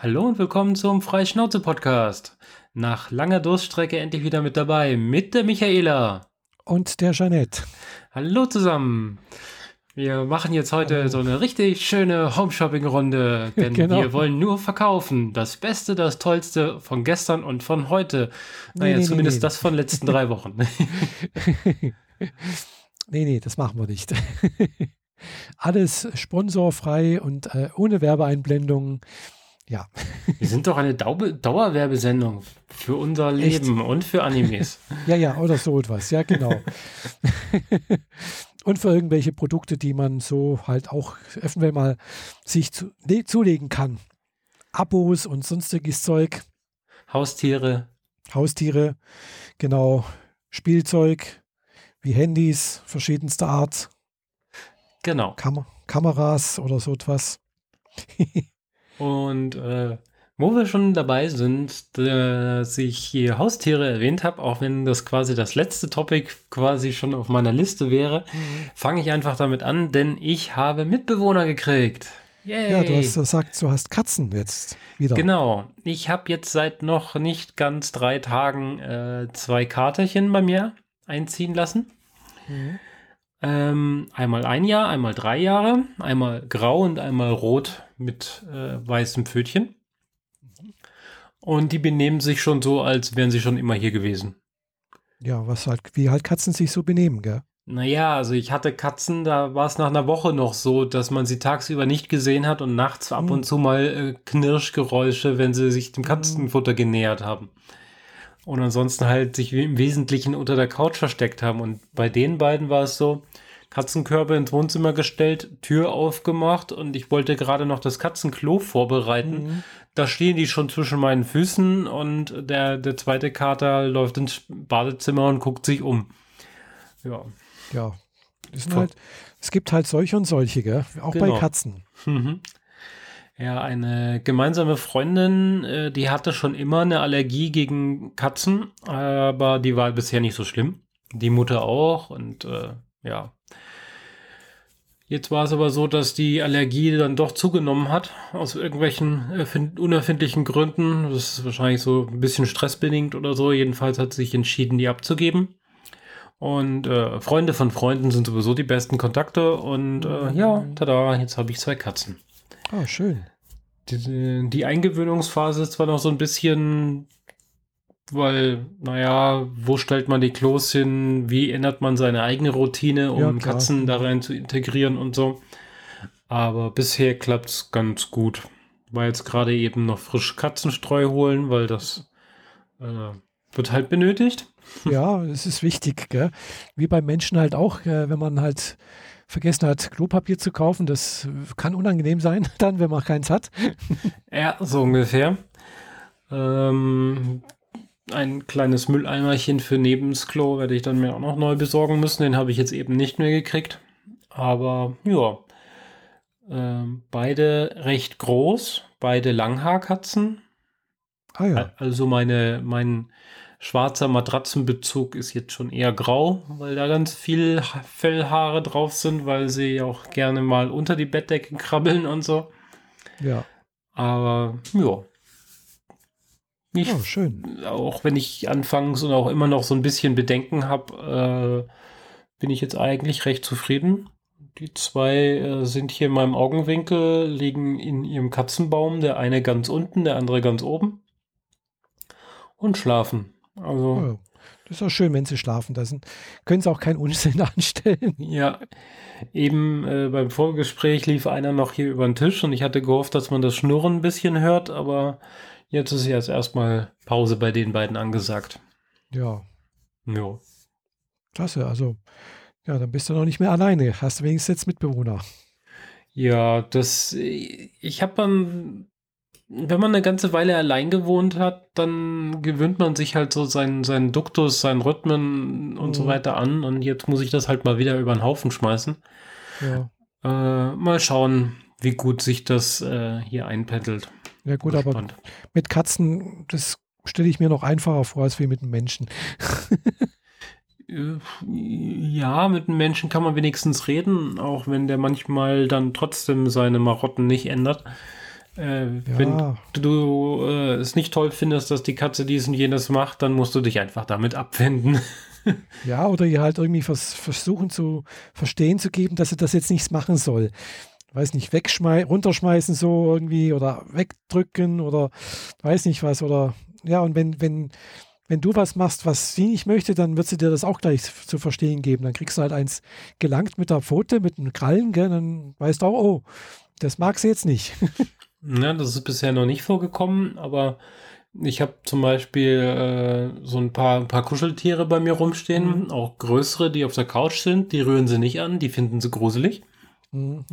Hallo und willkommen zum Freischnauze-Podcast. Nach langer Durststrecke endlich wieder mit dabei mit der Michaela. Und der Jeanette. Hallo zusammen. Wir machen jetzt heute Hallo. so eine richtig schöne Home-Shopping-Runde, denn genau. wir wollen nur verkaufen. Das Beste, das Tollste von gestern und von heute. Naja, nee, nee, zumindest nee, das von letzten drei Wochen. nee, nee, das machen wir nicht. Alles sponsorfrei und äh, ohne Werbeeinblendungen. Ja. Wir sind doch eine Dau Dauerwerbesendung für unser Leben Echt? und für Animes. ja, ja, oder so etwas. Ja, genau. und für irgendwelche Produkte, die man so halt auch eventuell mal sich zu, ne, zulegen kann. Abos und sonstiges Zeug. Haustiere. Haustiere, genau. Spielzeug wie Handys verschiedenster Art. Genau. Kam Kameras oder so etwas. Und äh, wo wir schon dabei sind, dass ich hier Haustiere erwähnt habe, auch wenn das quasi das letzte Topic quasi schon auf meiner Liste wäre, mhm. fange ich einfach damit an, denn ich habe Mitbewohner gekriegt. Yay. Ja, du hast gesagt, du hast Katzen jetzt wieder. Genau. Ich habe jetzt seit noch nicht ganz drei Tagen äh, zwei Katerchen bei mir einziehen lassen. Mhm. Ähm, einmal ein Jahr, einmal drei Jahre, einmal grau und einmal rot mit äh, weißem Pfötchen. Und die benehmen sich schon so, als wären sie schon immer hier gewesen. Ja, was halt, wie halt Katzen sich so benehmen, gell? Naja, also ich hatte Katzen, da war es nach einer Woche noch so, dass man sie tagsüber nicht gesehen hat und nachts ab und hm. zu mal äh, Knirschgeräusche, wenn sie sich dem hm. Katzenfutter genähert haben. Und ansonsten halt sich im Wesentlichen unter der Couch versteckt haben. Und bei den beiden war es so, Katzenkörbe ins Wohnzimmer gestellt, Tür aufgemacht und ich wollte gerade noch das Katzenklo vorbereiten. Mhm. Da stehen die schon zwischen meinen Füßen und der, der zweite Kater läuft ins Badezimmer und guckt sich um. Ja. Ja. Halt, es gibt halt solche und solche, gell? auch genau. bei Katzen. Mhm. Ja, eine gemeinsame Freundin, äh, die hatte schon immer eine Allergie gegen Katzen, aber die war bisher nicht so schlimm. Die Mutter auch und äh, ja. Jetzt war es aber so, dass die Allergie dann doch zugenommen hat, aus irgendwelchen unerfindlichen Gründen. Das ist wahrscheinlich so ein bisschen stressbedingt oder so. Jedenfalls hat sie sich entschieden, die abzugeben. Und äh, Freunde von Freunden sind sowieso die besten Kontakte. Und äh, ja, tada, jetzt habe ich zwei Katzen. Ah, schön. Die, die Eingewöhnungsphase ist zwar noch so ein bisschen weil, naja, wo stellt man die Klos hin? Wie ändert man seine eigene Routine, um ja, Katzen da rein zu integrieren und so? Aber bisher klappt es ganz gut. War jetzt gerade eben noch frisch Katzenstreu holen, weil das äh, wird halt benötigt. Ja, es ist wichtig, gell? Wie beim Menschen halt auch, äh, wenn man halt vergessen hat, Klopapier zu kaufen, das kann unangenehm sein, dann, wenn man keins hat. ja, so ungefähr. Ähm, ein kleines Mülleimerchen für Nebensklo werde ich dann mir auch noch neu besorgen müssen. Den habe ich jetzt eben nicht mehr gekriegt. Aber ja, äh, beide recht groß, beide Langhaarkatzen. Ah ja. Also meine, mein schwarzer Matratzenbezug ist jetzt schon eher grau, weil da ganz viel Fellhaare drauf sind, weil sie auch gerne mal unter die Bettdecke krabbeln und so. Ja. Aber ja, ich, oh, schön. Auch wenn ich anfangs und auch immer noch so ein bisschen Bedenken habe, äh, bin ich jetzt eigentlich recht zufrieden. Die zwei äh, sind hier in meinem Augenwinkel, liegen in ihrem Katzenbaum, der eine ganz unten, der andere ganz oben. Und schlafen. Also. Oh, das ist auch schön, wenn sie schlafen. Da können sie auch keinen Unsinn anstellen. Ja, eben äh, beim Vorgespräch lief einer noch hier über den Tisch und ich hatte gehofft, dass man das Schnurren ein bisschen hört, aber Jetzt ist jetzt erstmal Pause bei den beiden angesagt. Ja. Jo. Klasse, also ja, dann bist du noch nicht mehr alleine. Hast du wenigstens jetzt Mitbewohner. Ja, das, ich habe dann, wenn man eine ganze Weile allein gewohnt hat, dann gewöhnt man sich halt so seinen, seinen Duktus, seinen Rhythmen und mhm. so weiter an. Und jetzt muss ich das halt mal wieder über den Haufen schmeißen. Ja. Äh, mal schauen, wie gut sich das äh, hier einpendelt. Ja gut, aber mit Katzen, das stelle ich mir noch einfacher vor als wie mit einem Menschen. Äh, ja, mit einem Menschen kann man wenigstens reden, auch wenn der manchmal dann trotzdem seine Marotten nicht ändert. Äh, Wenn du äh, es nicht toll findest, dass die Katze dies und jenes macht, dann musst du dich einfach damit abwenden. ja, oder ihr halt irgendwie vers versuchen zu verstehen zu geben, dass sie das jetzt nichts machen soll. Weiß nicht, wegschmeißen, runterschmeißen so irgendwie oder wegdrücken oder weiß nicht was. Oder ja, und wenn, wenn, wenn du was machst, was sie nicht möchte, dann wird sie dir das auch gleich zu verstehen geben. Dann kriegst du halt eins gelangt mit der Pfote, mit einem Krallen, gell? dann weißt du auch, oh, das mag sie jetzt nicht. Ja, das ist bisher noch nicht vorgekommen, aber ich habe zum Beispiel äh, so ein paar, ein paar Kuscheltiere bei mir rumstehen, mhm. auch größere, die auf der Couch sind. Die rühren sie nicht an, die finden sie gruselig. Mhm.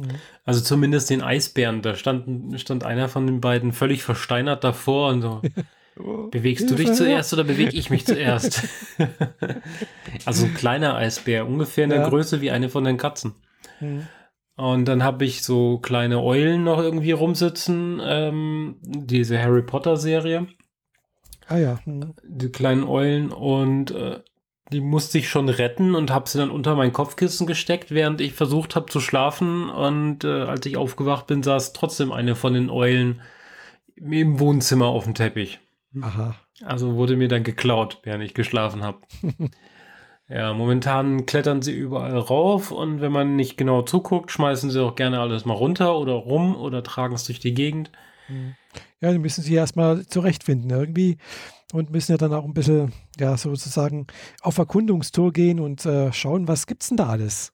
Also zumindest den Eisbären. Da stand, stand einer von den beiden völlig versteinert davor und so. Bewegst du dich zuerst oder bewege ich mich zuerst? also ein kleiner Eisbär, ungefähr in der ja. Größe wie eine von den Katzen. Mhm. Und dann habe ich so kleine Eulen noch irgendwie rumsitzen, ähm, diese Harry Potter Serie. Ah ja. Hm. Die kleinen Eulen und äh, die musste ich schon retten und habe sie dann unter mein Kopfkissen gesteckt, während ich versucht habe zu schlafen. Und äh, als ich aufgewacht bin, saß trotzdem eine von den Eulen im Wohnzimmer auf dem Teppich. Aha. Also wurde mir dann geklaut, während ich geschlafen habe. Ja, momentan klettern sie überall rauf und wenn man nicht genau zuguckt, schmeißen sie auch gerne alles mal runter oder rum oder tragen es durch die Gegend. Mhm. Ja, die müssen sie erstmal zurechtfinden irgendwie und müssen ja dann auch ein bisschen, ja, sozusagen auf Erkundungstour gehen und äh, schauen, was gibt's denn da alles?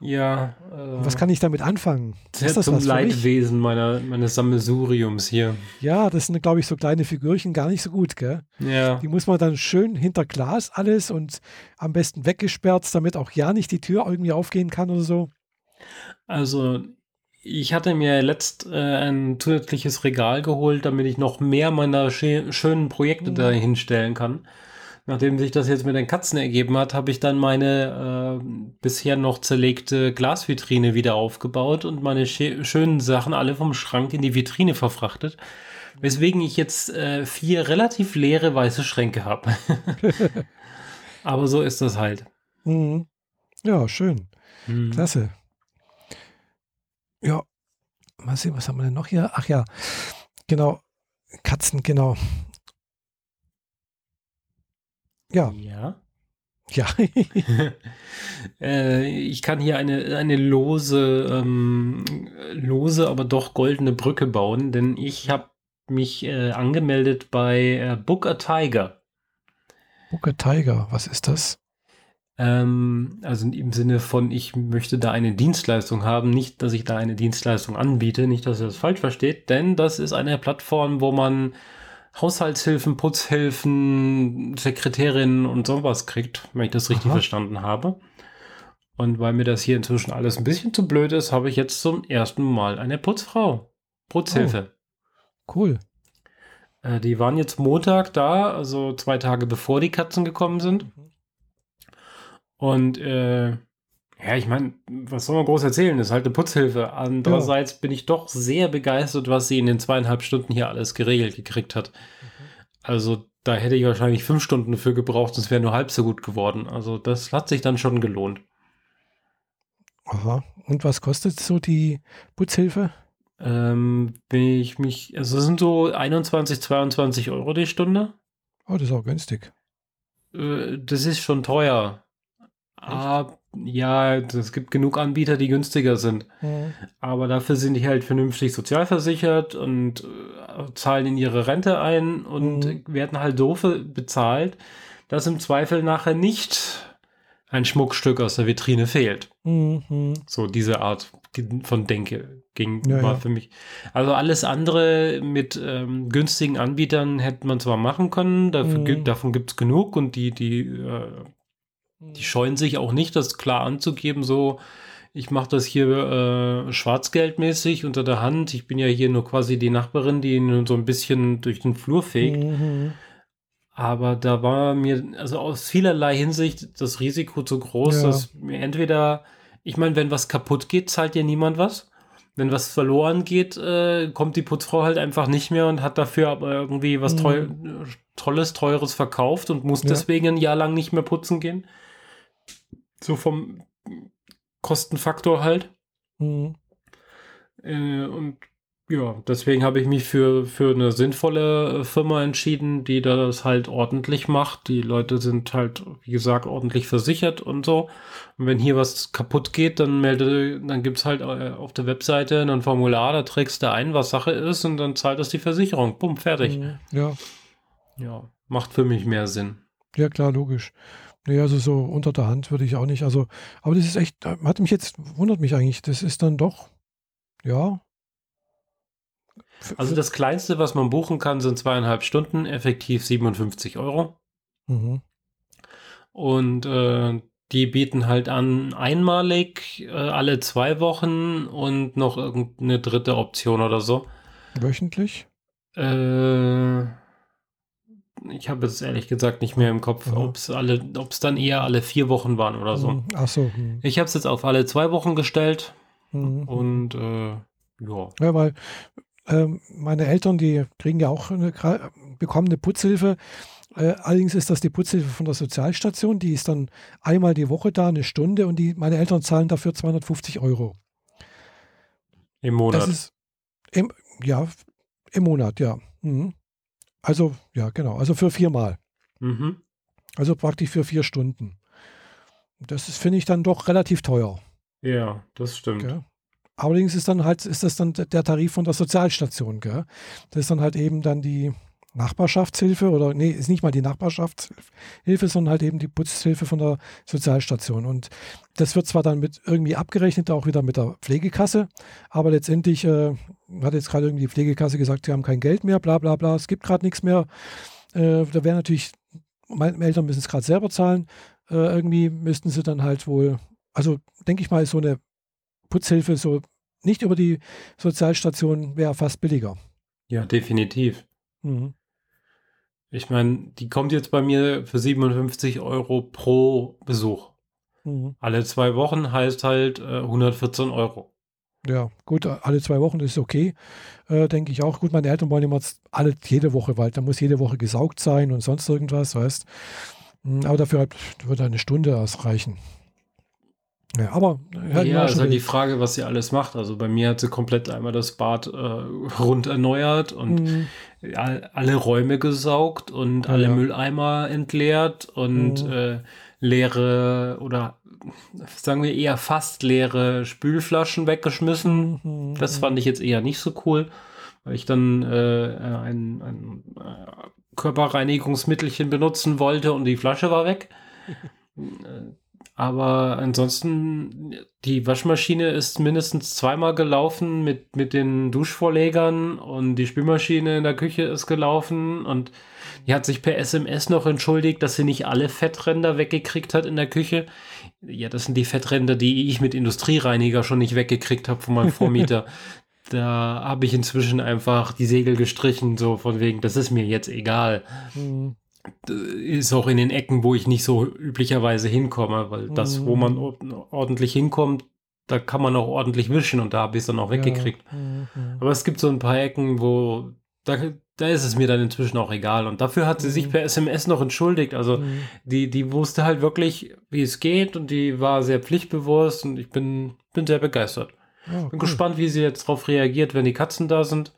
Ja. Äh, was kann ich damit anfangen? Ist das zum Leidwesen meiner, meines Sammelsuriums hier. Ja, das sind, glaube ich, so kleine Figürchen gar nicht so gut, gell? Ja. Die muss man dann schön hinter Glas alles und am besten weggesperrt, damit auch ja nicht die Tür irgendwie aufgehen kann oder so. Also, ich hatte mir letzt äh, ein zusätzliches Regal geholt, damit ich noch mehr meiner schönen Projekte mhm. da hinstellen kann. Nachdem sich das jetzt mit den Katzen ergeben hat, habe ich dann meine äh, bisher noch zerlegte Glasvitrine wieder aufgebaut und meine schönen Sachen alle vom Schrank in die Vitrine verfrachtet. Weswegen ich jetzt äh, vier relativ leere weiße Schränke habe. Aber so ist das halt. Mhm. Ja, schön. Mhm. Klasse. Ja, mal sehen, was haben wir denn noch hier? Ach ja, genau. Katzen, genau. Ja. Ja. Ja. äh, ich kann hier eine, eine lose, ähm, lose, aber doch goldene Brücke bauen, denn ich habe mich äh, angemeldet bei äh, Book a Tiger. Book a Tiger, was ist das? Ähm, also im Sinne von, ich möchte da eine Dienstleistung haben, nicht, dass ich da eine Dienstleistung anbiete, nicht, dass ihr das falsch versteht, denn das ist eine Plattform, wo man Haushaltshilfen, Putzhilfen, Sekretärinnen und sowas kriegt, wenn ich das richtig Aha. verstanden habe. Und weil mir das hier inzwischen alles ein bisschen zu blöd ist, habe ich jetzt zum ersten Mal eine Putzfrau. Putzhilfe. Oh, cool. Äh, die waren jetzt Montag da, also zwei Tage bevor die Katzen gekommen sind. Mhm. Und äh, ja, ich meine, was soll man groß erzählen? Das ist halt eine Putzhilfe. Andererseits ja. bin ich doch sehr begeistert, was sie in den zweieinhalb Stunden hier alles geregelt gekriegt hat. Mhm. Also da hätte ich wahrscheinlich fünf Stunden dafür gebraucht, es wäre nur halb so gut geworden. Also das hat sich dann schon gelohnt. Aha. Und was kostet so die Putzhilfe? Ähm, bin ich mich, also sind so 21, 22 Euro die Stunde. Oh, das ist auch günstig. Äh, das ist schon teuer. Ah, ja, es gibt genug Anbieter, die günstiger sind. Mhm. Aber dafür sind die halt vernünftig sozialversichert und äh, zahlen in ihre Rente ein und mhm. werden halt doof bezahlt, dass im Zweifel nachher nicht ein Schmuckstück aus der Vitrine fehlt. Mhm. So diese Art von Denke ging ja, war ja. für mich. Also alles andere mit ähm, günstigen Anbietern hätte man zwar machen können, dafür, mhm. davon gibt es genug und die, die äh, die scheuen sich auch nicht, das klar anzugeben, so, ich mache das hier äh, schwarzgeldmäßig unter der Hand. Ich bin ja hier nur quasi die Nachbarin, die nur so ein bisschen durch den Flur fegt. Mhm. Aber da war mir, also aus vielerlei Hinsicht, das Risiko zu groß, ja. dass mir entweder, ich meine, wenn was kaputt geht, zahlt dir niemand was. Wenn was verloren geht, äh, kommt die Putzfrau halt einfach nicht mehr und hat dafür aber irgendwie was mhm. Tolles, Teures verkauft und muss ja. deswegen ein Jahr lang nicht mehr putzen gehen. So vom Kostenfaktor halt. Mhm. Äh, und Ja, deswegen habe ich mich für, für eine sinnvolle äh, Firma entschieden, die das halt ordentlich macht. Die Leute sind halt, wie gesagt, ordentlich versichert und so. Und wenn hier was kaputt geht, dann melde, dann gibt's halt äh, auf der Webseite ein Formular, da trägst du ein, was Sache ist und dann zahlt das die Versicherung. Bumm, fertig. Mhm. Ja, Ja, macht für mich mehr Sinn. ja klar, logisch. Nee, also so unter der Hand würde ich auch nicht. Also, aber das ist echt, äh, hat mich jetzt, wundert mich eigentlich. Das ist dann doch, ja. Also das Kleinste, was man buchen kann, sind zweieinhalb Stunden, effektiv 57 Euro. Mhm. Und äh, die bieten halt an, einmalig äh, alle zwei Wochen und noch irgendeine dritte Option oder so. Wöchentlich? Äh, ich habe jetzt ehrlich gesagt nicht mehr im Kopf, Aha. ob es alle, ob es dann eher alle vier Wochen waren oder so. Mhm. Ach so. mhm. Ich habe es jetzt auf alle zwei Wochen gestellt Mhm. und äh, ja. Ja, weil ähm, meine Eltern, die kriegen ja auch eine, bekommen eine Putzhilfe. Äh, allerdings ist das die Putzhilfe von der Sozialstation. Die ist dann einmal die Woche da, eine Stunde und die, meine Eltern zahlen dafür 250 Euro. Im Monat. Das ist im, ja, im Monat, ja. Mhm. Also, ja, genau. Also für viermal. mhm. Also praktisch für vier Stunden. Das ist, finde ich, dann doch relativ teuer. Ja, das stimmt. Gell? Allerdings ist dann halt, ist das dann der Tarif von der Sozialstation, gell? Das ist dann halt eben dann die Nachbarschaftshilfe oder nee, ist nicht mal die Nachbarschaftshilfe, sondern halt eben die Putzhilfe von der Sozialstation. Und das wird zwar dann mit irgendwie abgerechnet, auch wieder mit der Pflegekasse, aber letztendlich äh, hat jetzt gerade irgendwie die Pflegekasse gesagt, sie haben kein Geld mehr, bla bla bla, es gibt gerade nichts mehr. Äh, da wäre natürlich, meine Eltern müssen es gerade selber zahlen. Äh, irgendwie müssten sie dann halt wohl, also denke ich mal, ist so eine Putzhilfe so nicht über die Sozialstation wäre fast billiger. Ja, definitiv. Mhm. Ich meine, die kommt jetzt bei mir für 57 Euro pro Besuch. Mhm. Alle zwei Wochen heißt halt äh, 114 Euro. Ja, gut, alle zwei Wochen ist okay, äh, denke ich auch. Gut, meine Eltern wollen immer alle jede Woche, weil da muss jede Woche gesaugt sein und sonst irgendwas, weißt. Mm, Aber dafür halt, würde eine Stunde ausreichen. Ja, aber Ja, ist halt die. Frage, was sie alles macht. Also bei mir hat sie komplett einmal das Bad äh, rund erneuert und Mhm. All, alle Räume gesaugt und Ja, alle ja. Mülleimer entleert und Mhm. äh, leere oder sagen wir eher fast leere Spülflaschen weggeschmissen. Mhm. Das fand ich jetzt eher nicht so cool, weil ich dann äh, ein, ein äh, Körperreinigungsmittelchen benutzen wollte und die Flasche war weg. Aber ansonsten, die Waschmaschine ist mindestens zweimal gelaufen mit, mit den Duschvorlegern und die Spülmaschine in der Küche ist gelaufen und die hat sich per SMS noch entschuldigt, dass sie nicht alle Fettränder weggekriegt hat in der Küche. Ja, das sind die Fettränder, die ich mit Industriereiniger schon nicht weggekriegt habe von meinem Vormieter. da habe ich inzwischen einfach die Segel gestrichen, so von wegen, das ist mir jetzt egal Mhm. Ist auch in den Ecken, wo ich nicht so üblicherweise hinkomme, weil das, wo man or- ordentlich hinkommt, da kann man auch ordentlich wischen und da habe ich es dann auch weggekriegt. Ja. Mhm. Aber es gibt so ein paar Ecken, wo da, da ist es mir dann inzwischen auch egal. Und dafür hat sie sich Mhm. per SMS noch entschuldigt. Also Mhm. die, die wusste halt wirklich, wie es geht und die war sehr pflichtbewusst und ich bin, bin sehr begeistert. Ja, Bin cool. gespannt, wie sie jetzt darauf reagiert, wenn die Katzen da sind.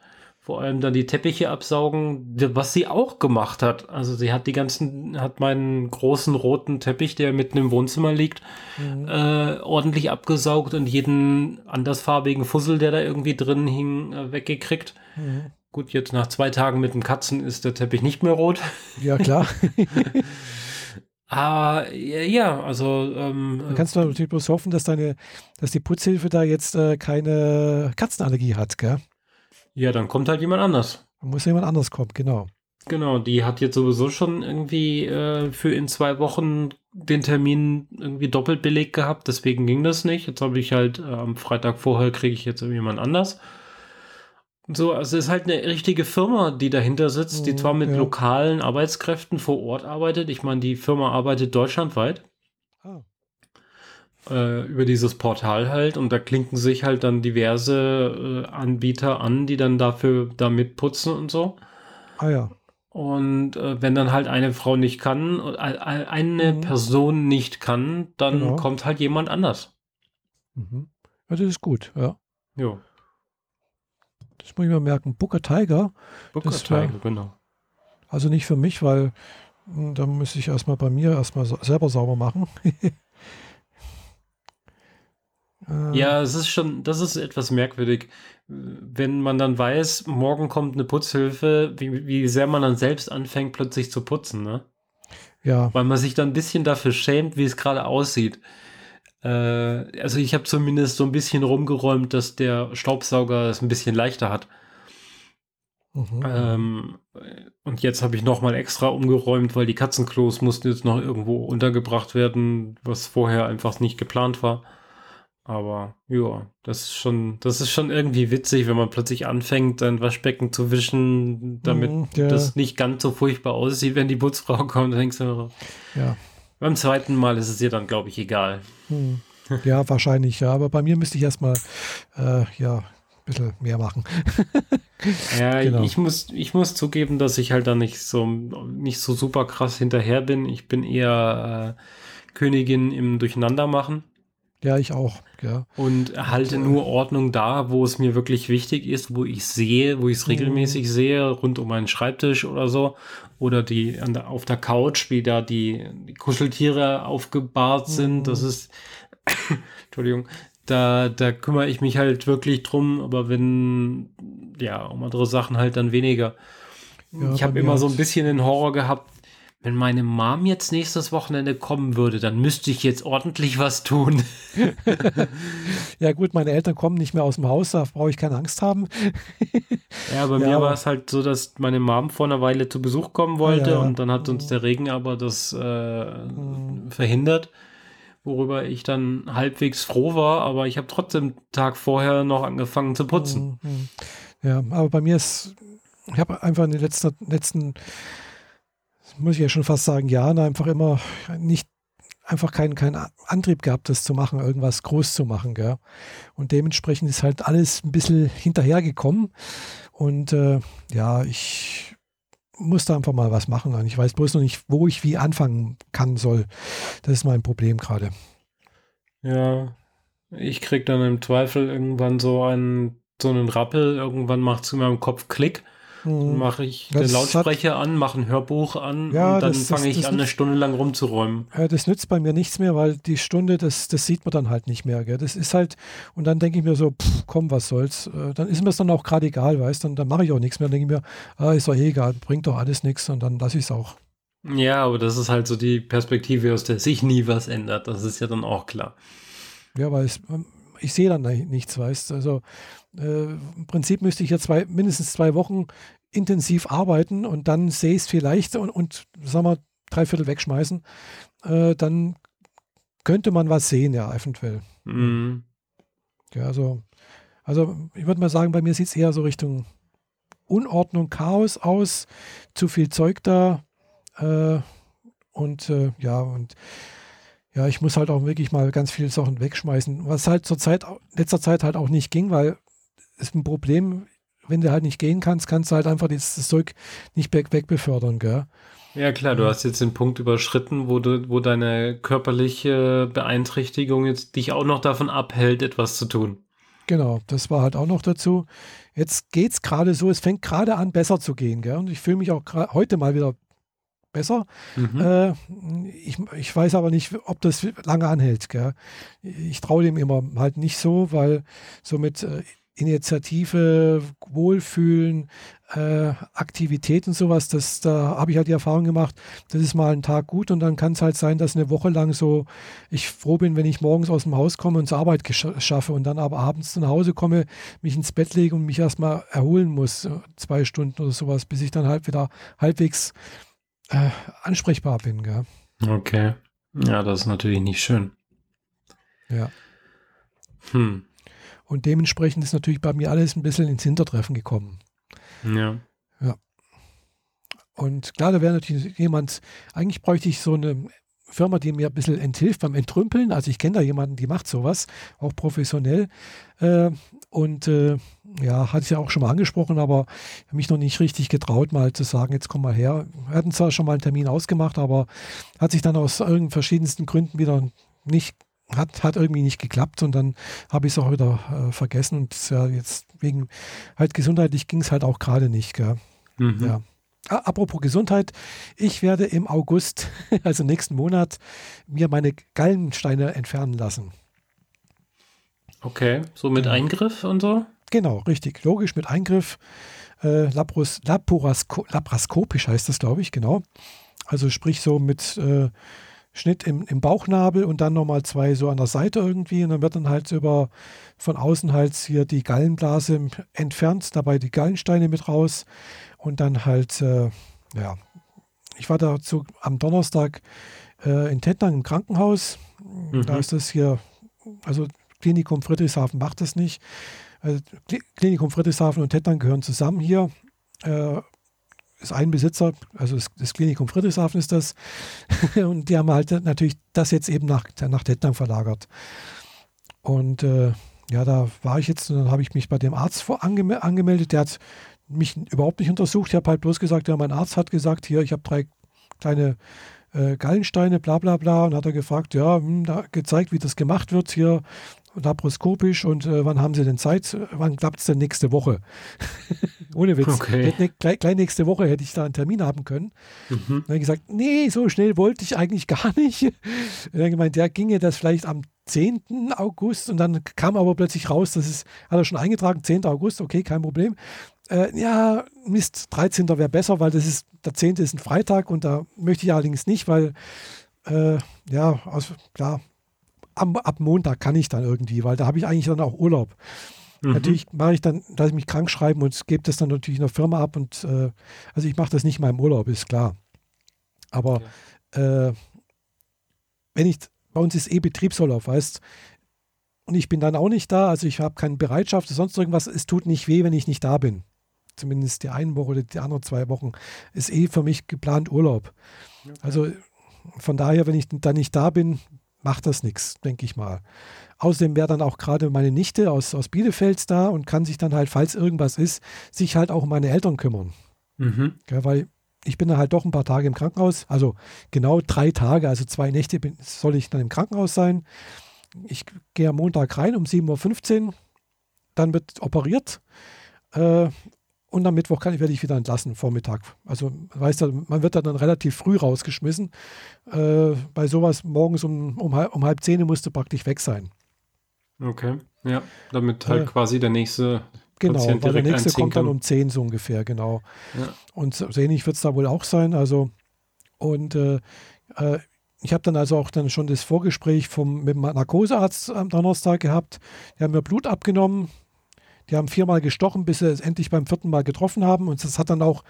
Vor allem dann die Teppiche absaugen, was sie auch gemacht hat. Also sie hat die ganzen, hat meinen großen roten Teppich, der mitten im Wohnzimmer liegt, Mhm. äh, ordentlich abgesaugt und jeden andersfarbigen Fussel, der da irgendwie drin hing, äh, weggekriegt. Mhm. Gut, jetzt nach zwei Tagen mit den Katzen ist der Teppich nicht mehr rot. Ja, klar. Ja, ja, also ähm, Dann kannst du natürlich bloß hoffen, dass deine, dass die Putzhilfe da jetzt äh, keine Katzenallergie hat, gell? Ja, dann kommt halt jemand anders. Da muss jemand anders kommen, genau. Genau, die hat jetzt sowieso schon irgendwie äh, für in zwei Wochen den Termin irgendwie doppelt belegt gehabt, deswegen ging das nicht. Jetzt habe ich halt äh, am Freitag vorher kriege ich jetzt jemand anders. So, also es ist halt eine richtige Firma, die dahinter sitzt, die Mhm, zwar mit ja. lokalen Arbeitskräften vor Ort arbeitet. Ich meine, die Firma arbeitet deutschlandweit Ah. Äh, über dieses Portal halt und da klinken sich halt dann diverse äh, Anbieter an, die dann dafür da mitputzen und so. Ah ja. Und äh, wenn dann halt eine Frau nicht kann, äh, äh, eine Mhm. Person nicht kann, dann Genau. kommt halt jemand anders. Mhm. Ja, das ist gut, ja. Jo. Das muss ich mir merken. Booker Tiger. Booker Tiger, genau. Also nicht für mich, weil hm, da müsste ich erstmal bei mir erstmal selber sauber machen. Äh. Ja, es ist schon, das ist etwas merkwürdig, wenn man dann weiß, morgen kommt eine Putzhilfe, wie, wie sehr man dann selbst anfängt, plötzlich zu putzen, ne? Ja. Weil man sich dann ein bisschen dafür schämt, wie es gerade aussieht. Äh, also ich habe zumindest so ein bisschen rumgeräumt, dass der Staubsauger es ein bisschen leichter hat. Mhm. Ähm, und jetzt habe ich nochmal extra umgeräumt, weil die Katzenklos mussten jetzt noch irgendwo untergebracht werden, was vorher einfach nicht geplant war. Aber ja, das ist schon, das ist schon irgendwie witzig, wenn man plötzlich anfängt, sein Waschbecken zu wischen, damit mm, ja. das nicht ganz so furchtbar aussieht, wenn die Putzfrau kommt. Dann denkst du, ja. beim zweiten Mal ist es dir dann, glaube ich, egal. Hm. Ja, wahrscheinlich, ja. Aber bei mir müsste ich erstmal äh, ja, ein bisschen mehr machen. ja, genau. ich, muss, ich muss zugeben, dass ich halt da nicht so, nicht so super krass hinterher bin. Ich bin eher äh, Königin im Durcheinandermachen. Ja, ich auch. Ja. Und halte nur Ordnung da, wo es mir wirklich wichtig ist, wo ich sehe, wo ich es mhm. regelmäßig sehe, rund um meinen Schreibtisch oder so. Oder die der, auf der Couch, wie da die, die Kuscheltiere aufgebahrt sind. Mhm. Das ist, Entschuldigung, da, da kümmere ich mich halt wirklich drum, aber wenn, ja, um andere Sachen halt dann weniger. Ja, ich habe immer so ein bisschen den Horror gehabt, wenn meine Mom jetzt nächstes Wochenende kommen würde, dann müsste ich jetzt ordentlich was tun. ja gut, meine Eltern kommen nicht mehr aus dem Haus, da brauche ich keine Angst haben. ja, bei ja, mir war es halt so, dass meine Mom vor einer Weile zu Besuch kommen wollte ja, und dann hat uns der Regen aber das äh, mhm. verhindert, worüber ich dann halbwegs froh war, aber ich habe trotzdem Tag vorher noch angefangen zu putzen. Mhm, mhm. Ja, aber bei mir ist, ich habe einfach in den letzten, letzten muss ich ja schon fast sagen, Jahren einfach immer nicht einfach keinen kein Antrieb gehabt, das zu machen, irgendwas groß zu machen. Gell? Und dementsprechend ist halt alles ein bisschen hinterhergekommen. Und äh, ja, ich musste einfach mal was machen. Und ich weiß bloß noch nicht, wo ich wie anfangen kann soll. Das ist mein Problem gerade. Ja, ich krieg dann im Zweifel irgendwann so einen, so einen Rappel. Irgendwann macht es in meinem Kopf Klick. Hm. Mache ich das den Lautsprecher hat, an, mache ein Hörbuch an ja, und dann fange ich das an, eine Stunde lang rumzuräumen. Ja, das nützt bei mir nichts mehr, weil die Stunde, das, das sieht man dann halt nicht mehr. Gell? Das ist halt, und dann denke ich mir so, pff, komm, was soll's. Äh, dann ist mir es dann auch gerade egal, weißt du, dann, dann mache ich auch nichts mehr. Dann denke ich mir, ah, ist doch eh egal, bringt doch alles nichts und dann lasse ich es auch. Ja, aber das ist halt so die Perspektive, aus der sich nie was ändert. Das ist ja dann auch klar. Ja, weil es, ich sehe dann nichts, weißt du. Also äh, im Prinzip müsste ich ja zwei, mindestens zwei Wochen intensiv arbeiten und dann sehe ich es vielleicht und, und sagen wir, drei Viertel wegschmeißen, äh, dann könnte man was sehen, ja, eventuell. Mhm. Ja, also, also ich würde mal sagen, bei mir sieht es eher so Richtung Unordnung, Chaos aus, zu viel Zeug da äh, und äh, ja, und ja, ich muss halt auch wirklich mal ganz viele Sachen wegschmeißen, was halt zur Zeit, letzter Zeit halt auch nicht ging, weil es ein Problem, wenn du halt nicht gehen kannst, kannst du halt einfach das, das Zeug nicht wegbefördern, gell? Ja klar, du hast jetzt den Punkt überschritten, wo du, wo deine körperliche Beeinträchtigung jetzt dich auch noch davon abhält, etwas zu tun. Genau, das war halt auch noch dazu. Jetzt geht es gerade so, es fängt gerade an, besser zu gehen, gell? Und ich fühle mich auch heute mal wieder besser. Mhm. Äh, ich, ich weiß aber nicht, ob das lange anhält. Gell? Ich traue dem immer halt nicht so, weil so mit äh, Initiative, Wohlfühlen, äh, Aktivität und sowas, das, da habe ich halt die Erfahrung gemacht, das ist mal ein Tag gut und dann kann es halt sein, dass eine Woche lang so, ich froh bin, wenn ich morgens aus dem Haus komme und zur Arbeit schaffe und dann aber abends nach Hause komme, mich ins Bett lege und mich erstmal erholen muss, zwei Stunden oder sowas, bis ich dann halt wieder halbwegs äh, ansprechbar bin. Gell? Okay. Ja, das ist natürlich nicht schön. Ja. Hm. Und dementsprechend ist natürlich bei mir alles ein bisschen ins Hintertreffen gekommen. Ja. Ja. Und klar, da wäre natürlich jemand, eigentlich bräuchte ich so eine Firma, die mir ein bisschen enthilft beim Entrümpeln. Also ich kenne da jemanden, die macht sowas, auch professionell. Äh, und äh, ja, hatte ich ja auch schon mal angesprochen, aber mich noch nicht richtig getraut, mal zu sagen, jetzt komm mal her. Wir hatten zwar schon mal einen Termin ausgemacht, aber hat sich dann aus irgendeinen verschiedensten Gründen wieder nicht hat, hat irgendwie nicht geklappt und dann habe ich es auch wieder äh, vergessen und ja, jetzt wegen halt gesundheitlich ging es halt auch gerade nicht. Gell? Mhm. Ja. Apropos Gesundheit, ich werde im August, also nächsten Monat, mir meine Gallensteine entfernen lassen. Okay, so mit Eingriff und so? Genau, richtig, logisch mit Eingriff. Äh, Lapros, Laporasko, laparoskopisch heißt das, glaube ich, genau. Also sprich so mit äh, Schnitt im, im Bauchnabel und dann nochmal zwei so an der Seite irgendwie. Und dann wird dann halt über von außen halt hier die Gallenblase entfernt, dabei die Gallensteine mit raus. Und dann halt, äh, ja, ich war dazu am Donnerstag äh, in Tettnang im Krankenhaus. Mhm. Da ist das hier, also Klinikum Friedrichshafen macht das nicht. Also Klinikum Friedrichshafen und Tettnang gehören zusammen hier. Äh, ist ein Besitzer, also das, Klinikum Friedrichshafen ist das. und die haben halt natürlich das jetzt eben nach, nach Tettnang verlagert. Und äh, ja, da war ich jetzt und dann habe ich mich bei dem Arzt vor angeme angemeldet. Der hat mich überhaupt nicht untersucht. Ich habe halt bloß gesagt, ja, mein Arzt hat gesagt, hier, ich habe drei kleine äh, Gallensteine, bla bla bla. Und hat er gefragt, ja, hm, da gezeigt, wie das gemacht wird hier laparoskopisch und äh, wann haben Sie denn Zeit? Wann klappt es denn nächste Woche? Ohne Witz. Okay. Ne, gleich, gleich, nächste Woche hätte ich da einen Termin haben können. Mhm. Dann habe ich gesagt, nee, so schnell wollte ich eigentlich gar nicht. Dann gemeint, der ginge das vielleicht am 10. August und dann kam aber plötzlich raus, das ist, hat er schon eingetragen, 10. August, okay, kein Problem. Äh, ja, Mist, 13. wäre besser, weil das ist, der 10. ist ein Freitag und da möchte ich allerdings nicht, weil, äh, ja, aus, klar, am, ab Montag kann ich dann irgendwie, weil da habe ich eigentlich dann auch Urlaub. Mhm. Natürlich mache ich dann, dass ich mich krank schreiben und gebe das dann natürlich in der Firma ab und äh, also ich mache das nicht in meinem Urlaub, ist klar. Aber okay. äh, wenn ich, bei uns ist eh Betriebsurlaub, weißt und ich bin dann auch nicht da, also ich habe keine Bereitschaft, sonst irgendwas, es tut nicht weh, wenn ich nicht da bin. Zumindest die eine Woche oder die anderen zwei Wochen ist eh für mich geplant Urlaub. Okay. Also von daher, wenn ich dann nicht da bin, macht das nichts, denke ich mal. Außerdem wäre dann auch gerade meine Nichte aus, aus Bielefeld da und kann sich dann halt, falls irgendwas ist, sich halt auch um meine Eltern kümmern. Mhm. Ja, weil ich bin dann halt doch ein paar Tage im Krankenhaus, also genau drei Tage, also zwei Nächte bin, soll ich dann im Krankenhaus sein. Ich gehe am Montag rein um 7.15 Uhr, dann wird operiert. Äh, und am Mittwoch kann, werde ich wieder entlassen, Vormittag. Also, weißt du, man wird dann relativ früh rausgeschmissen. Äh, bei sowas morgens um, um, um halb zehn musste praktisch weg sein. Okay, ja, damit halt äh, quasi der nächste Genau, Patient weil der nächste kommt kann. dann um zehn so ungefähr, genau. Ja. Und so ähnlich wird es da wohl auch sein. Also, und äh, äh, ich habe dann also auch dann schon das Vorgespräch vom, mit dem Narkosearzt am Donnerstag gehabt. Die haben mir Blut abgenommen, die haben viermal gestochen, bis sie es endlich beim vierten Mal getroffen haben. Und das hat dann auch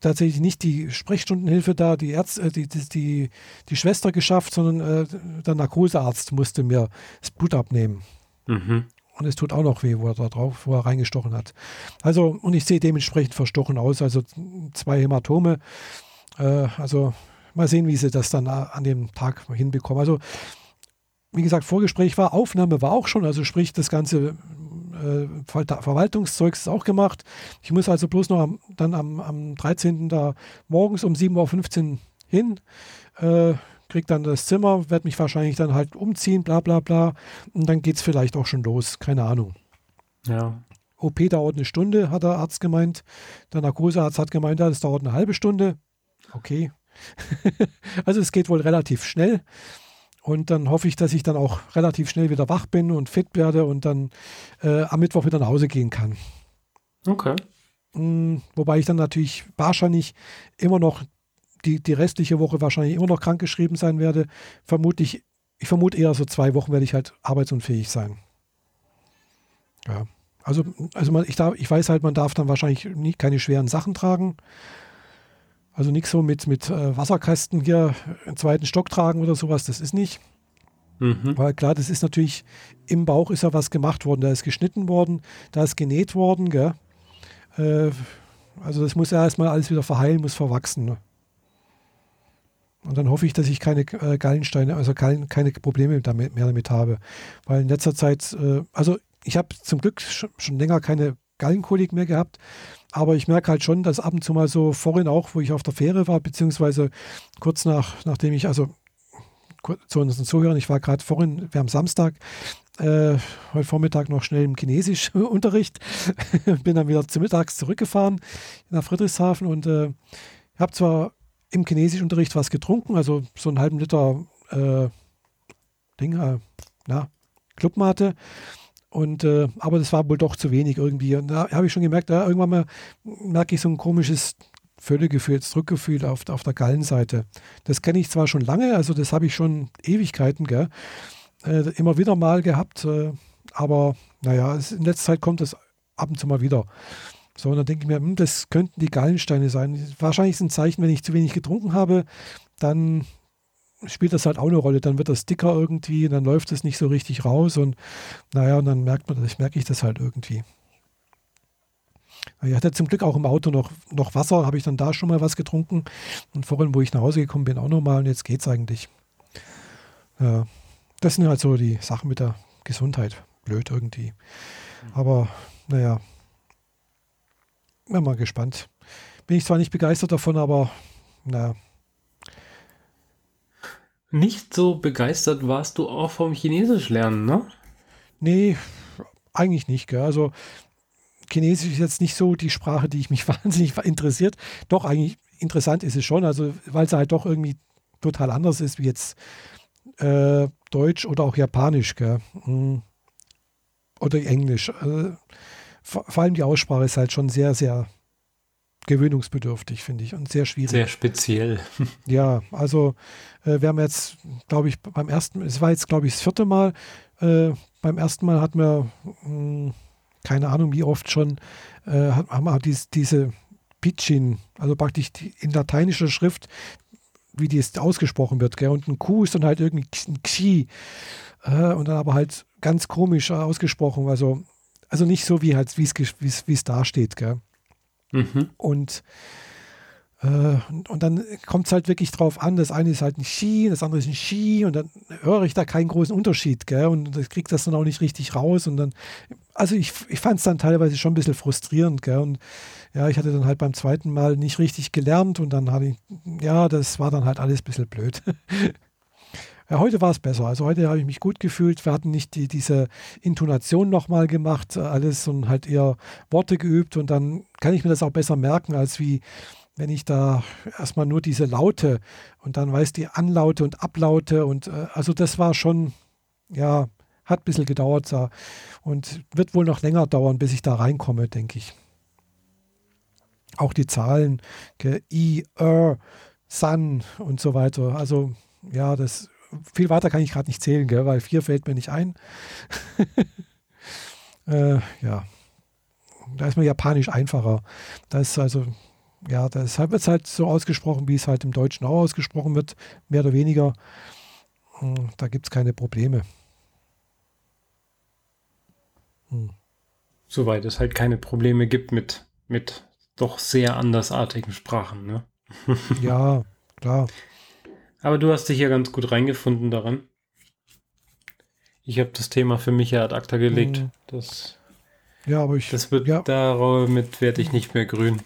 tatsächlich nicht die Sprechstundenhilfe da, die, Ärzte, äh, die, die, die, die Schwester geschafft, sondern äh, der Narkosearzt musste mir das Blut abnehmen. Mhm. Und es tut auch noch weh, wo er da drauf, wo er reingestochen hat. Also, und ich sehe dementsprechend verstochen aus, also zwei Hämatome. Äh, also mal sehen, wie sie das dann an dem Tag hinbekommen. Also, wie gesagt, Vorgespräch war, Aufnahme war auch schon, also sprich, das Ganze äh, Verwaltungszeugs auch gemacht. Ich muss also bloß noch am, dann am, am 13. da morgens um 7.15 Uhr hin, äh, krieg dann das Zimmer, werde mich wahrscheinlich dann halt umziehen, bla bla bla. Und dann geht es vielleicht auch schon los, keine Ahnung. Ja. OP dauert eine Stunde, hat der Arzt gemeint. Der Narkosearzt hat gemeint, ja, das dauert eine halbe Stunde. Okay. also es geht wohl relativ schnell. Und dann hoffe ich, dass ich dann auch relativ schnell wieder wach bin und fit werde und dann äh, am Mittwoch wieder nach Hause gehen kann. Okay. Mhm, wobei ich dann natürlich wahrscheinlich immer noch die, die restliche Woche wahrscheinlich immer noch krankgeschrieben sein werde. Vermutlich, ich vermute eher so zwei Wochen werde ich halt arbeitsunfähig sein. Ja. Also, also man, ich, darf, ich weiß halt, man darf dann wahrscheinlich nie, keine schweren Sachen tragen. Also nichts so mit, mit äh, Wasserkästen hier im zweiten Stock tragen oder sowas, das ist nicht. Mhm. Weil klar, das ist natürlich, im Bauch ist ja was gemacht worden, da ist geschnitten worden, da ist genäht worden, gell? Äh, also das muss ja erstmal alles wieder verheilen, muss verwachsen. Ne? Und dann hoffe ich, dass ich keine äh, Gallensteine, also kein, keine Probleme damit, mehr damit habe. Weil in letzter Zeit, äh, also ich habe zum Glück schon länger keine Gallenkolik mehr gehabt. Aber ich merke halt schon, dass ab und zu mal so vorhin auch, wo ich auf der Fähre war, beziehungsweise kurz nach, nachdem ich, also zu unseren Zuhörern, ich war gerade vorhin, wir haben Samstag, äh, heute Vormittag noch schnell im Chinesischunterricht, bin dann wieder zu mittags zurückgefahren nach Friedrichshafen und äh, habe zwar im Chinesischunterricht was getrunken, also so einen halben Liter äh, Ding, äh, na, Clubmate. Und, äh, aber das war wohl doch zu wenig irgendwie. Und da habe ich schon gemerkt, ja, irgendwann mal merke ich so ein komisches Völlegefühl, jetzt Druckgefühl auf, auf der Gallenseite. Das kenne ich zwar schon lange, also das habe ich schon Ewigkeiten, gell? Äh, immer wieder mal gehabt, äh, aber naja, in letzter Zeit kommt es ab und zu mal wieder. So, und dann denke ich mir, hm, das könnten die Gallensteine sein. Wahrscheinlich ist ein Zeichen, wenn ich zu wenig getrunken habe, dann spielt das halt auch eine Rolle. Dann wird das dicker irgendwie, dann läuft es nicht so richtig raus und naja, und dann merkt man das, merke ich das halt irgendwie. Ich hatte zum Glück auch im Auto noch, noch Wasser, habe ich dann da schon mal was getrunken. Und vorhin, wo ich nach Hause gekommen bin, auch nochmal und jetzt geht es eigentlich. Ja, das sind halt so die Sachen mit der Gesundheit. Blöd irgendwie. Aber naja, bin mal gespannt. Bin ich zwar nicht begeistert davon, aber naja. Nicht so begeistert warst du auch vom Chinesisch lernen, ne? Nee, eigentlich nicht. Gell? Also Chinesisch ist jetzt nicht so die Sprache, die ich mich wahnsinnig interessiert. Doch, eigentlich interessant ist es schon, also weil es halt doch irgendwie total anders ist wie jetzt äh, Deutsch oder auch Japanisch. Gell? Hm. Oder Englisch. Also, vor allem die Aussprache ist halt schon sehr, sehr gewöhnungsbedürftig, finde ich, und sehr schwierig. Sehr speziell. Ja, also äh, wir haben jetzt, glaube ich, beim ersten, es war jetzt, glaube ich, das vierte Mal. Äh, beim ersten Mal hatten wir, mh, hm, keine Ahnung, wie oft schon, äh, haben wir dies, diese Pidgin, also praktisch die, in lateinischer Schrift, wie die es ausgesprochen wird, gell? und ein Q ist dann halt irgendwie ein Xi, äh, und dann aber halt ganz komisch ausgesprochen, also also nicht so, wie halt, wie es da steht, gell? Mhm. Und, äh, und, dann kommt es halt wirklich drauf an, das eine ist halt ein Ski, das andere ist ein Ski und dann höre ich da keinen großen Unterschied, gell? Und ich kriege das dann auch nicht richtig raus und dann, also ich, ich fand es dann teilweise schon ein bisschen frustrierend, gell? Und ja, ich hatte dann halt beim zweiten Mal nicht richtig gelernt und dann habe ich, ja, das war dann halt alles ein bisschen blöd. Ja, heute war es besser. Also heute habe ich mich gut gefühlt. Wir hatten nicht die, diese Intonation nochmal gemacht, alles und halt eher Worte geübt und dann kann ich mir das auch besser merken, als wie wenn ich da erstmal nur diese Laute und dann weiß die Anlaute und Ablaute und äh, also das war schon, ja, hat ein bisschen gedauert da und wird wohl noch länger dauern, bis ich da reinkomme, denke ich. Auch die Zahlen, I, R, Sun und so weiter. Also ja, das viel weiter kann ich gerade nicht zählen, gell, weil vier fällt mir nicht ein. äh, ja, da ist mir Japanisch einfacher. Da ist also, ja, deshalb wird es halt so ausgesprochen, wie es halt im Deutschen auch ausgesprochen wird, mehr oder weniger. Hm, da gibt es keine Probleme. Hm. Soweit es halt keine Probleme gibt mit, mit doch sehr andersartigen Sprachen, ne? ja, klar. Aber du hast dich ja ganz gut reingefunden daran. Ich habe das Thema für mich ja ad acta gelegt. Das, ja, aber ich. Das wird ja. damit werde ich nicht mehr grün.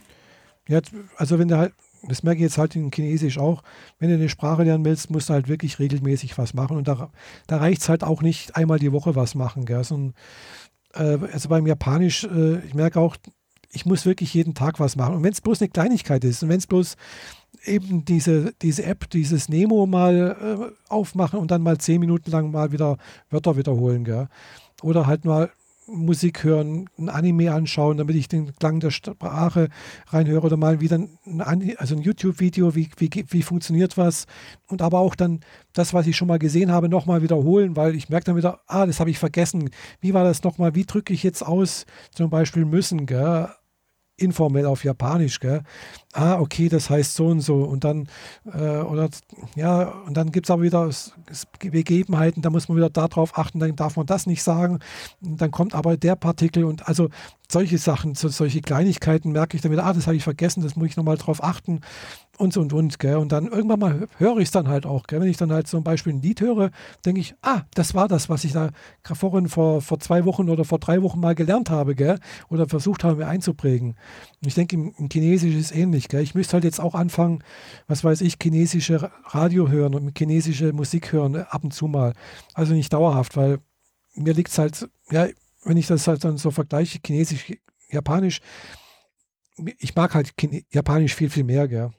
Ja, also wenn du halt, das merke ich jetzt halt in Chinesisch auch, wenn du eine Sprache lernen willst, musst du halt wirklich regelmäßig was machen. Und da, da reicht es halt auch nicht einmal die Woche was machen. Gell? Sondern, äh, also beim Japanisch, äh, ich merke auch, ich muss wirklich jeden Tag was machen. Und wenn es bloß eine Kleinigkeit ist und wenn es bloß eben diese, diese App, dieses Nemo mal äh, aufmachen und dann mal zehn Minuten lang mal wieder Wörter wiederholen. Gell? Oder halt mal Musik hören, ein Anime anschauen, damit ich den Klang der Sprache reinhöre oder mal wieder ein, also ein YouTube-Video, wie, wie, wie funktioniert was und aber auch dann das, was ich schon mal gesehen habe, nochmal wiederholen, weil ich merke dann wieder, ah, das habe ich vergessen. Wie war das nochmal? Wie drücke ich jetzt aus, zum Beispiel müssen, gell? Informell auf Japanisch, gell? Ah, okay, das heißt so und so. Und dann, äh, oder ja, und dann gibt es aber wieder Begebenheiten, da muss man wieder darauf achten, dann darf man das nicht sagen. Dann kommt aber der Partikel und also solche Sachen, so, solche Kleinigkeiten merke ich dann wieder, ah, das habe ich vergessen, das muss ich nochmal drauf achten. Und so und und, gell? Und dann irgendwann mal höre ich es dann halt auch, gell? Wenn ich dann halt zum Beispiel ein Lied höre, denke ich, ah, das war das, was ich da vorhin vor, vor zwei Wochen oder vor drei Wochen mal gelernt habe, gell? Oder versucht habe, mir einzuprägen. Und ich denke, im, im Chinesisch ist ähnlich, gell? Ich müsste halt jetzt auch anfangen, was weiß ich, chinesische Radio hören und chinesische Musik hören, ab und zu mal. Also nicht dauerhaft, weil mir liegt es halt, ja, wenn ich das halt dann so vergleiche, Chinesisch, Japanisch, ich mag halt Japanisch viel, viel mehr, gell?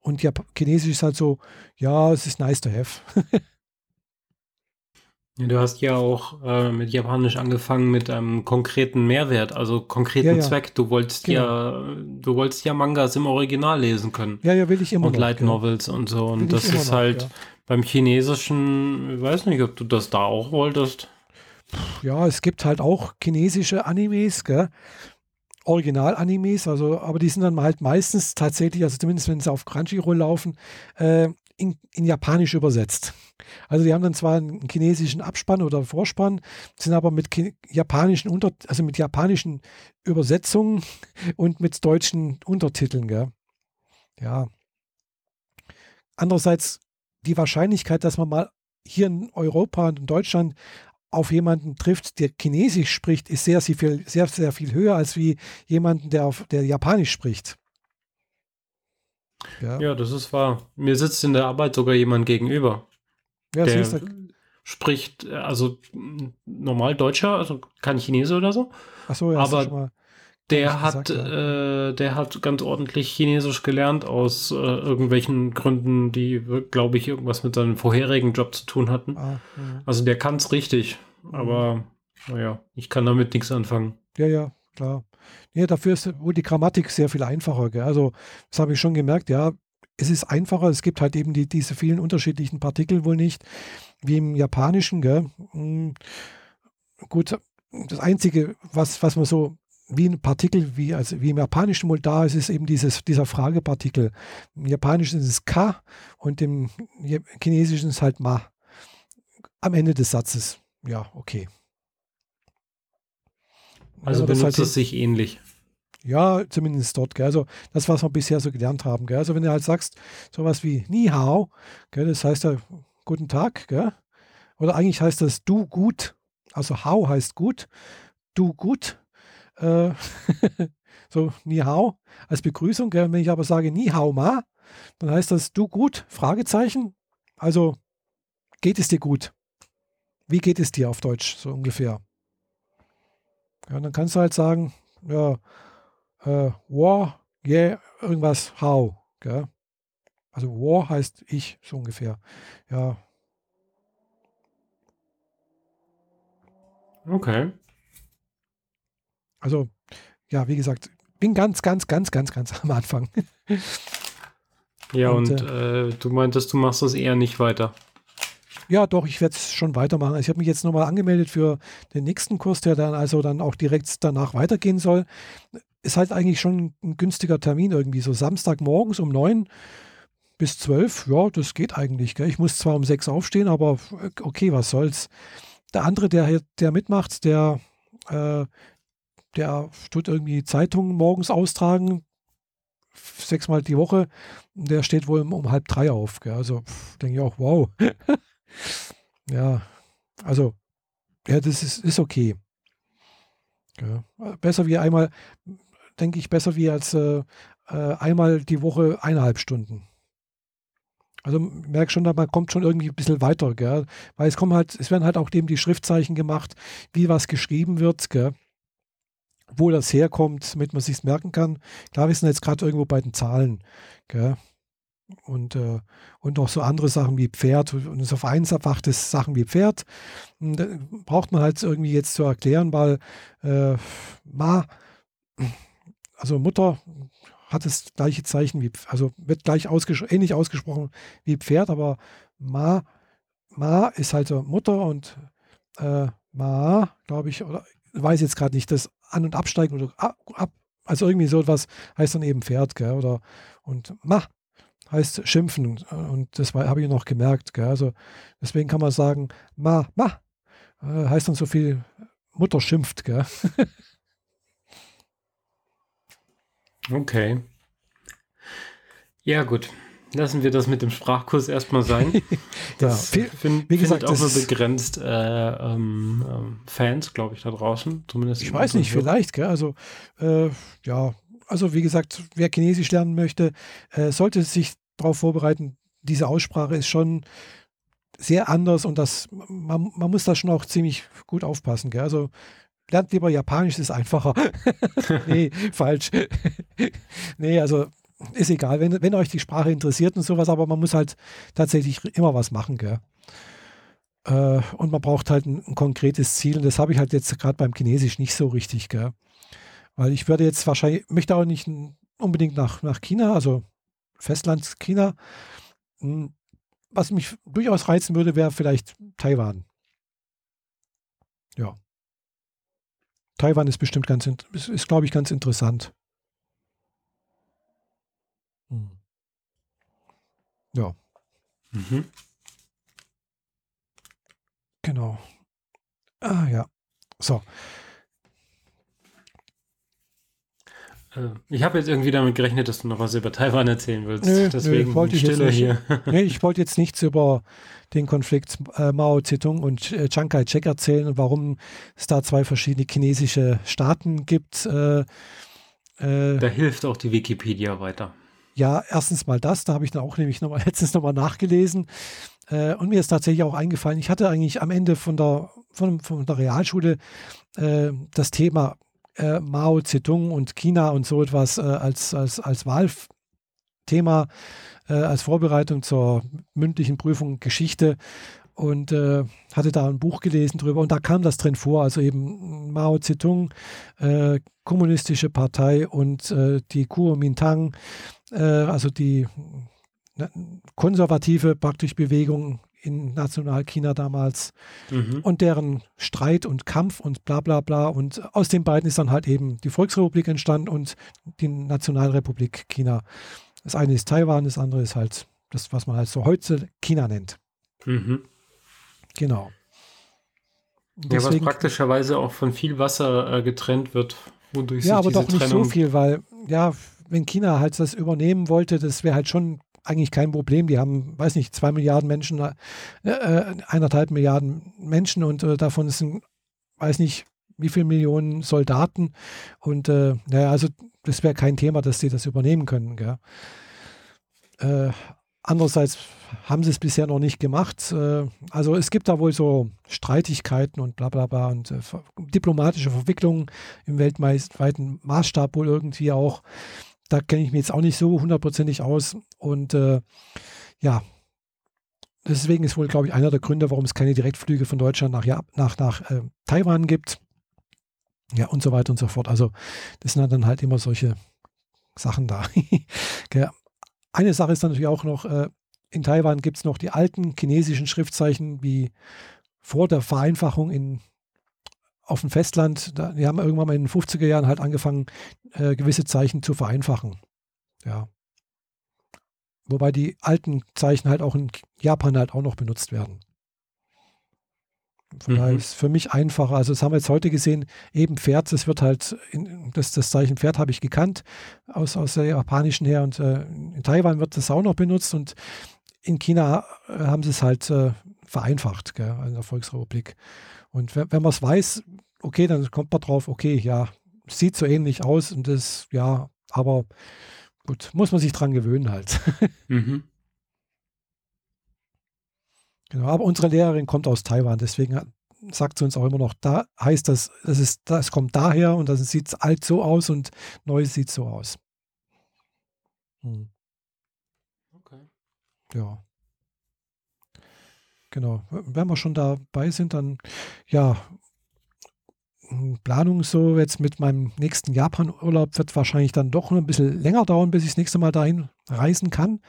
Und Jap Chinesisch ist halt so, ja, es ist nice to have. ja, du hast ja auch äh, mit Japanisch angefangen mit einem konkreten Mehrwert, also konkreten ja, ja. Zweck. Du wolltest genau. ja, du wolltest ja Mangas im Original lesen können. Ja, ja, will ich immer. Und noch, Light genau. Novels und so. Und will das ist noch, halt beim Chinesischen, ich weiß nicht, ob du das da auch wolltest. Ja, es gibt halt auch chinesische Animes, gell? Original-Animes, also, aber die sind dann halt meistens tatsächlich, also zumindest wenn sie auf Crunchyroll laufen, äh, in, in Japanisch übersetzt. Also die haben dann zwar einen chinesischen Abspann oder Vorspann, sind aber mit japanischen Unter also mit japanischen Übersetzungen und mit deutschen Untertiteln, gell? Ja. Andererseits die Wahrscheinlichkeit, dass man mal hier in Europa und in Deutschland auf jemanden trifft, der Chinesisch spricht, ist sehr, sehr viel, sehr, sehr viel höher als wie jemanden, der, auf, der Japanisch spricht. Ja. ja, das ist wahr. Mir sitzt in der Arbeit sogar jemand gegenüber. Ja, der spricht, also normal Deutscher, also kein Chinese oder so. Ach so, ja, aber der hat, äh, der hat ganz ordentlich Chinesisch gelernt aus äh, irgendwelchen Gründen, die, glaube ich, irgendwas mit seinem vorherigen Job zu tun hatten. Ah, ja. Also der kann es richtig, mhm. aber naja, ich kann damit nichts anfangen. Ja, ja, klar. Ja, dafür ist wohl die Grammatik sehr viel einfacher. Gell? Also, das habe ich schon gemerkt, ja, es ist einfacher. Es gibt halt eben die, diese vielen unterschiedlichen Partikel wohl nicht, wie im Japanischen. Gell? Hm, gut, das Einzige, was, was man so wie ein Partikel, wie, also wie im Japanischen wohl da ist, ist eben dieses, dieser Fragepartikel. Im Japanischen ist es Ka und im Chinesischen ist es halt Ma. Am Ende des Satzes. Ja, okay. Also benutzt halt es sich ähnlich. Ja, zumindest dort. Gell? Also das, was wir bisher so gelernt haben. Gell? Also wenn du halt sagst, sowas wie Ni Hao, gell? das heißt ja guten Tag, gell? oder eigentlich heißt das du gut, also Hao heißt gut, du gut, äh, so Ni Hao als Begrüßung. Gell? Wenn ich aber sage Ni Hao Ma, dann heißt das du gut? Fragezeichen. Also geht es dir gut? Wie geht es dir auf Deutsch so ungefähr? Ja, dann kannst du halt sagen, ja, äh, war, yeah, irgendwas, how. Gell? Also war heißt ich, so ungefähr. Ja. Okay. Also, ja, wie gesagt, bin ganz, ganz, ganz, ganz, ganz am Anfang. ja, und, und äh, du meintest, du machst das eher nicht weiter. Ja, doch, ich werde es schon weitermachen. Ich habe mich jetzt nochmal angemeldet für den nächsten Kurs, der dann also dann auch direkt danach weitergehen soll. Ist halt eigentlich schon ein günstiger Termin irgendwie, so Samstagmorgens um neun bis zwölf. Ja, das geht eigentlich. Gell? Ich muss zwar um sechs aufstehen, aber okay, was soll's. Der andere, der, der mitmacht, der äh, der tut irgendwie Zeitungen morgens austragen, sechsmal die Woche. Der steht wohl um, um halb drei auf. Gell? Also denke ich auch, wow. ja, also, ja, das ist, ist okay. Ja. Besser wie einmal, denke ich, besser wie als äh, äh, einmal die Woche eineinhalb Stunden. Also merke schon, man kommt schon irgendwie ein bisschen weiter, gell? weil es kommen halt, es werden halt auch dem die Schriftzeichen gemacht, wie was geschrieben wird, gell? Wo das herkommt, damit man sich merken kann. Klar, wir sind jetzt gerade irgendwo bei den Zahlen. Gell? Und, äh, und noch so andere Sachen wie Pferd und so vereinfachte Sachen wie Pferd. Und, äh, braucht man halt irgendwie jetzt zu erklären, weil äh, Ma, also Mutter hat das gleiche Zeichen wie, also wird gleich ausges ähnlich ausgesprochen wie Pferd, aber Ma, Ma ist halt Mutter und äh, Ma, glaube ich, oder weiß jetzt gerade nicht, das an- und absteigen oder ab, ab, also irgendwie so etwas heißt dann eben Pferd, gell? Oder und ma heißt schimpfen und das habe ich noch gemerkt, gell? Also deswegen kann man sagen, ma, ma äh, heißt dann so viel Mutter schimpft, gell? okay. Ja, gut. Lassen wir das mit dem Sprachkurs erstmal sein. Das ja, find, wie gesagt, auch nur begrenzt äh, ähm, ähm, Fans, glaube ich, da draußen. Zumindest ich weiß nicht, vielleicht. Gell? Also äh, ja, also wie gesagt, wer Chinesisch lernen möchte, äh, sollte sich darauf vorbereiten. Diese Aussprache ist schon sehr anders und das man, man muss da schon auch ziemlich gut aufpassen. Gell? Also lernt lieber Japanisch, ist einfacher. nee, falsch. nee, also ist egal, wenn, wenn euch die Sprache interessiert und sowas, aber man muss halt tatsächlich immer was machen, gell? Äh, und man braucht halt ein, ein, konkretes Ziel und das habe ich halt jetzt gerade beim Chinesisch nicht so richtig, gell? Weil ich würde jetzt wahrscheinlich, möchte auch nicht unbedingt nach, nach China, also Festland China. Hm, was mich durchaus reizen würde, wäre vielleicht Taiwan. Ja. Taiwan ist bestimmt ganz, ist, ist glaube ich, ganz interessant. Ja. Mhm. Genau. Ah ja. So. Äh, ich habe jetzt irgendwie damit gerechnet, dass du noch was über Taiwan erzählen willst. Nö, Deswegen nö, ich Stille hier. nee, ich wollte jetzt nichts über den Konflikt äh, Mao Zedong und äh, Chiang Kai-shek erzählen und warum es da zwei verschiedene chinesische Staaten gibt. Äh, äh da hilft auch die Wikipedia weiter. Ja, erstens mal das, da habe ich dann auch nämlich noch letztens nochmal nachgelesen. Äh, und mir ist tatsächlich auch eingefallen, ich hatte eigentlich am Ende von der, von, von der Realschule äh, das Thema äh, Mao Zedong und China und so etwas äh, als, als, als Wahlthema, äh, als Vorbereitung zur mündlichen Prüfung Geschichte und äh, hatte da ein Buch gelesen drüber und da kam das drin vor, also eben Mao Zedong, äh, kommunistische Partei und äh, die Kuomintang, also die konservative praktisch Bewegung in Nationalchina damals mhm. und deren Streit und Kampf und bla bla bla. Und aus den beiden ist dann halt eben die Volksrepublik entstanden und die Nationalrepublik China. Das eine ist Taiwan, das andere ist halt das, was man halt so heute China nennt. Mhm. Genau. ja, was praktischerweise auch von viel Wasser äh, getrennt wird, wodurch Ja, aber doch nicht Trennung so viel, weil, ja, wenn China halt das übernehmen wollte, das wäre halt schon eigentlich kein Problem. Die haben, weiß nicht, zwei Milliarden Menschen, äh, äh, eineinhalb Milliarden Menschen und äh, davon sind, weiß nicht, wie viele Millionen Soldaten. Und äh, naja, also das wäre kein Thema, dass sie das übernehmen können. Äh, andererseits haben sie es bisher noch nicht gemacht. Äh, also es gibt da wohl so Streitigkeiten und bla bla bla und äh, diplomatische Verwicklungen im weltweiten Maßstab wohl irgendwie auch. Da kenne ich mich jetzt auch nicht so hundertprozentig aus. Und äh, ja, deswegen ist wohl, glaube ich, einer der Gründe, warum es keine Direktflüge von Deutschland nach, nach, nach äh, Taiwan gibt. Ja, und so weiter und so fort. Also, das sind dann halt immer solche Sachen da. Eine Sache ist natürlich auch noch, äh, in Taiwan gibt es noch die alten chinesischen Schriftzeichen wie vor der Vereinfachung in auf dem Festland, da, die haben irgendwann mal in den 50er Jahren halt angefangen, äh, gewisse Zeichen zu vereinfachen. Ja. Wobei die alten Zeichen halt auch in Japan halt auch noch benutzt werden. Von daher mhm. ist es für mich einfacher. Also, das haben wir jetzt heute gesehen, eben Pferd, das wird halt, in, das, das Zeichen Pferd habe ich gekannt aus, aus der japanischen her und äh, in Taiwan wird das auch noch benutzt und in China äh, haben sie es halt äh, vereinfacht, gell, in der Volksrepublik. Und wenn, wenn man es weiß, okay, dann kommt man drauf, okay, ja, sieht so ähnlich aus und das, ja, aber gut, muss man sich dran gewöhnen halt. Mhm. Genau, aber unsere Lehrerin kommt aus Taiwan, deswegen sagt sie uns auch immer noch, da heißt das, das ist, das kommt daher und das sieht alt so aus und neu sieht so aus. Hm. Okay. Ja. Genau. Wenn wir schon dabei sind, dann ja, hm, Planung so jetzt mit meinem nächsten Japan-Urlaub wird wahrscheinlich dann doch ein bisschen länger dauern, bis ich das nächste Mal dahin reisen kann.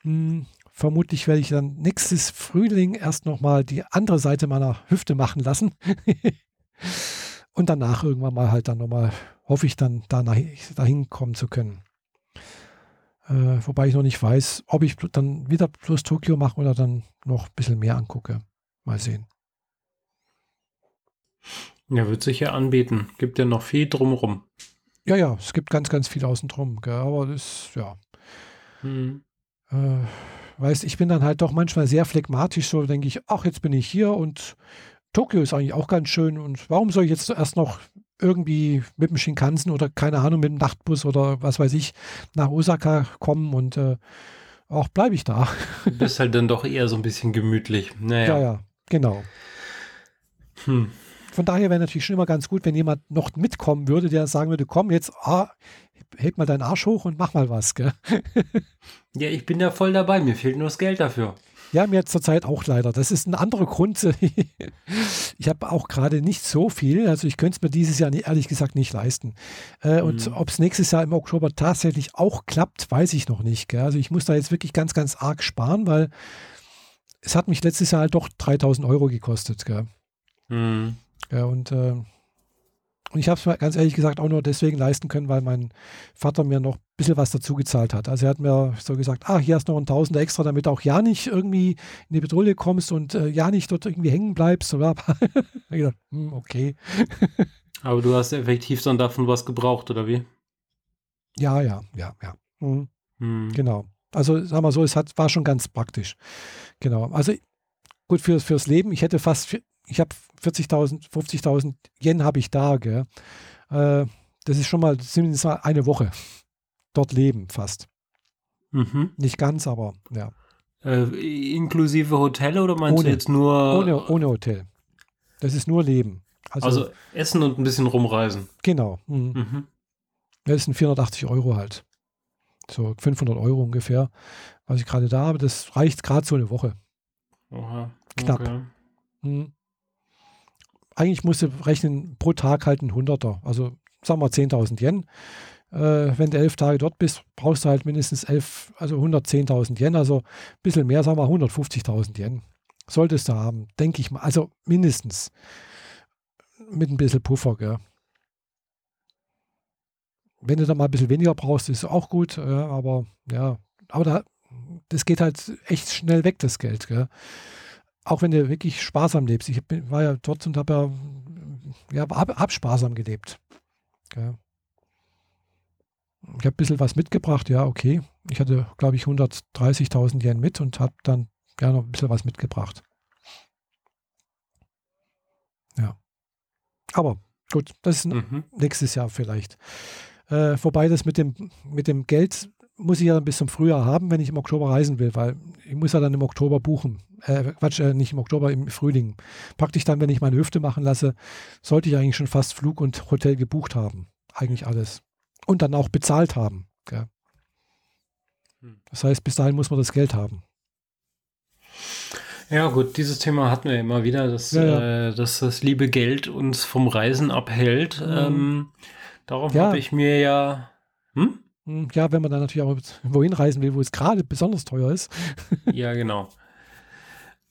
Hm, vermutlich werde ich dann nächstes Frühling erst nochmal die andere Seite meiner Hüfte machen lassen. Und danach irgendwann mal halt dann nochmal, hoffe ich dann da dahin kommen zu können. Äh, wobei ich noch nicht weiß, ob ich dann wieder plus Tokio mache oder dann noch ein bisschen mehr angucke. Mal sehen. Ja, wird sich ja anbieten. Gibt ja noch viel drumherum. Ja, ja, es gibt ganz, ganz viel außen drum. Gell? Aber das, ja. Mhm. Äh, weißt, ich bin dann halt doch manchmal sehr phlegmatisch, so denke ich, ach, jetzt bin ich hier und Tokio ist eigentlich auch ganz schön und warum soll ich jetzt erst noch irgendwie mit dem Shinkansen oder keine Ahnung, mit dem Nachtbus oder was weiß ich nach Osaka kommen und äh, auch bleibe ich da. Du bist halt dann doch eher so ein bisschen gemütlich. Naja. Ja, ja, genau. Hm. Von daher wäre natürlich schon immer ganz gut, wenn jemand noch mitkommen würde, der sagen würde, komm jetzt, ah, heb mal deinen Arsch hoch und mach mal was. Gell? ja, ich bin da voll dabei, mir fehlt nur das Geld dafür. Ja, mir zurzeit auch leider. Das ist ein anderer Grund. ich habe auch gerade nicht so viel. Also ich könnte es mir dieses Jahr ehrlich gesagt nicht leisten. Äh, und mhm. ob es nächstes Jahr im Oktober tatsächlich auch klappt, weiß ich noch nicht. Gell? Also ich muss da jetzt wirklich ganz, ganz arg sparen, weil es hat mich letztes Jahr halt doch 3000 Euro gekostet. Gell? Mhm. Ja, und äh, und ich habe es mir ganz ehrlich gesagt auch nur deswegen leisten können, weil mein Vater mir noch ein bisschen was dazu gezahlt hat. Also er hat mir so gesagt, ah, hier hast du noch ein Tausender extra, damit auch ja nicht irgendwie in die Bedrohung kommst und äh, ja nicht dort irgendwie hängen bleibst. Oder? ich gedacht, hm, okay. Aber du hast effektiv dann davon was gebraucht, oder wie? Ja, ja, ja, ja. Mhm. Hm. Genau. Also sagen wir so, es hat, war schon ganz praktisch. Genau. Also gut für, fürs Leben. Ich hätte fast ich habe 40.000, 50.000 Yen habe ich da. Gell? Äh, das ist schon mal zumindest eine Woche dort leben fast. Mhm. Nicht ganz, aber ja. Äh, inklusive Hotel oder meinst ohne, du jetzt nur? Ohne, ohne Hotel. Das ist nur Leben. Also, also Essen und ein bisschen rumreisen. Genau. Mhm. Mhm. Das sind 480 Euro halt. So 500 Euro ungefähr, was ich gerade da habe. Das reicht gerade so eine Woche. Oha. Knapp. Okay. Mhm eigentlich musst du rechnen pro Tag halt ein Hunderter. Also sagen wir 10.000 Yen. Äh, wenn du elf Tage dort bist, brauchst du halt mindestens elf, also 110.000 Yen, also ein bisschen mehr, sagen wir 150.000 Yen. Solltest du haben, denke ich mal. Also mindestens. Mit ein bisschen Puffer, gell. Wenn du da mal ein bisschen weniger brauchst, ist auch gut, ja, aber ja, aber da, das geht halt echt schnell weg, das Geld, gell auch wenn du wirklich sparsam lebst. Ich war ja und habe ja, ja hab, hab, sparsam gelebt. Ja. Ich habe ein bisschen was mitgebracht, ja, okay. Ich hatte, glaube ich, 130.000 Yen mit und habe dann ja noch ein bisschen was mitgebracht. Ja. Aber gut, das ist mhm. nächstes Jahr vielleicht. Äh, wobei das mit dem, mit dem Geld muss ich ja bis zum Frühjahr haben, wenn ich im Oktober reisen will, weil ich muss ja dann im Oktober buchen. Äh, Quatsch, äh, nicht im Oktober, im Frühling. Praktisch dann, wenn ich meine Hüfte machen lasse, sollte ich eigentlich schon fast Flug und Hotel gebucht haben. Eigentlich alles. Und dann auch bezahlt haben. Gell? Hm. Das heißt, bis dahin muss man das Geld haben. Ja, gut, dieses Thema hatten wir immer wieder, dass, ja, ja. Äh, dass das liebe Geld uns vom Reisen abhält. Mhm. Ähm, darauf ja. habe ich mir ja. Hm? Hm, ja, wenn man dann natürlich auch wohin reisen will, wo es gerade besonders teuer ist. ja, genau.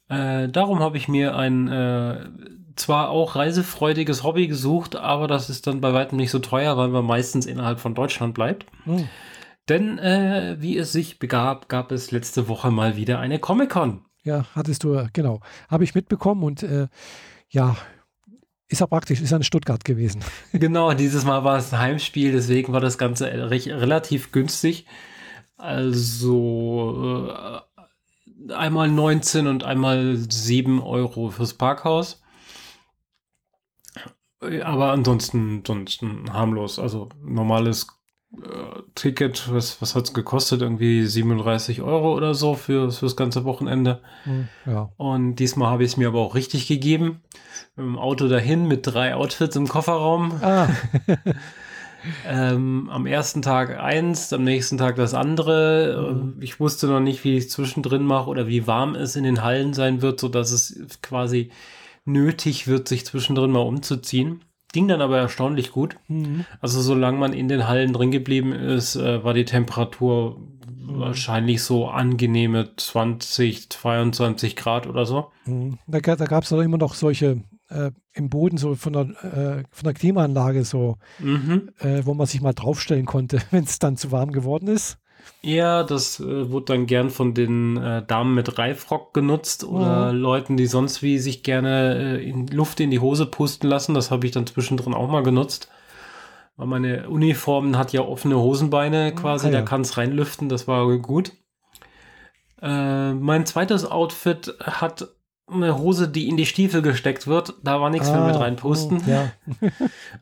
Äh, darum habe ich mir ein äh, zwar auch reisefreudiges Hobby gesucht, aber das ist dann bei weitem nicht so teuer, weil man meistens innerhalb von Deutschland bleibt. Hm. Denn äh, wie es sich begab, gab es letzte Woche mal wieder eine Comic-Con. Ja, hattest du, genau. Habe ich mitbekommen und äh, ja, ist ja praktisch, ist ja in Stuttgart gewesen. Genau, dieses Mal war es ein Heimspiel, deswegen war das Ganze relativ günstig. Also äh, einmal 19 und einmal 7 Euro fürs Parkhaus. Aber ansonsten, ansonsten harmlos. Also normales äh, Ticket, was, was hat es gekostet? Irgendwie 37 Euro oder so für, für das ganze Wochenende. Hm, ja. Und diesmal habe ich es mir aber auch richtig gegeben. Mit dem Auto dahin mit drei Outfits im Kofferraum. Ah. ähm, am ersten Tag eins, am nächsten Tag das andere. Mhm. Ich wusste noch nicht, wie ich es zwischendrin mache oder wie warm es in den Hallen sein wird, sodass es quasi nötig wird, sich zwischendrin mal umzuziehen. Ging dann aber erstaunlich gut. Mhm. Also solange man in den Hallen drin geblieben ist, äh, war die Temperatur mhm. wahrscheinlich so angenehme 20, 22 Grad oder so. Mhm. Da, da gab es immer noch solche äh, im Boden so von der, äh, von der Klimaanlage so, mhm. äh, wo man sich mal draufstellen konnte, wenn es dann zu warm geworden ist. Ja, das äh, wurde dann gern von den äh, Damen mit Reifrock genutzt oder mhm. Leuten, die sonst wie sich gerne äh, in Luft in die Hose pusten lassen. Das habe ich dann zwischendrin auch mal genutzt. Weil meine Uniform hat ja offene Hosenbeine quasi, Ah, ja. da kann es reinlüften, das war gut. Äh, mein zweites Outfit hat eine Hose, die in die Stiefel gesteckt wird. Da war nichts mehr mit Ah, reinpusten. mm, Ja.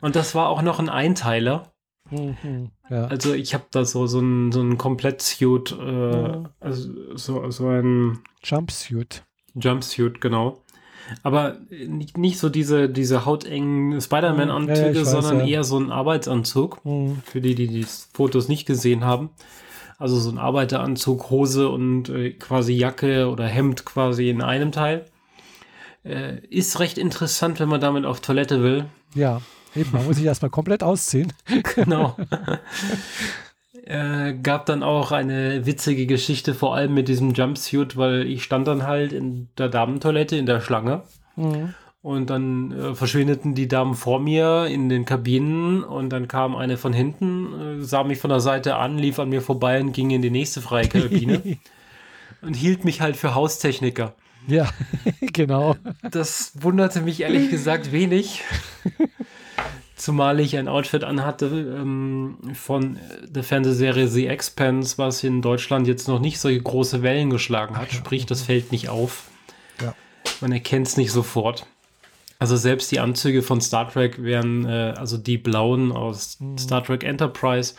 Und das war auch noch ein Einteiler. Mhm, ja. Also ich habe da so, so ein, so ein Komplettsuit, äh, Mhm. also so, so ein Jumpsuit. Jumpsuit, genau. Aber nicht, nicht so diese, diese hautengen Spider-Man-Anzüge, Ja, ja, sondern ja. eher so ein Arbeitsanzug. Mhm. Für die, die die Fotos nicht gesehen haben. Also so ein Arbeiteranzug, Hose und äh, quasi Jacke oder Hemd quasi in einem Teil. Äh, ist recht interessant, wenn man damit auf Toilette will. Ja, eben, man muss sich erstmal komplett ausziehen. Genau. äh, gab dann auch eine witzige Geschichte, vor allem mit diesem Jumpsuit, weil ich stand dann halt in der Damentoilette in der Schlange. Mhm. Und dann äh, verschwindeten die Damen vor mir in den Kabinen und dann kam eine von hinten, äh, sah mich von der Seite an, lief an mir vorbei und ging in die nächste freie Kabine und hielt mich halt für Haustechniker. Ja, genau. Das wunderte mich ehrlich gesagt wenig. Zumal ich ein Outfit anhatte ähm, von der Fernsehserie The Expanse, was in Deutschland jetzt noch nicht solche große Wellen geschlagen hat. Sprich, das fällt nicht auf. Ja. Man erkennt es nicht sofort. Also selbst die Anzüge von Star Trek wären, äh, also die blauen aus Star Trek Enterprise,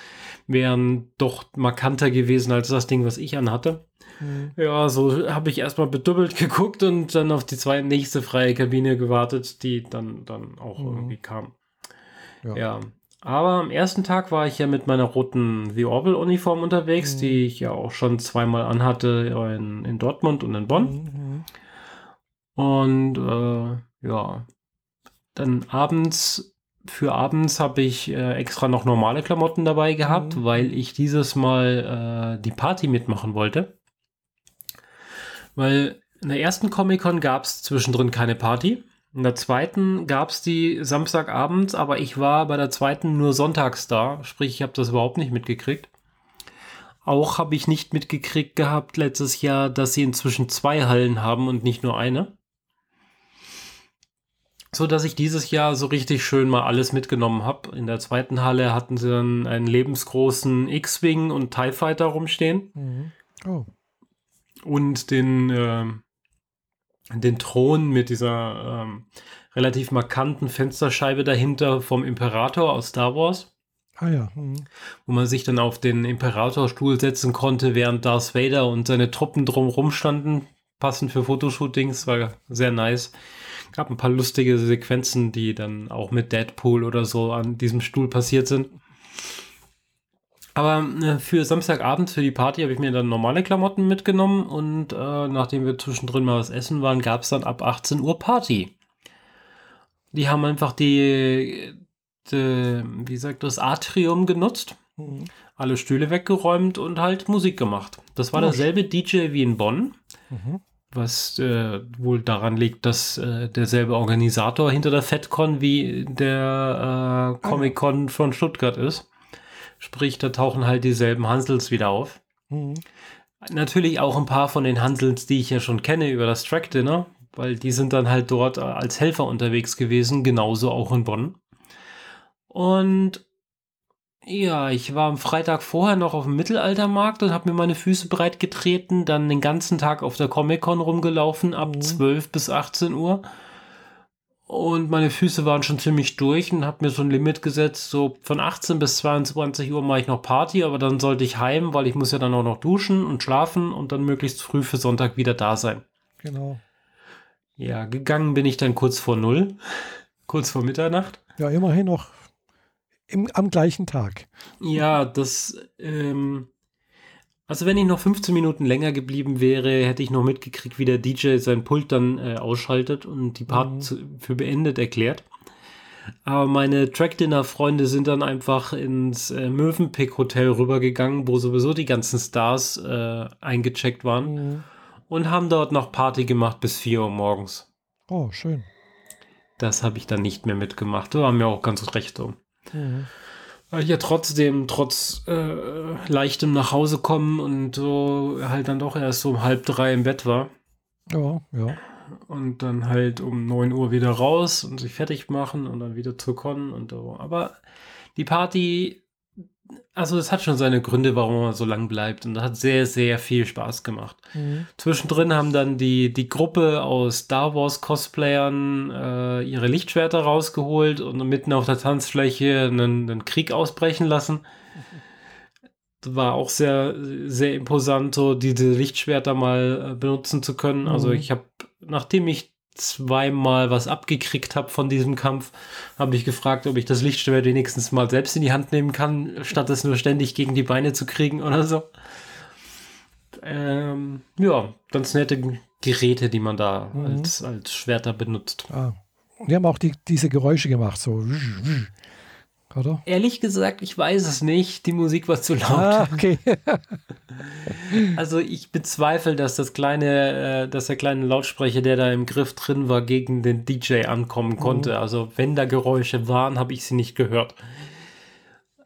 wären doch markanter gewesen als das Ding, was ich anhatte. Mhm. Ja, so habe ich erstmal bedoppelt geguckt und dann auf die zwei nächste freie Kabine gewartet, die dann, dann auch Mhm. irgendwie kam. Ja. Ja. Aber am ersten Tag war ich ja mit meiner roten The Orville Uniform unterwegs, Mhm. die ich ja auch schon zweimal anhatte in, in Dortmund und in Bonn. Mhm. Und äh, ja, dann abends, für abends habe ich äh, extra noch normale Klamotten dabei gehabt, Mhm. weil ich dieses Mal äh, die Party mitmachen wollte. Weil in der ersten Comic-Con gab es zwischendrin keine Party. In der zweiten gab es die Samstagabends, aber ich war bei der zweiten nur sonntags da. Sprich, ich habe das überhaupt nicht mitgekriegt. Auch habe ich nicht mitgekriegt gehabt letztes Jahr, dass sie inzwischen zwei Hallen haben und nicht nur eine. So dass ich dieses Jahr so richtig schön mal alles mitgenommen habe. In der zweiten Halle hatten sie dann einen lebensgroßen X-Wing und TIE Fighter rumstehen Mhm. Oh, und den, ähm, den Thron mit dieser ähm, relativ markanten Fensterscheibe dahinter vom Imperator aus Star Wars, ah ja. Mhm. wo man sich dann auf den Imperatorstuhl setzen konnte, während Darth Vader und seine Truppen drumherum standen, passend für Fotoshootings, war sehr nice. Gab ein paar lustige Sequenzen, die dann auch mit Deadpool oder so an diesem Stuhl passiert sind. Aber äh, für Samstagabend, für die Party, habe ich mir dann normale Klamotten mitgenommen und äh, nachdem wir zwischendrin mal was essen waren, gab es dann ab 18 Uhr Party. Die haben einfach die, die wie sagt das, Atrium genutzt, Mhm. alle Stühle weggeräumt und halt Musik gemacht. Das war derselbe DJ wie in Bonn, Mhm. was äh, wohl daran liegt, dass äh, derselbe Organisator hinter der FedCon wie der äh, Comic-Con von Stuttgart ist. Sprich, da tauchen halt dieselben Hansels wieder auf. Mhm. Natürlich auch ein paar von den Hansels, die ich ja schon kenne über das Track Dinner, weil die sind dann halt dort äh, als Helfer unterwegs gewesen, genauso auch in Bonn. Und ja, ich war am Freitag vorher noch auf dem Mittelaltermarkt und habe mir meine Füße breit getreten, dann den ganzen Tag auf der Comic-Con rumgelaufen, ab Mhm. 12 bis 18 Uhr. Und meine Füße waren schon ziemlich durch und habe mir so ein Limit gesetzt, so von 18 bis 22 Uhr mache ich noch Party, aber dann sollte ich heim, weil ich muss ja dann auch noch duschen und schlafen und dann möglichst früh für Sonntag wieder da sein. Genau. Ja, gegangen bin ich dann kurz vor null, kurz vor Mitternacht. Ja, immerhin noch im, am gleichen Tag. Ja, das, ähm, also wenn ich noch 15 Minuten länger geblieben wäre, hätte ich noch mitgekriegt, wie der DJ sein Pult dann äh, ausschaltet und die Part Mhm. zu, für beendet erklärt. Aber meine Track-Dinner-Freunde sind dann einfach ins äh, Mövenpick-Hotel rübergegangen, wo sowieso die ganzen Stars äh, eingecheckt waren Mhm. und haben dort noch Party gemacht bis 4 Uhr morgens. Oh, schön. Das habe ich dann nicht mehr mitgemacht. Da war mir auch ganz recht so. Mhm. Ja trotzdem, trotz äh, leichtem nach Hause kommen und so halt dann doch erst so um halb drei im Bett war. Ja, ja. Und dann halt um 9 Uhr wieder raus und sich fertig machen und dann wieder zur Con und so. Aber die Party, also es hat schon seine Gründe, warum man so lang bleibt und das hat sehr, sehr viel Spaß gemacht. Mhm. Zwischendrin haben dann die, die Gruppe aus Star Wars Cosplayern äh, ihre Lichtschwerter rausgeholt und mitten auf der Tanzfläche einen, einen Krieg ausbrechen lassen. Das war auch sehr, sehr imposant, so diese Lichtschwerter mal äh, benutzen zu können. Also Mhm. ich habe, nachdem ich zweimal was abgekriegt habe von diesem Kampf, habe ich gefragt, ob ich das Lichtschwert wenigstens mal selbst in die Hand nehmen kann, statt es nur ständig gegen die Beine zu kriegen oder so. Ähm, ja, ganz nette Geräte, die man da Mhm. als, als Schwerter benutzt. Ah. Und die haben auch die, diese Geräusche gemacht, so. Oder? Ehrlich gesagt, ich weiß es nicht. Die Musik war zu laut. Ah, okay. Also ich bezweifle, dass das kleine, äh, dass der kleine Lautsprecher, der da im Griff drin war, gegen den DJ ankommen konnte. Also wenn da Geräusche waren, habe ich sie nicht gehört.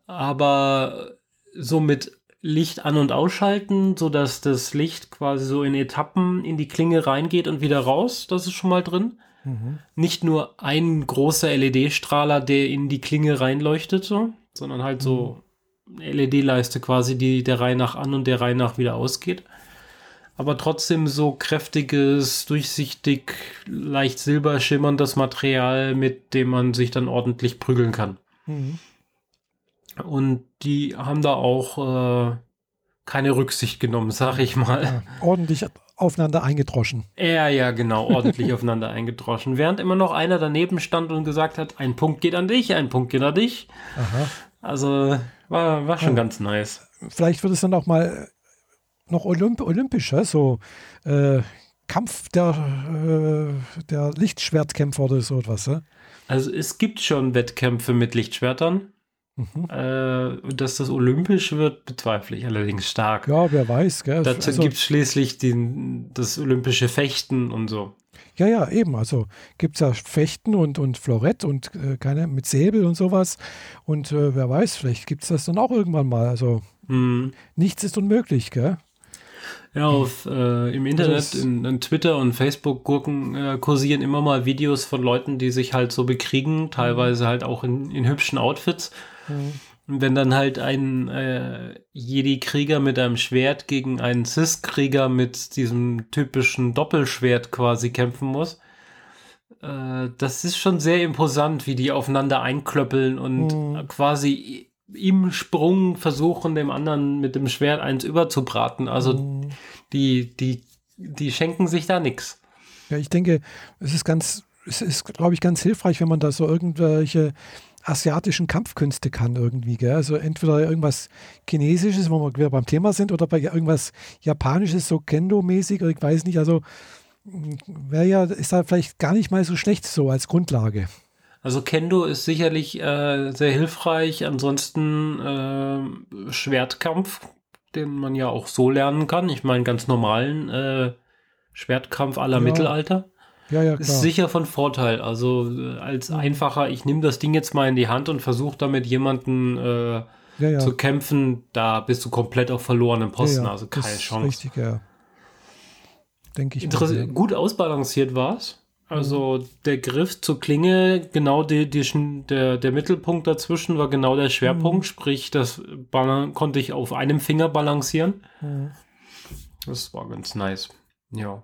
Aber so mit Licht an- und ausschalten, sodass das Licht quasi so in Etappen in die Klinge reingeht und wieder raus, das ist schon mal drin. Mhm. Nicht nur ein großer LED-Strahler, der in die Klinge reinleuchtet, so, sondern halt so eine LED-Leiste quasi, die der Reihe nach an und der Reihe nach wieder ausgeht. Aber trotzdem so kräftiges, durchsichtig, leicht silberschimmerndes Material, mit dem man sich dann ordentlich prügeln kann. Mhm. Und die haben da auch äh, keine Rücksicht genommen, sag ich mal. Ja, ordentlich aufeinander eingedroschen. Ja, ja, genau, ordentlich aufeinander eingedroschen. Während immer noch einer daneben stand und gesagt hat, ein Punkt geht an dich, ein Punkt geht an dich. Aha. Also war, war schon Ja. ganz nice. Vielleicht wird es dann auch mal noch Olymp olympischer, so äh, Kampf der, äh, der Lichtschwertkämpfer oder so etwas. Ja? Also es gibt schon Wettkämpfe mit Lichtschwertern. Mhm. Äh, dass das olympisch wird, bezweifle ich allerdings stark. Ja, wer weiß. Gell? Dazu Also- gibt es schließlich den, das olympische Fechten und so. Ja, ja, eben. Also gibt es ja Fechten und, und Florett und äh, keine mit Säbel und sowas. Und äh, wer weiß, vielleicht gibt es das dann auch irgendwann mal. Also Hm. nichts ist unmöglich, gell? Ja, auf, äh, im Internet, Das- in, in Twitter und Facebook gurken, äh, kursieren immer mal Videos von Leuten, die sich halt so bekriegen, teilweise halt auch in, in hübschen Outfits. Und wenn dann halt ein äh, Jedi-Krieger mit einem Schwert gegen einen Cis-Krieger mit diesem typischen Doppelschwert quasi kämpfen muss, äh, das ist schon sehr imposant, wie die aufeinander einklöppeln und Mhm. quasi im Sprung versuchen, dem anderen mit dem Schwert eins überzubraten. Also Mhm. die, die, die schenken sich da nichts. Ja, ich denke, es ist ganz, es ist, glaube ich, ganz hilfreich, wenn man da so irgendwelche asiatischen Kampfkünste kann irgendwie, gell? Also entweder irgendwas Chinesisches, wo wir wieder beim Thema sind, oder bei irgendwas Japanisches, so Kendo-mäßig, oder ich weiß nicht, also wäre ja, ist da vielleicht gar nicht mal so schlecht so als Grundlage. Also Kendo ist sicherlich äh, sehr hilfreich. Ansonsten äh, Schwertkampf, den man ja auch so lernen kann. Ich meine ganz normalen äh, Schwertkampf aller Ja. Mittelalter. Ja, ja, Ist sicher von Vorteil. Also äh, als einfacher, ich nehme das Ding jetzt mal in die Hand und versuche damit jemanden äh, ja, zu kämpfen, da bist du komplett auf verlorenem Posten, also keine Chance. Richtig, ja. Denke ich. Ja. gut ausbalanciert war es. Also der Griff zur Klinge, genau die, die, der, der Mittelpunkt dazwischen war genau der Schwerpunkt, sprich, das konnte ich auf einem Finger balancieren. Mhm. Das war ganz nice. Ja.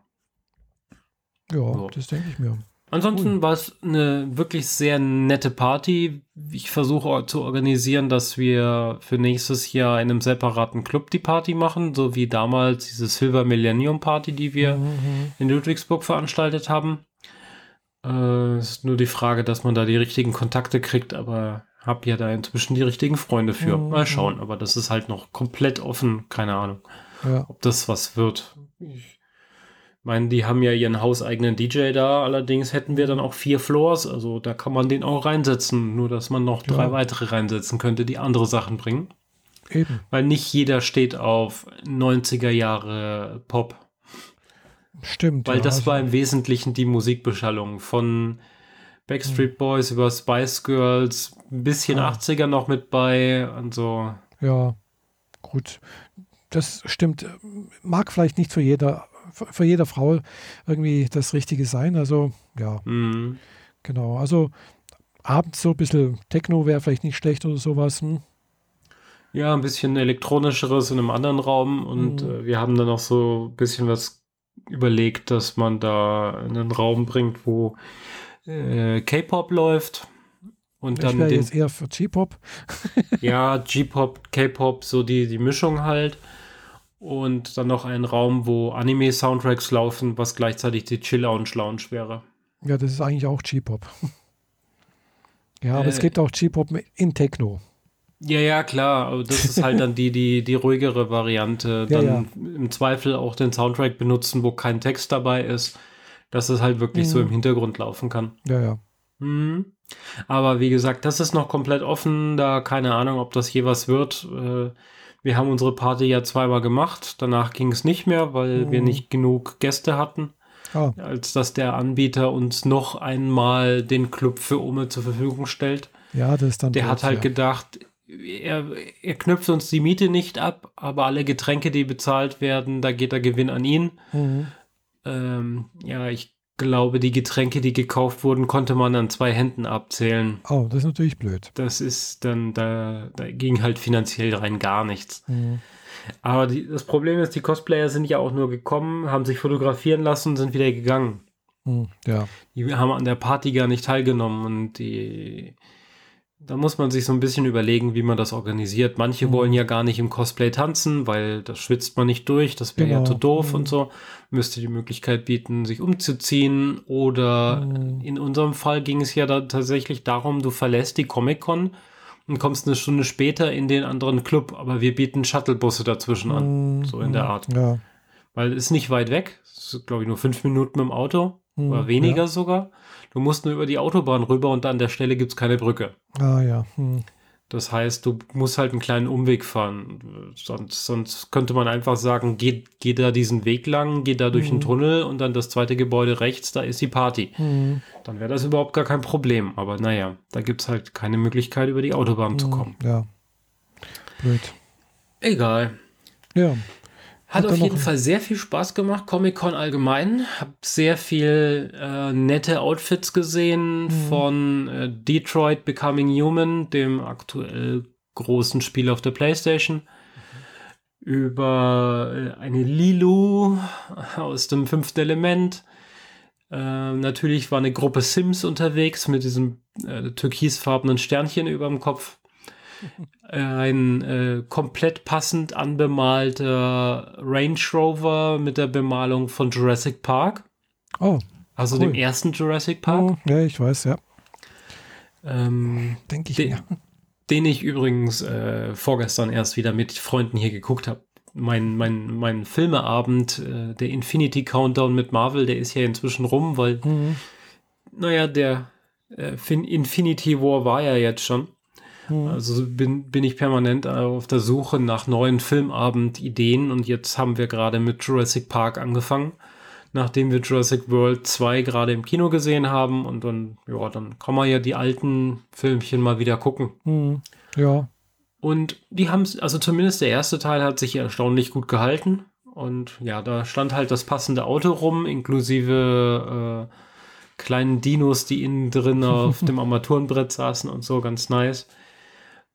Ja, So. das denke ich mir. Ansonsten war es eine wirklich sehr nette Party. Ich versuche zu organisieren, dass wir für nächstes Jahr in einem separaten Club die Party machen, so wie damals diese Silver Millennium Party, die wir Mhm. in Ludwigsburg veranstaltet haben. Äh, es ist nur die Frage, dass man da die richtigen Kontakte kriegt, aber hab ja da inzwischen die richtigen Freunde für. Mhm. Mal schauen, aber das ist halt noch komplett offen, keine Ahnung, Ja. ob das was wird. Ich meine, die haben ja ihren hauseigenen DJ da, allerdings hätten wir dann auch vier Floors, also da kann man den auch reinsetzen, nur dass man noch drei Ja. weitere reinsetzen könnte, die andere Sachen bringen. Eben. Weil nicht jeder steht auf 90er Jahre Pop. Stimmt. Weil ja, das also- war im Wesentlichen die Musikbeschallung von Backstreet Boys über Spice Girls, ein bisschen Ah. 80er noch mit bei und so. Ja, gut. Das stimmt. Mag vielleicht nicht für jeder, für für jede Frau irgendwie das Richtige sein. Also, ja, Mhm. genau. Also, abends so ein bisschen Techno wäre vielleicht nicht schlecht oder sowas. Hm? Ja, ein bisschen elektronischeres in einem anderen Raum und Mhm. äh, wir haben dann auch so ein bisschen was überlegt, dass man da in einen Raum bringt, wo äh, K-Pop läuft und Ich dann den, jetzt eher für G-Pop. ja, G-Pop, K-Pop, so die, die Mischung halt. Und dann noch ein Raum, wo Anime-Soundtracks laufen, was gleichzeitig die Chill-Lounge-Lounge wäre. Ja, das ist eigentlich auch G-Pop. Ja, aber es Äh, gibt auch G-Pop in Techno. Ja, ja, klar, aber das ist halt dann die, die, die ruhigere Variante. Ja, Dann im Zweifel auch den Soundtrack benutzen, wo kein Text dabei ist, dass es halt wirklich so Mhm. im Hintergrund laufen kann. Ja, ja. Mhm. Aber wie gesagt, das ist noch komplett offen, da keine Ahnung, ob das je was wird. Äh, Wir haben unsere Party ja zweimal gemacht, danach ging es nicht mehr, weil wir Mhm. nicht genug Gäste hatten, Ah, als dass der Anbieter uns noch einmal den Club für Ome zur Verfügung stellt. ja, das ist dann. Der doof, hat halt ja. gedacht, er, er knüpft uns die Miete nicht ab, aber alle Getränke, die bezahlt werden, da geht der Gewinn an ihn. Mhm. Ähm, ja, ich glaube, die Getränke, die gekauft wurden, konnte man an zwei Händen abzählen. Oh, das ist natürlich blöd. Das ist dann, da, da ging halt finanziell rein gar nichts. Mhm. Aber die, das Problem ist, die Cosplayer sind ja auch nur gekommen, haben sich fotografieren lassen und sind wieder gegangen. Mhm. Ja. Die haben an der Party gar nicht teilgenommen und die, da muss man sich so ein bisschen überlegen, wie man das organisiert. Manche Mhm. wollen ja gar nicht im Cosplay tanzen, weil das schwitzt man nicht durch, das wäre ja Genau. zu doof Mhm. und so. Müsste die Möglichkeit bieten, sich umzuziehen oder Mhm. in unserem Fall ging es ja da tatsächlich darum, du verlässt die Comic-Con und kommst eine Stunde später in den anderen Club, aber wir bieten Shuttlebusse dazwischen an, Mhm. so in der Art. Ja. Weil es ist nicht weit weg, es ist glaube ich nur fünf Minuten mit dem Auto Mhm. oder weniger Ja. sogar. Du musst nur über die Autobahn rüber und an der Stelle gibt es keine Brücke. Ah, ja. Mhm. Das heißt, du musst halt einen kleinen Umweg fahren. Sonst, sonst könnte man einfach sagen, geh, geh da diesen Weg lang, geh da durch Mhm. den Tunnel und dann das zweite Gebäude rechts, da ist die Party. Mhm. Dann wäre das überhaupt gar kein Problem. Aber naja, da gibt es halt keine Möglichkeit, über die Autobahn zu Mhm. kommen. Ja. Blöd. Egal. Ja. Hat Hat auf jeden Fall sehr viel Spaß gemacht, Comic-Con allgemein. Hab sehr viel äh, nette Outfits gesehen Mhm. von äh, Detroit Becoming Human, dem aktuell großen Spiel auf der Playstation, über äh, eine Lilu aus dem fünften Element. Äh, natürlich war eine Gruppe Sims unterwegs mit diesem äh, türkisfarbenen Sternchen über dem Kopf ein äh, komplett passend anbemalter Range Rover mit der Bemalung von Jurassic Park, Oh, also Cool. dem ersten Jurassic Park, oh, ja, ich weiß, ja. ähm, Denke ich den, den ich übrigens äh, vorgestern erst wieder mit Freunden hier geguckt habe. Mein, mein, mein Filmeabend, äh, der Infinity Countdown mit Marvel, der ist ja inzwischen rum, weil, Mhm. naja, der äh, Fin Infinity War war ja jetzt schon. Mhm. Also bin, bin ich permanent auf der Suche nach neuen Filmabend-Ideen und jetzt haben wir gerade mit Jurassic Park angefangen, nachdem wir Jurassic World 2 gerade im Kino gesehen haben und dann, ja, dann kann man ja die alten Filmchen mal wieder gucken. Mhm. Ja. Und die haben es, also zumindest der erste Teil hat sich erstaunlich gut gehalten. Und ja, da stand halt das passende Auto rum, inklusive äh, kleinen Dinos, die innen drin auf dem Armaturenbrett saßen und so, ganz nice.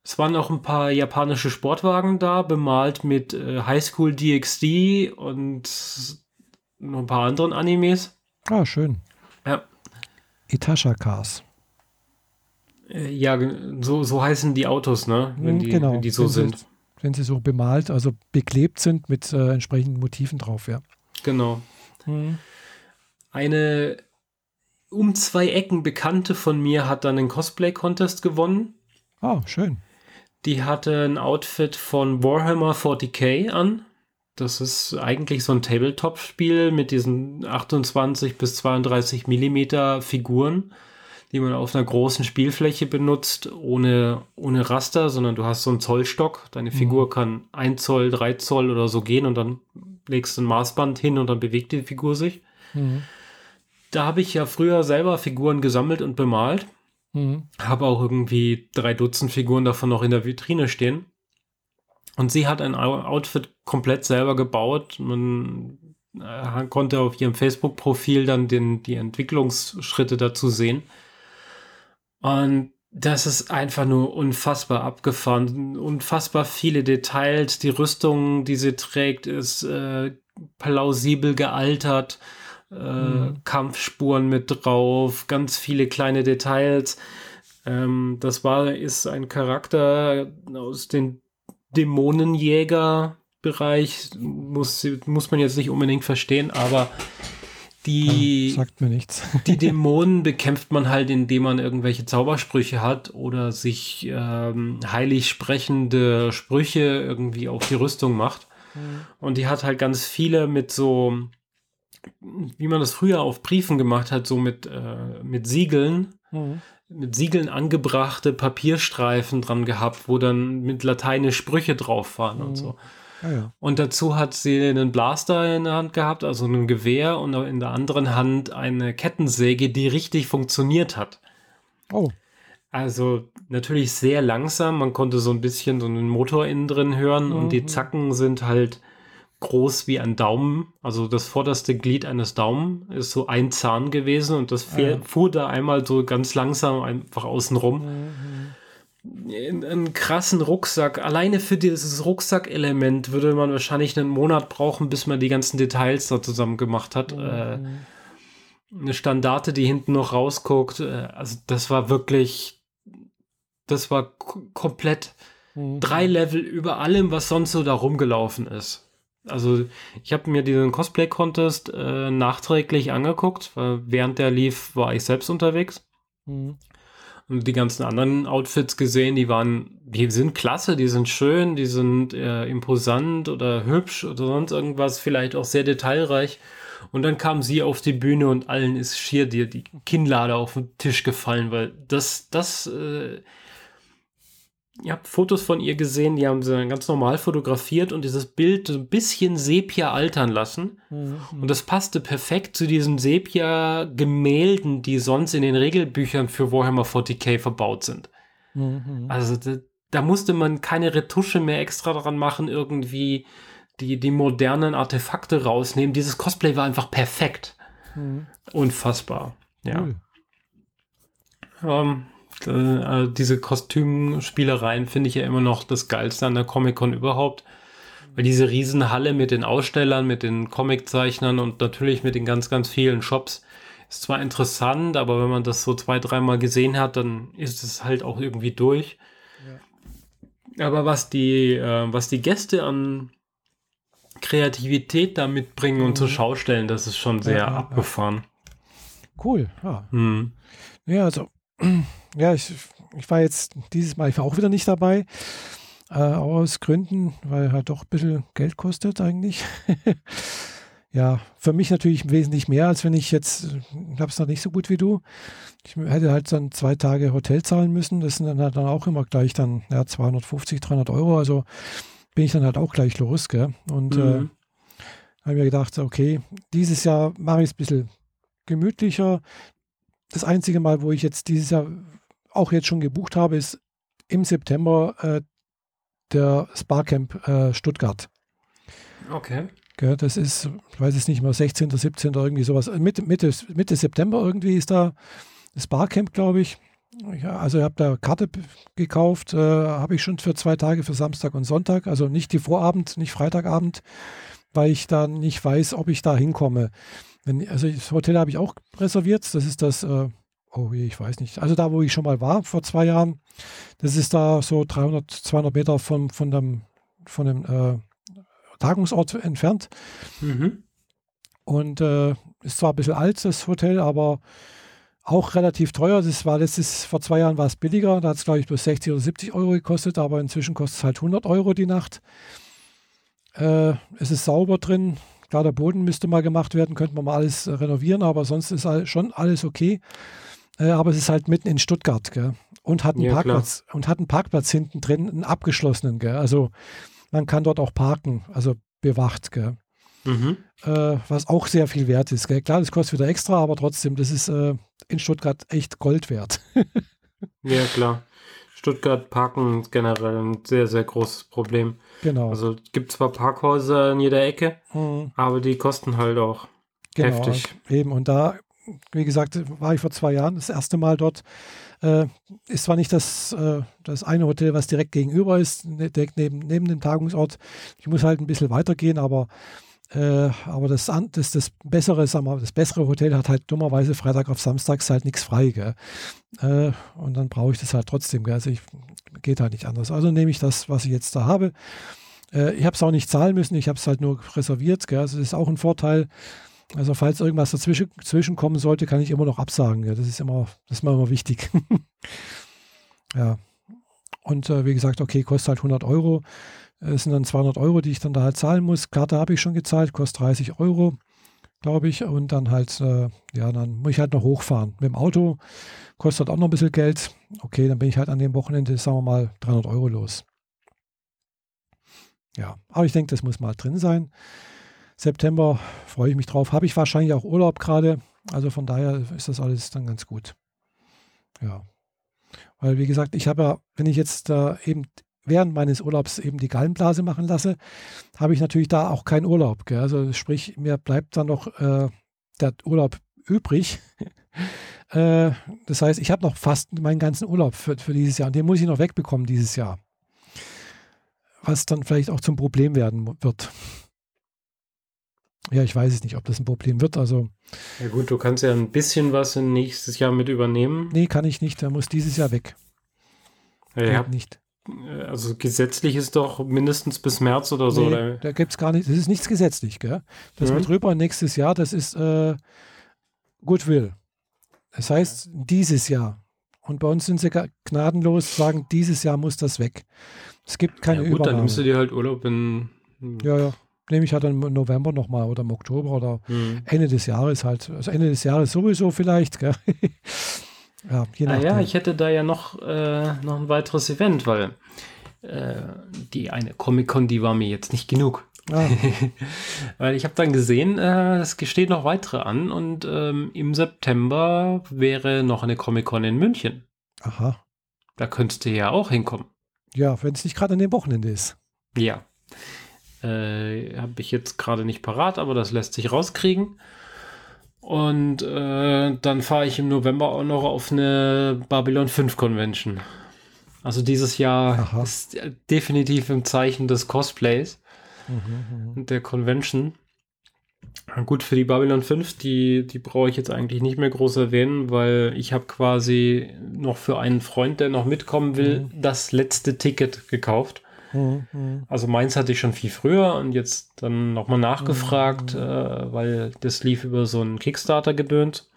Es waren auch ein paar japanische Sportwagen da, bemalt mit äh, Highschool DxD und noch ein paar anderen Animes. Ah, schön. Ja. Itasha Cars. Äh, ja, so, so heißen die Autos, ne? Wenn Mhm, die, genau. wenn die so Wenn sie- sind. Wenn sie so bemalt, also beklebt sind mit äh, entsprechenden Motiven drauf, ja. Genau. Mhm. Eine um zwei Ecken Bekannte von mir hat dann einen Cosplay-Contest gewonnen. Ah, schön. Die hatte ein Outfit von Warhammer 40k an. Das ist eigentlich so ein Tabletop-Spiel mit diesen 28 bis 32 Millimeter Figuren, die man auf einer großen Spielfläche benutzt, ohne, ohne Raster, sondern du hast so einen Zollstock. Deine Figur kann 1 Zoll, 3 Zoll oder so gehen und dann legst du ein Maßband hin und dann bewegt die Figur sich. Mhm. Da habe ich ja früher selber Figuren gesammelt und bemalt. Mhm. Habe auch irgendwie drei Dutzend Figuren davon noch in der Vitrine stehen. Und sie hat ein Outfit komplett selber gebaut. Man äh, konnte auf ihrem Facebook-Profil dann den, die Entwicklungsschritte dazu sehen. Und das ist einfach nur unfassbar abgefahren. Unfassbar viele Details. Die Rüstung, die sie trägt, ist äh, plausibel gealtert. Äh, mhm. Kampfspuren mit drauf, ganz viele kleine Details. Ähm, das war, ist ein Charakter aus den Dämonenjäger-Bereich. Muss, muss man jetzt nicht unbedingt verstehen, aber die, sagt mir nichts. die Dämonen bekämpft man halt, indem man irgendwelche Zaubersprüche hat oder sich ähm, heilig sprechende Sprüche irgendwie auf die Rüstung macht. Mhm. Und die hat halt ganz viele mit so, wie man das früher auf Briefen gemacht hat, so mit, äh, mit Siegeln. Mhm. Mit Siegeln angebrachte Papierstreifen dran gehabt, wo dann mit Lateinisch Sprüche drauf waren mhm. und so. Ah, ja. Und dazu hat sie einen Blaster in der Hand gehabt, also ein Gewehr und in der anderen Hand eine Kettensäge, die richtig funktioniert hat. Oh. Also natürlich sehr langsam. Man konnte so ein bisschen so einen Motor innen drin hören mhm. und die mhm. Zacken sind halt groß wie ein Daumen. Also das vorderste Glied eines Daumen ist so ein Zahn gewesen und das ah, ja. fuhr da einmal so ganz langsam einfach außen rum. Mhm einen krassen Rucksack. Alleine für dieses Rucksackelement würde man wahrscheinlich einen Monat brauchen, bis man die ganzen Details da zusammen gemacht hat. Mhm. Äh, eine Standarte, die hinten noch rausguckt. Äh, also das war wirklich, das war komplett mhm. drei Level über allem, was sonst so da rumgelaufen ist. Also ich habe mir diesen Cosplay-Contest äh, nachträglich angeguckt, weil während der lief, war ich selbst unterwegs. Mhm und die ganzen anderen Outfits gesehen, die waren, die sind klasse, die sind schön, die sind äh, imposant oder hübsch oder sonst irgendwas, vielleicht auch sehr detailreich. Und dann kam sie auf die Bühne und allen ist schier dir die Kinnlade auf den Tisch gefallen, weil das, das, äh, ihr habt Fotos von ihr gesehen, die haben sie ganz normal fotografiert und dieses Bild ein bisschen Sepia altern lassen. Mhm. Und das passte perfekt zu diesen Sepia-Gemälden, die sonst in den Regelbüchern für Warhammer 40k verbaut sind. Mhm. Also da, da, musste man keine Retusche mehr extra dran machen, irgendwie die, die modernen Artefakte rausnehmen. Dieses Cosplay war einfach perfekt. Mhm. Unfassbar. Ja. Cool. Ähm, äh, diese Kostümspielereien finde ich ja immer noch das Geilste an der Comic-Con überhaupt. Weil diese Riesenhalle mit den Ausstellern, mit den Comiczeichnern und natürlich mit den ganz, ganz vielen Shops ist zwar interessant, aber wenn man das so zwei, dreimal gesehen hat, dann ist es halt auch irgendwie durch. Ja. Aber was die, äh, was die Gäste an Kreativität da mitbringen mhm. und zur Schau stellen, das ist schon sehr ja, abgefahren. Cool, ja. Mhm. Ja, also ja, ich, ich war jetzt dieses Mal, ich war auch wieder nicht dabei. Äh, aus Gründen, weil halt doch ein bisschen Geld kostet eigentlich. ja, für mich natürlich wesentlich mehr, als wenn ich jetzt, ich habe es noch nicht so gut wie du. Ich hätte halt dann zwei Tage Hotel zahlen müssen. Das sind dann halt dann auch immer gleich dann ja, 250, 300 Euro. Also bin ich dann halt auch gleich los. Gell? Und äh, mhm. äh, habe mir gedacht, okay, dieses Jahr mache ich es ein bisschen gemütlicher. Das einzige Mal, wo ich jetzt dieses Jahr auch jetzt schon gebucht habe, ist im September äh, der Sparcamp äh, Stuttgart. Okay. Gell, das ist, ich weiß es nicht mehr, 16. oder 17. irgendwie sowas. Mitte, Mitte, Mitte September irgendwie ist da das Barcamp, glaube ich. Ja, also ich habe da Karte gekauft, äh, habe ich schon für zwei Tage, für Samstag und Sonntag, also nicht die Vorabend, nicht Freitagabend, weil ich da nicht weiß, ob ich da hinkomme. Wenn, also das Hotel habe ich auch reserviert, das ist das äh, oh je, ich weiß nicht. Also da, wo ich schon mal war, vor zwei Jahren, das ist da so 300, 200 Meter von, von dem, von dem äh, Tagungsort entfernt. Mhm. Und äh, ist zwar ein bisschen alt, das Hotel, aber auch relativ teuer. Das war letztes, vor zwei Jahren war es billiger. Da hat es, glaube ich, bloß 60 oder 70 Euro gekostet, aber inzwischen kostet es halt 100 Euro die Nacht. Äh, es ist sauber drin. Klar, der Boden müsste mal gemacht werden, könnte man mal alles renovieren, aber sonst ist all, schon alles okay. Äh, aber es ist halt mitten in Stuttgart, gell? Und hat einen ja, Parkplatz klar. und hat einen Parkplatz hinten drin, einen abgeschlossenen, gell? Also man kann dort auch parken, also bewacht, gell? Mhm. Äh, was auch sehr viel wert ist. Gell? Klar, das kostet wieder extra, aber trotzdem, das ist äh, in Stuttgart echt Gold wert. ja, klar. Stuttgart parken ist generell ein sehr, sehr großes Problem. Genau. Also es gibt zwar Parkhäuser in jeder Ecke, mhm. aber die kosten halt auch genau, heftig. Eben, und da wie gesagt, war ich vor zwei Jahren das erste Mal dort. Äh, ist zwar nicht das, äh, das eine Hotel, was direkt gegenüber ist, ne, direkt neben, neben dem Tagungsort. Ich muss halt ein bisschen weitergehen, aber, äh, aber das, das, das bessere, sagen wir, das bessere Hotel hat halt dummerweise Freitag auf Samstags halt nichts frei. Gell? Äh, und dann brauche ich das halt trotzdem. Gell? Also ich, geht halt nicht anders. Also nehme ich das, was ich jetzt da habe. Äh, ich habe es auch nicht zahlen müssen, ich habe es halt nur reserviert. Gell? Also das ist auch ein Vorteil. Also falls irgendwas dazwischen, dazwischen kommen sollte, kann ich immer noch absagen. Ja, das ist immer, das ist immer, immer wichtig. ja. Und äh, wie gesagt, okay, kostet halt 100 Euro. Es sind dann 200 Euro, die ich dann da halt zahlen muss. Karte habe ich schon gezahlt, kostet 30 Euro, glaube ich. Und dann halt, äh, ja, dann muss ich halt noch hochfahren. Mit dem Auto kostet auch noch ein bisschen Geld. Okay, dann bin ich halt an dem Wochenende, sagen wir mal, 300 Euro los. Ja, aber ich denke, das muss mal drin sein. September freue ich mich drauf. Habe ich wahrscheinlich auch Urlaub gerade. Also von daher ist das alles dann ganz gut. Ja. Weil, wie gesagt, ich habe ja, wenn ich jetzt äh, eben während meines Urlaubs eben die Gallenblase machen lasse, habe ich natürlich da auch keinen Urlaub. Gell? Also sprich, mir bleibt dann noch äh, der Urlaub übrig. äh, das heißt, ich habe noch fast meinen ganzen Urlaub für, für dieses Jahr und den muss ich noch wegbekommen dieses Jahr. Was dann vielleicht auch zum Problem werden wird. Ja, ich weiß es nicht, ob das ein Problem wird. Also, ja gut, du kannst ja ein bisschen was nächstes Jahr mit übernehmen. Nee, kann ich nicht. Der muss dieses Jahr weg. Ja, ja. nicht. Also gesetzlich ist doch mindestens bis März oder so. Nee, oder? Da gibt es gar nicht, das ist nichts gesetzlich, gell? Das mhm. wird rüber nächstes Jahr, das ist äh, Goodwill. Das heißt dieses Jahr. Und bei uns sind sie gnadenlos, sagen, dieses Jahr muss das weg. Es gibt keine ja, gut, Übernahme. dann nimmst du dir halt Urlaub in. Ja, ja nehme ich halt dann im November nochmal oder im Oktober oder mhm. Ende des Jahres halt. Also Ende des Jahres sowieso vielleicht. Gell? ja, je nachdem. Ah ja, ich hätte da ja noch, äh, noch ein weiteres Event, weil äh, die eine Comic-Con, die war mir jetzt nicht genug. Ah. weil ich habe dann gesehen, äh, es steht noch weitere an und ähm, im September wäre noch eine Comic-Con in München. Aha. Da könntest du ja auch hinkommen. Ja, wenn es nicht gerade an dem Wochenende ist. Ja. Äh, Habe ich jetzt gerade nicht parat, aber das lässt sich rauskriegen. Und äh, dann fahre ich im November auch noch auf eine Babylon 5 Convention. Also dieses Jahr Aha. ist definitiv im Zeichen des Cosplays mhm, und der Convention. Gut, für die Babylon 5, die, die brauche ich jetzt eigentlich nicht mehr groß erwähnen, weil ich habe quasi noch für einen Freund, der noch mitkommen will, mhm. das letzte Ticket gekauft. Mhm. Also meins hatte ich schon viel früher und jetzt dann nochmal nachgefragt, mhm. äh, weil das lief über so einen Kickstarter gedönt.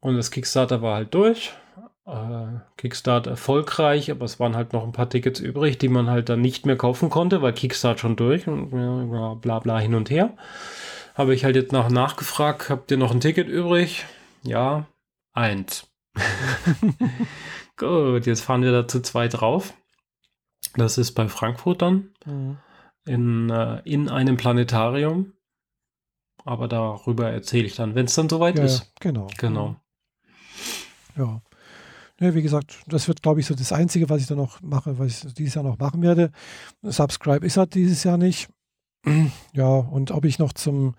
Und das Kickstarter war halt durch. Äh, Kickstarter erfolgreich, aber es waren halt noch ein paar Tickets übrig, die man halt dann nicht mehr kaufen konnte, weil Kickstarter schon durch und ja, bla bla hin und her. Habe ich halt jetzt nach nachgefragt, habt ihr noch ein Ticket übrig? Ja, eins. Gut, jetzt fahren wir da zu zweit drauf. Das ist bei Frankfurt dann. Mhm. In, äh, in einem Planetarium. Aber darüber erzähle ich dann, wenn es dann soweit ja, ist. Genau. Genau. Ja. Ja, wie gesagt, das wird, glaube ich, so das Einzige, was ich dann noch mache, was ich dieses Jahr noch machen werde. Subscribe ist halt dieses Jahr nicht. Ja, und ob ich noch zum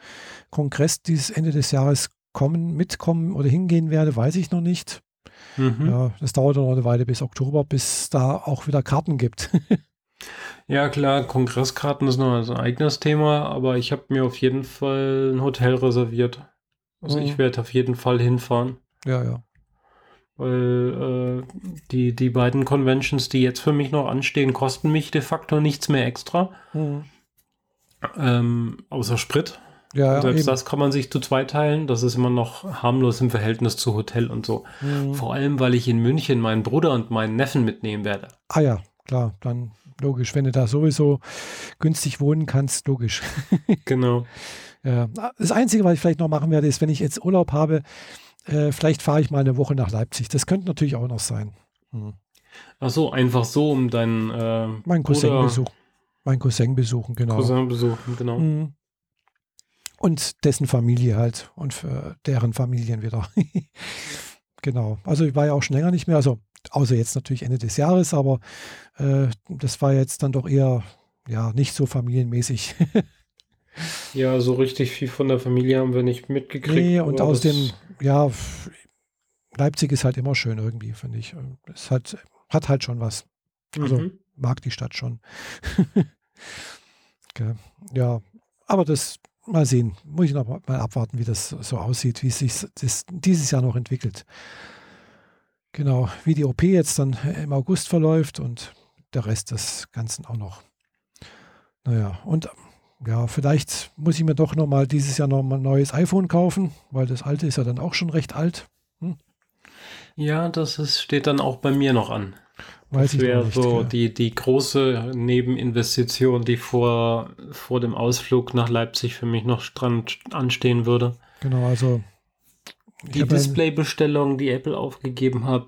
Kongress dieses Ende des Jahres kommen, mitkommen oder hingehen werde, weiß ich noch nicht. Mhm. Ja, das dauert noch eine Weile bis Oktober, bis da auch wieder Karten gibt. ja, klar, Kongresskarten ist noch ein eigenes Thema, aber ich habe mir auf jeden Fall ein Hotel reserviert. Also mhm. ich werde auf jeden Fall hinfahren. Ja, ja. Weil äh, die, die beiden Conventions, die jetzt für mich noch anstehen, kosten mich de facto nichts mehr extra. Mhm. Ähm, außer Sprit. Ja, Selbst eben. das kann man sich zu zwei teilen. Das ist immer noch harmlos im Verhältnis zu Hotel und so. Mhm. Vor allem, weil ich in München meinen Bruder und meinen Neffen mitnehmen werde. Ah ja, klar, dann logisch. Wenn du da sowieso günstig wohnen kannst, logisch. genau. Ja. Das Einzige, was ich vielleicht noch machen werde, ist, wenn ich jetzt Urlaub habe, äh, vielleicht fahre ich mal eine Woche nach Leipzig. Das könnte natürlich auch noch sein. Mhm. Ach so, einfach so, um deinen äh, mein Cousin besuchen. Mein Cousin besuchen, genau. Cousin besuchen, genau. Mhm und dessen Familie halt und für deren Familien wieder. genau. Also ich war ja auch schon länger nicht mehr, also außer jetzt natürlich Ende des Jahres, aber äh, das war jetzt dann doch eher ja nicht so familienmäßig. ja, so richtig viel von der Familie haben wir nicht mitgekriegt. Nee, und aus dem, ja, Leipzig ist halt immer schön irgendwie, finde ich. Es hat, hat halt schon was. Also Mhm. mag die Stadt schon. okay. Ja, aber das mal sehen. Muss ich noch mal abwarten, wie das so aussieht, wie sich das dieses Jahr noch entwickelt. Genau, wie die OP jetzt dann im August verläuft und der Rest des Ganzen auch noch. Naja, und ja, vielleicht muss ich mir doch noch mal dieses Jahr noch mal ein neues iPhone kaufen, weil das alte ist ja dann auch schon recht alt. Ja, das ist, steht dann auch bei mir noch an. Weiß Das wäre so gell. die, die große Nebeninvestition, die vor, vor dem Ausflug nach Leipzig für mich noch dran anstehen würde. Genau, also Die ein- Displaybestellungen, die Apple aufgegeben hat,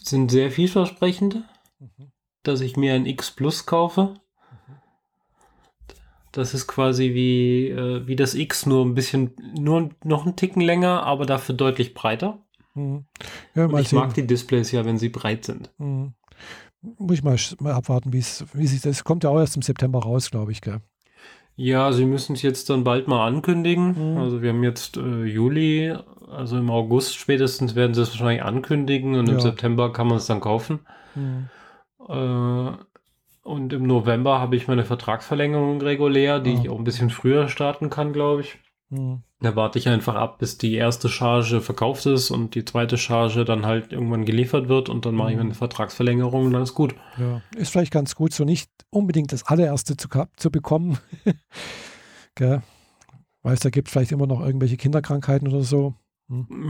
sind sehr vielversprechend. Mhm. Dass ich mir ein X Plus kaufe. Das ist quasi wie, äh, wie das X, nur ein bisschen, nur noch einen Ticken länger, aber dafür deutlich breiter. Mhm. Ja, ich mag die Displays ja, wenn sie breit sind. Mhm. Muss ich mal, mal abwarten, wie es, wie sich das kommt ja auch erst im September raus, glaube ich, gell? Ja, sie müssen es jetzt dann bald mal ankündigen. Mhm. Also wir haben jetzt äh, Juli, also im August spätestens werden sie es wahrscheinlich ankündigen und im Ja. September kann man es dann kaufen. Mhm. Äh, und im November habe ich meine Vertragsverlängerung regulär, die Ah. ich auch ein bisschen früher starten kann, glaube ich. Mhm. Da warte ich einfach ab, bis die erste Charge verkauft ist und die zweite Charge dann halt irgendwann geliefert wird und dann mache ich Mhm. meine Vertragsverlängerung und dann ist gut. Ja, ist vielleicht ganz gut, so nicht unbedingt das allererste zu, zu bekommen. gell? Weiß, da gibt es vielleicht immer noch irgendwelche Kinderkrankheiten oder so.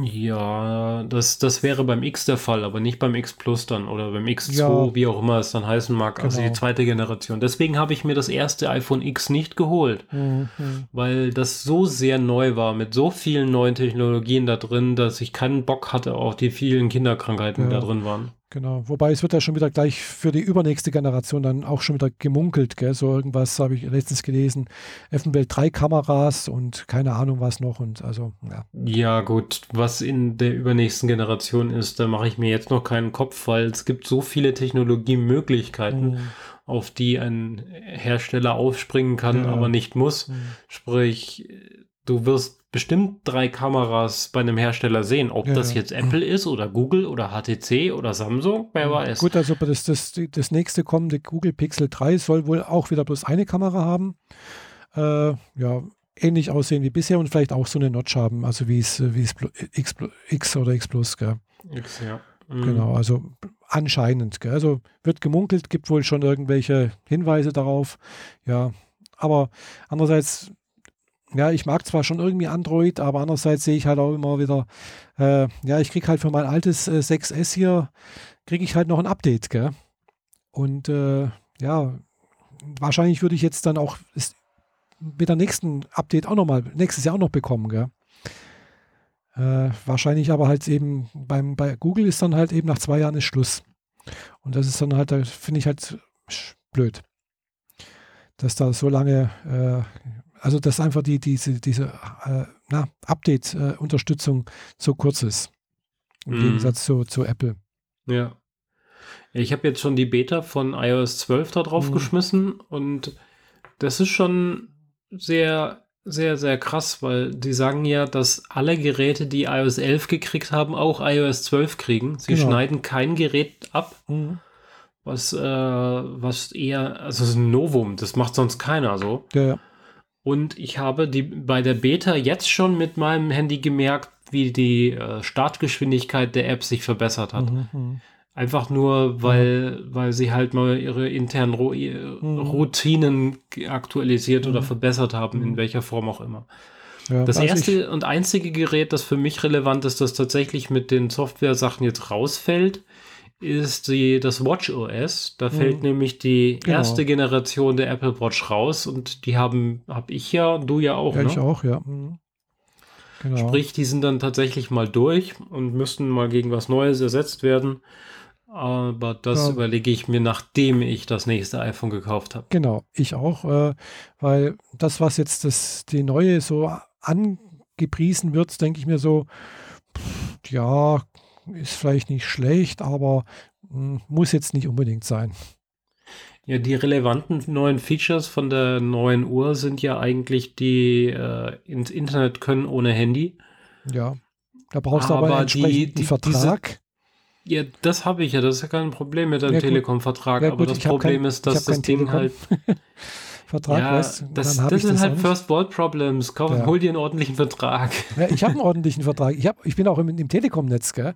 Ja, das, das wäre beim X der Fall, aber nicht beim X Plus dann oder beim X2, Ja. wie auch immer es dann heißen mag, also Genau. die zweite Generation. Deswegen habe ich mir das erste iPhone X nicht geholt, Mhm. weil das so sehr neu war, mit so vielen neuen Technologien da drin, dass ich keinen Bock hatte auf die vielen Kinderkrankheiten, die Ja. da drin waren. Genau. Wobei es wird ja schon wieder gleich für die übernächste Generation dann auch schon wieder gemunkelt, gell? So irgendwas habe ich letztens gelesen. Eventuell drei Kameras und keine Ahnung was noch und also, ja. Ja, gut, was in der übernächsten Generation ist, da mache ich mir jetzt noch keinen Kopf, weil es gibt so viele Technologiemöglichkeiten, Mhm. auf die ein Hersteller aufspringen kann, Ja. aber nicht muss. Mhm. Sprich, du wirst bestimmt drei Kameras bei einem Hersteller sehen. Ob Ja, das ja. jetzt Apple ist oder Google oder HTC oder Samsung, wer weiß. Gut, also das, das, das nächste kommende Google Pixel 3 soll wohl auch wieder bloß eine Kamera haben. Äh, ja, ähnlich aussehen wie bisher und vielleicht auch so eine Notch haben, also wie es, wie es X, X oder X Plus, gell? X, ja. Mhm. Genau, also anscheinend. Gell? Also wird gemunkelt, gibt wohl schon irgendwelche Hinweise darauf. Ja, aber andererseits, ja, ich mag zwar schon irgendwie Android, aber andererseits sehe ich halt auch immer wieder, äh, ja, ich kriege halt für mein altes äh, 6S hier, kriege ich halt noch ein Update, gell? Und äh, ja, wahrscheinlich würde ich jetzt dann auch es mit der nächsten Update auch nochmal, nächstes Jahr auch noch bekommen, gell? Äh, wahrscheinlich aber halt eben beim, bei Google ist dann halt eben nach zwei Jahren ist Schluss. Und das ist dann halt, da finde ich halt blöd. Dass da so lange, äh, also dass einfach die, diese, diese äh, Update-Unterstützung so kurz ist. Im Mhm. Gegensatz zu, zu Apple. Ja. Ich habe jetzt schon die Beta von iOS 12 da drauf Mhm. geschmissen und das ist schon sehr, sehr, sehr krass, weil die sagen ja, dass alle Geräte, die iOS 11 gekriegt haben, auch iOS 12 kriegen. Sie Genau. schneiden kein Gerät ab, Mhm. was, äh, was eher, also es ist ein Novum, das macht sonst keiner so. Ja, ja. Und ich habe die bei der Beta jetzt schon mit meinem Handy gemerkt, wie die äh, Startgeschwindigkeit der App sich verbessert hat. Mhm, mhm. Einfach nur, weil, weil sie halt mal ihre internen Ro ihre Mhm. Routinen aktualisiert oder Mhm. verbessert haben, in Mhm. welcher Form auch immer. Ja, Das erste und einzige Gerät, das für mich relevant ist, das tatsächlich mit den Software-Sachen jetzt rausfällt, ist die, das Watch OS. Da Mhm. fällt nämlich die Genau. erste Generation der Apple Watch raus und die haben, habe ich ja, du ja auch, ja, ne? ich auch, ja. Mhm. Genau. Sprich, die sind dann tatsächlich mal durch und müssten mal gegen was Neues ersetzt werden. Aber das Ja. überlege ich mir, nachdem ich das nächste iPhone gekauft habe. Genau, ich auch, äh, weil das, was jetzt das, die neue so angepriesen wird, denke ich mir so, pff, ja, ist vielleicht nicht schlecht, aber mh, muss jetzt nicht unbedingt sein. Ja, die relevanten neuen Features von der neuen Uhr sind ja eigentlich die äh, ins Internet können ohne Handy. Ja, Da brauchst du aber einen Aber entsprechenden die- Vertrag. Ja, das habe ich ja, das ist ja kein Problem mit einem Ja. Telekom-Vertrag. Ja, aber das Problem kein- ist, dass das Ding Telekom. halt. Vertrag, ja, weißt du, das, das ich sind das halt. First World Problems. Kauf, Ja. Hol dir einen ordentlichen Vertrag. Ja, ich habe einen ordentlichen Vertrag. Ich, hab, ich bin auch im, im Telekom-Netz, gell?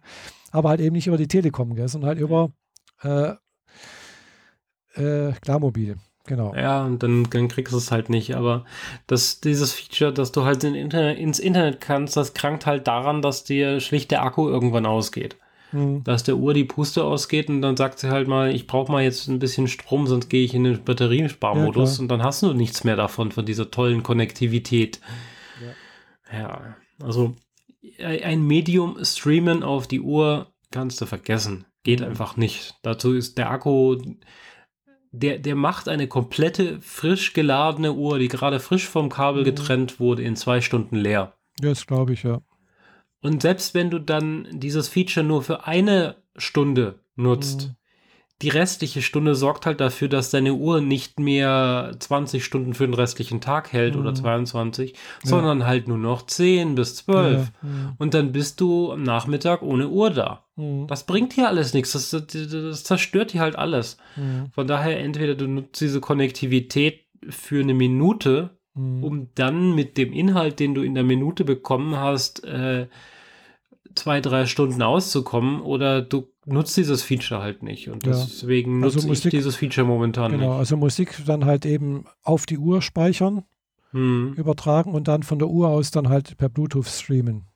aber halt eben nicht über die Telekom, gell? sondern halt über äh, äh, Klarmobil. Genau. Ja, und dann, dann kriegst du es halt nicht. Aber das, dieses Feature, dass du halt in Internet, ins Internet kannst, das krankt halt daran, dass dir schlicht der Akku irgendwann ausgeht. Hm. Dass der Uhr die Puste ausgeht und dann sagt sie halt mal, ich brauche mal jetzt ein bisschen Strom, sonst gehe ich in den Batteriesparmodus Ja, und dann hast du nichts mehr davon, von dieser tollen Konnektivität. Ja, also ein Medium streamen auf die Uhr kannst du vergessen. Geht Mhm. einfach nicht. Dazu ist der Akku, der, der macht eine komplette frisch geladene Uhr, die gerade frisch vom Kabel Mhm. getrennt wurde, in zwei Stunden leer. Ja, das glaube ich, ja. Und selbst wenn du dann dieses Feature nur für eine Stunde nutzt, Mhm. die restliche Stunde sorgt halt dafür, dass deine Uhr nicht mehr 20 Stunden für den restlichen Tag hält oder Mhm. 22, Ja. sondern halt nur noch 10 bis 12. Ja, hm, Und dann bist du am Nachmittag ohne Uhr da. hm, Das bringt hier alles nichts. Das, das, das zerstört hier halt alles. hm, Von daher entweder du nutzt diese Konnektivität für eine Minute, hm. um dann mit dem Inhalt, den du in der Minute bekommen hast, äh, zwei, drei Stunden auszukommen, oder du nutzt dieses Feature halt nicht. Und Ja. deswegen Also nutze Musik- ich dieses Feature momentan Genau, also Musik dann halt eben auf die Uhr speichern, nicht. Hm. übertragen und dann von der Uhr aus dann halt per Bluetooth streamen.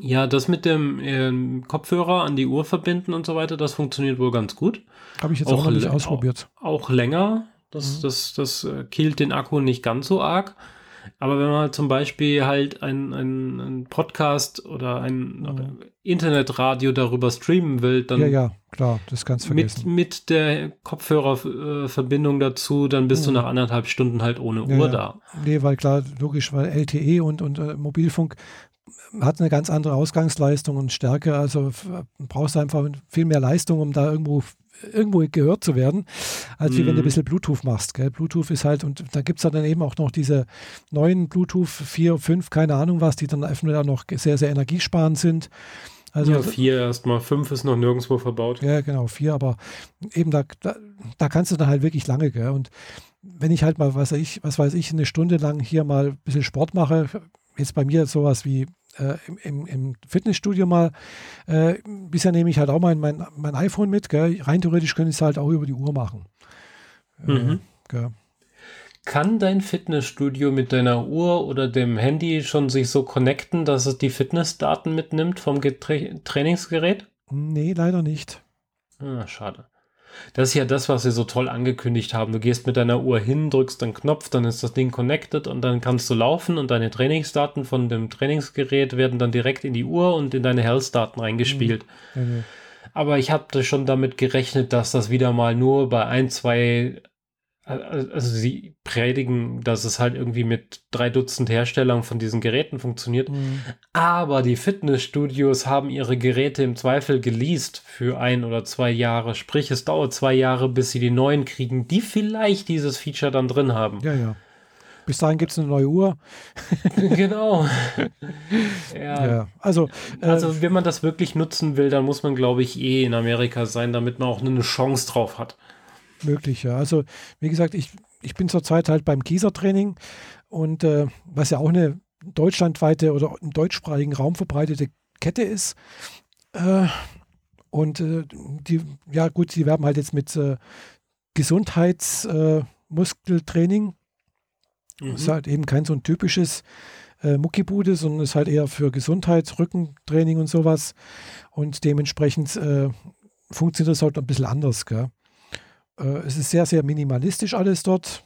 Ja, das mit dem ähm, Kopfhörer an die Uhr verbinden und so weiter, das funktioniert wohl ganz gut. Habe ich jetzt auch, Auch noch nicht ausprobiert. auch länger. Das, Mhm. das, das äh, killt den Akku nicht ganz so arg. Aber wenn man zum Beispiel halt ein, ein, Podcast oder ein Mhm. Internetradio darüber streamen will, dann Ja, ja, klar, das kannst du mit, vergessen. mit der Kopfhörerverbindung dazu, dann bist du Mhm. nach anderthalb Stunden halt ohne Ja, Uhr ja. da. Nee, weil klar, logisch, weil LTE und, und äh, Mobilfunk hat eine ganz andere Ausgangsleistung und Stärke. Also brauchst du einfach viel mehr Leistung, um da irgendwo irgendwo gehört zu werden, als wie wenn du ein Mhm. bisschen Bluetooth machst. Gell? Bluetooth ist halt, und da gibt es dann eben auch noch diese neuen Bluetooth 4, 5, keine Ahnung was, die dann einfach auch noch sehr, sehr energiesparend sind. Also ja, vier erstmal, fünf ist noch nirgendwo verbaut. ja, genau, vier, aber eben da, da, da kannst du dann halt wirklich lange, gell? Und wenn ich halt mal, was weiß ich, was weiß ich, eine Stunde lang hier mal ein bisschen Sport mache, jetzt bei mir sowas wie äh, im, im, Fitnessstudio mal, äh, bisher nehme ich halt auch mein, mein, mein iPhone mit, gell? Rein theoretisch könnte ich es halt auch über die Uhr machen. Äh, Mhm. gell? Kann dein Fitnessstudio mit deiner Uhr oder dem Handy schon sich so connecten, dass es die Fitnessdaten mitnimmt vom Getra Trainingsgerät? Nee, leider nicht. Ah, schade. Das ist ja das, was sie so toll angekündigt haben. Du gehst mit deiner Uhr hin, drückst einen Knopf, dann ist das Ding connected und dann kannst du laufen und deine Trainingsdaten von dem Trainingsgerät werden dann direkt in die Uhr und in deine Health-Daten reingespielt. Nee, nee. Aber ich habe schon damit gerechnet, dass das wieder mal nur bei ein, zwei, also sie predigen, dass es halt irgendwie mit drei Dutzend Herstellern von diesen Geräten funktioniert. Mhm. Aber die Fitnessstudios haben ihre Geräte im Zweifel geleast für ein oder zwei Jahre. Sprich, es dauert zwei Jahre, bis sie die neuen kriegen, die vielleicht dieses Feature dann drin haben. Ja, ja. Bis dahin gibt es eine neue Uhr. genau. Ja, ja. also, äh, Also, wenn man das wirklich nutzen will, dann muss man, glaube ich, eh in Amerika sein, damit man auch eine Chance drauf hat. Möglich, ja. Also, wie gesagt, ich, ich bin zurzeit halt beim Gießer-Training und äh, was ja auch eine deutschlandweite oder im deutschsprachigen Raum verbreitete Kette ist. Äh, und äh, die, ja gut, die werben halt jetzt mit äh, Gesundheitsmuskeltraining. Äh. Mhm. Ist halt eben kein so ein typisches äh, Muckibude, sondern ist halt eher für Gesundheit, Rückentraining und sowas. Und dementsprechend funktioniert das halt ein bisschen anders. Gell? Äh, es ist sehr, sehr minimalistisch alles dort.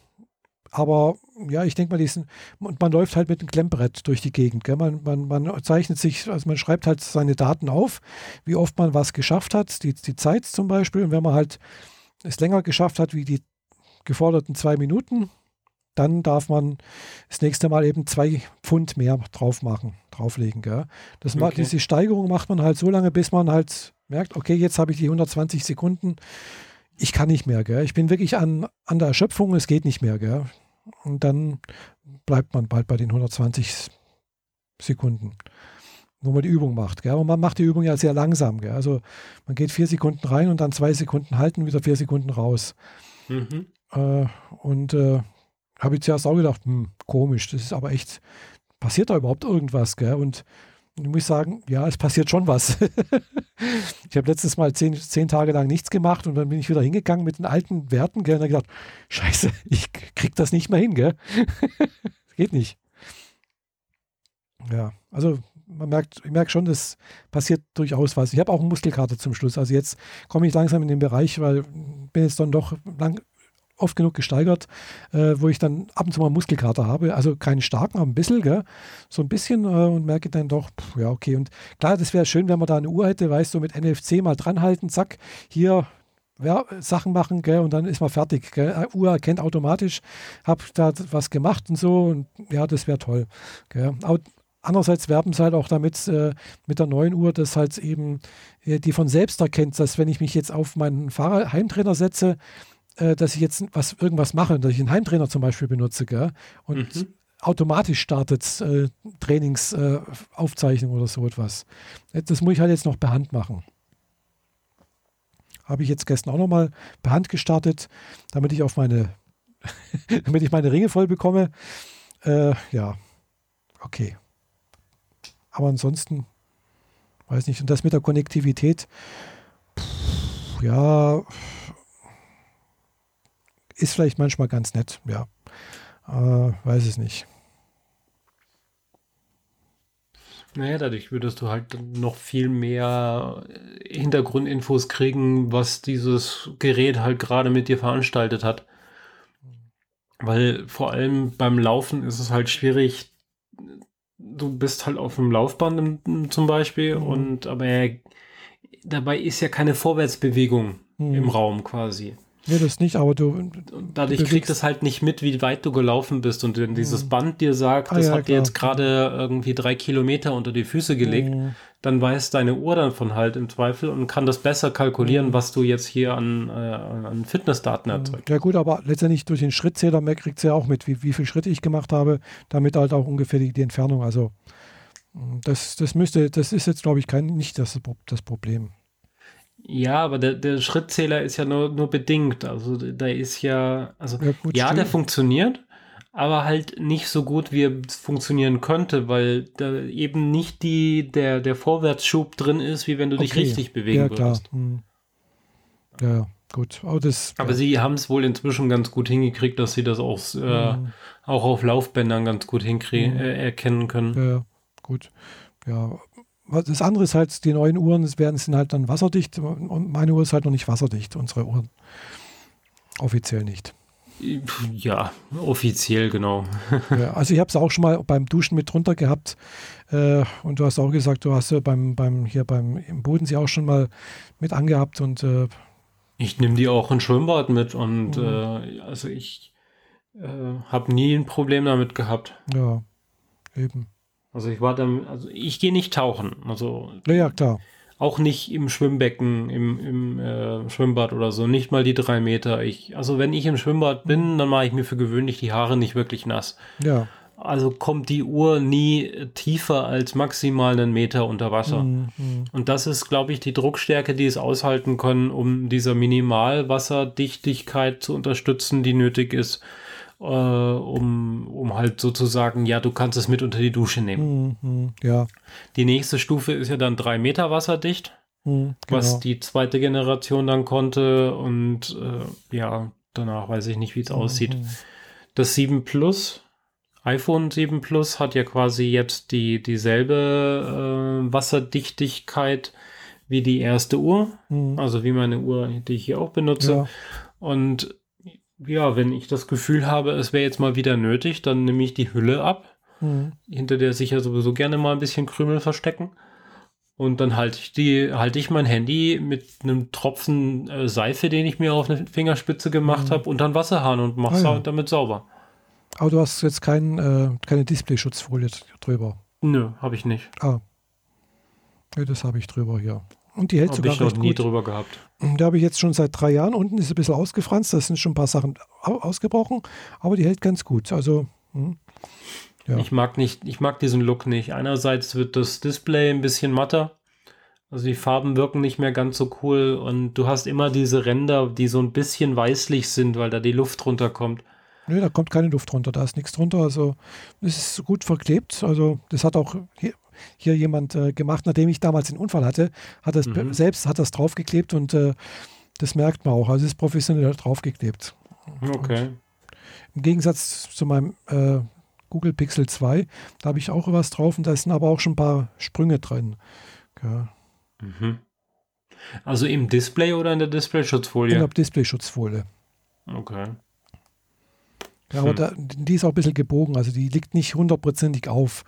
Aber ja, ich denke mal, diesen, und man läuft halt mit einem Klemmbrett durch die Gegend. Gell? Man, man, man zeichnet sich, also man schreibt halt seine Daten auf, wie oft man was geschafft hat, die, die Zeit zum Beispiel. Und wenn man halt es länger geschafft hat wie die geforderten zwei Minuten, dann darf man das nächste Mal eben zwei Pfund mehr drauf machen, drauflegen. Gell? Das Okay. Diese Steigerung macht man halt so lange, bis man halt merkt, okay, jetzt habe ich die 120 Sekunden, ich kann nicht mehr. Gell? Ich bin wirklich an, an der Erschöpfung, es geht nicht mehr. Gell? Und dann bleibt man bald bei den 120 Sekunden. wo man die Übung macht. Gell? Und man macht die Übung ja sehr langsam. Gell? Also man geht vier Sekunden rein und dann zwei Sekunden halten, wieder vier Sekunden raus. Mhm. Äh, und äh, habe ich zuerst auch gedacht, hm, komisch, das ist aber echt, passiert da überhaupt irgendwas? Gell? Und ich muss sagen, ja, es passiert schon was. ich habe letztes Mal zehn, zehn, Tage lang nichts gemacht und dann bin ich wieder hingegangen mit den alten Werten gell, und habe gedacht, scheiße, ich krieg das nicht mehr hin, gell? Geht nicht. Ja, also man merkt, ich merke schon, das passiert durchaus was. Ich habe auch einen Muskelkater zum Schluss. Also jetzt komme ich langsam in den Bereich, weil bin jetzt dann doch lang, oft genug gesteigert, äh, wo ich dann ab und zu mal Muskelkater habe. Also keinen starken, aber ein bisschen, gell? so ein bisschen äh, und merke dann doch, pff, ja, okay. Und klar, das wäre schön, wenn man da eine Uhr hätte, weißt du, mit NFC mal dranhalten, zack, hier ja, Sachen machen, gell, und dann ist man fertig. Gell. Uhr erkennt automatisch, habe da was gemacht und so, und ja, das wäre toll. Gell. Aber andererseits werben sie halt auch damit äh, mit der neuen Uhr, dass halt eben äh, die von selbst erkennt, dass wenn ich mich jetzt auf meinen Fahrer Heimtrainer setze, äh, dass ich jetzt was, irgendwas mache, dass ich einen Heimtrainer zum Beispiel benutze, gell? und mhm. automatisch startet äh, Trainingsaufzeichnung oder so etwas. Äh, das muss ich halt jetzt noch per Hand machen. Habe ich jetzt gestern auch nochmal per Hand gestartet, damit ich auf meine, damit ich meine Ringe voll bekomme. Äh, ja, okay. Aber ansonsten, weiß nicht. Und das mit der Konnektivität, pff, ja, ist vielleicht manchmal ganz nett, ja. Äh, weiß es nicht. Naja, dadurch würdest du halt noch viel mehr Hintergrundinfos kriegen, was dieses Gerät halt gerade mit dir veranstaltet hat. Weil vor allem beim Laufen ist es halt schwierig, du bist halt auf dem Laufband zum Beispiel mhm. und aber dabei ist ja keine Vorwärtsbewegung mhm. im Raum quasi. Nee, das nicht, aber du. Dadurch du kriegst es halt nicht mit, wie weit du gelaufen bist. Und wenn dieses mhm. Band dir sagt, ah, das ja, hat dir jetzt gerade irgendwie drei Kilometer unter die Füße gelegt, mhm. dann weiß deine Uhr davon halt im Zweifel und kann das besser kalkulieren, mhm. was du jetzt hier an, äh, an Fitnessdaten mhm. erzeugst. Ja, gut, aber letztendlich durch den Schrittzähler kriegt sie ja auch mit, wie, wie viele Schritte ich gemacht habe, damit halt auch ungefähr die, die Entfernung. Also, das, das müsste, das ist jetzt, glaube ich, kein, nicht das, das Problem. Ja, aber der, der Schrittzähler ist ja nur, nur bedingt. Also da ist ja, also ja, gut, ja der funktioniert, aber halt nicht so gut, wie er funktionieren könnte, weil da eben nicht die, der, der Vorwärtsschub drin ist, wie wenn du okay. dich richtig bewegen ja, würdest. Klar. Hm. Ja, gut. Aber, das, aber ja. sie haben es wohl inzwischen ganz gut hingekriegt, dass sie das auch, äh, hm. auch auf Laufbändern ganz gut hinkriegen, hm. äh, erkennen können. Ja, gut. Ja, das andere ist halt, die neuen Uhren werden, sind halt dann wasserdicht und meine Uhr ist halt noch nicht wasserdicht, unsere Uhren. Offiziell nicht. Ja, offiziell, genau. ja, also ich habe es auch schon mal beim Duschen mit drunter gehabt äh, und du hast auch gesagt, du hast ja beim, beim hier beim im Bodensee auch schon mal mit angehabt und äh, ich nehme die auch in Schwimmbad mit und mhm. äh, also ich äh, habe nie ein Problem damit gehabt. Ja, eben. Also ich war dann, also ich gehe nicht tauchen. Also ja, klar. Auch nicht im Schwimmbecken, im, im äh, Schwimmbad oder so. Nicht mal die drei Meter. Ich, also wenn ich im Schwimmbad bin, dann mache ich mir für gewöhnlich die Haare nicht wirklich nass. Ja. Also kommt die Uhr nie tiefer als maximal einen Meter unter Wasser. Mhm. Und das ist, glaube ich, die Druckstärke, die es aushalten können, um dieser Minimalwasserdichtigkeit zu unterstützen, die nötig ist äh, um, um halt sozusagen, ja, du kannst es mit unter die Dusche nehmen. Mhm, ja. Die nächste Stufe ist ja dann drei Meter wasserdicht, mhm, genau. was die zweite Generation dann konnte und äh, ja, danach weiß ich nicht, wie es mhm. aussieht. Das 7 Plus, iPhone 7 Plus hat ja quasi jetzt die, dieselbe äh, Wasserdichtigkeit wie die erste Uhr, mhm. also wie meine Uhr, die ich hier auch benutze. Ja. Und ja, wenn ich das Gefühl habe, es wäre jetzt mal wieder nötig, dann nehme ich die Hülle ab, mhm. hinter der sich ja sowieso gerne mal ein bisschen Krümel verstecken. Und dann halte ich die, halte ich mein Handy mit einem Tropfen äh, Seife, den ich mir auf eine Fingerspitze gemacht mhm. habe, unter den Wasserhahn und mache ah, ja. damit sauber. Aber du hast jetzt kein, äh, keine Displayschutzfolie drüber. Nö, habe ich nicht. Ah. Ja, das habe ich drüber hier. Und die hält hab sogar ich noch nie gut. drüber gehabt. Da habe ich jetzt schon seit drei Jahren. Unten ist ein bisschen ausgefranst, da sind schon ein paar Sachen ausgebrochen, aber die hält ganz gut. Also, hm. Ja. Ich mag nicht, ich mag diesen Look nicht. Einerseits wird das Display ein bisschen matter. Also die Farben wirken nicht mehr ganz so cool und du hast immer diese Ränder, die so ein bisschen weißlich sind, weil da die Luft runterkommt. Nö, da kommt keine Luft runter, da ist nichts drunter. Also es ist gut verklebt. Also das hat auch hier, jemand äh, gemacht, nachdem ich damals den Unfall hatte, hat das mhm. selbst hat das draufgeklebt und äh, das merkt man auch. Also ist professionell draufgeklebt. Okay. Und Im Gegensatz zu meinem äh, Google Pixel 2, da habe ich auch was drauf und da sind aber auch schon ein paar Sprünge drin. Ja. Mhm. Also im Display oder in der Displayschutzfolie? In der Displayschutzfolie. Okay. Ja, aber hm. da, die ist auch ein bisschen gebogen, also die liegt nicht hundertprozentig auf.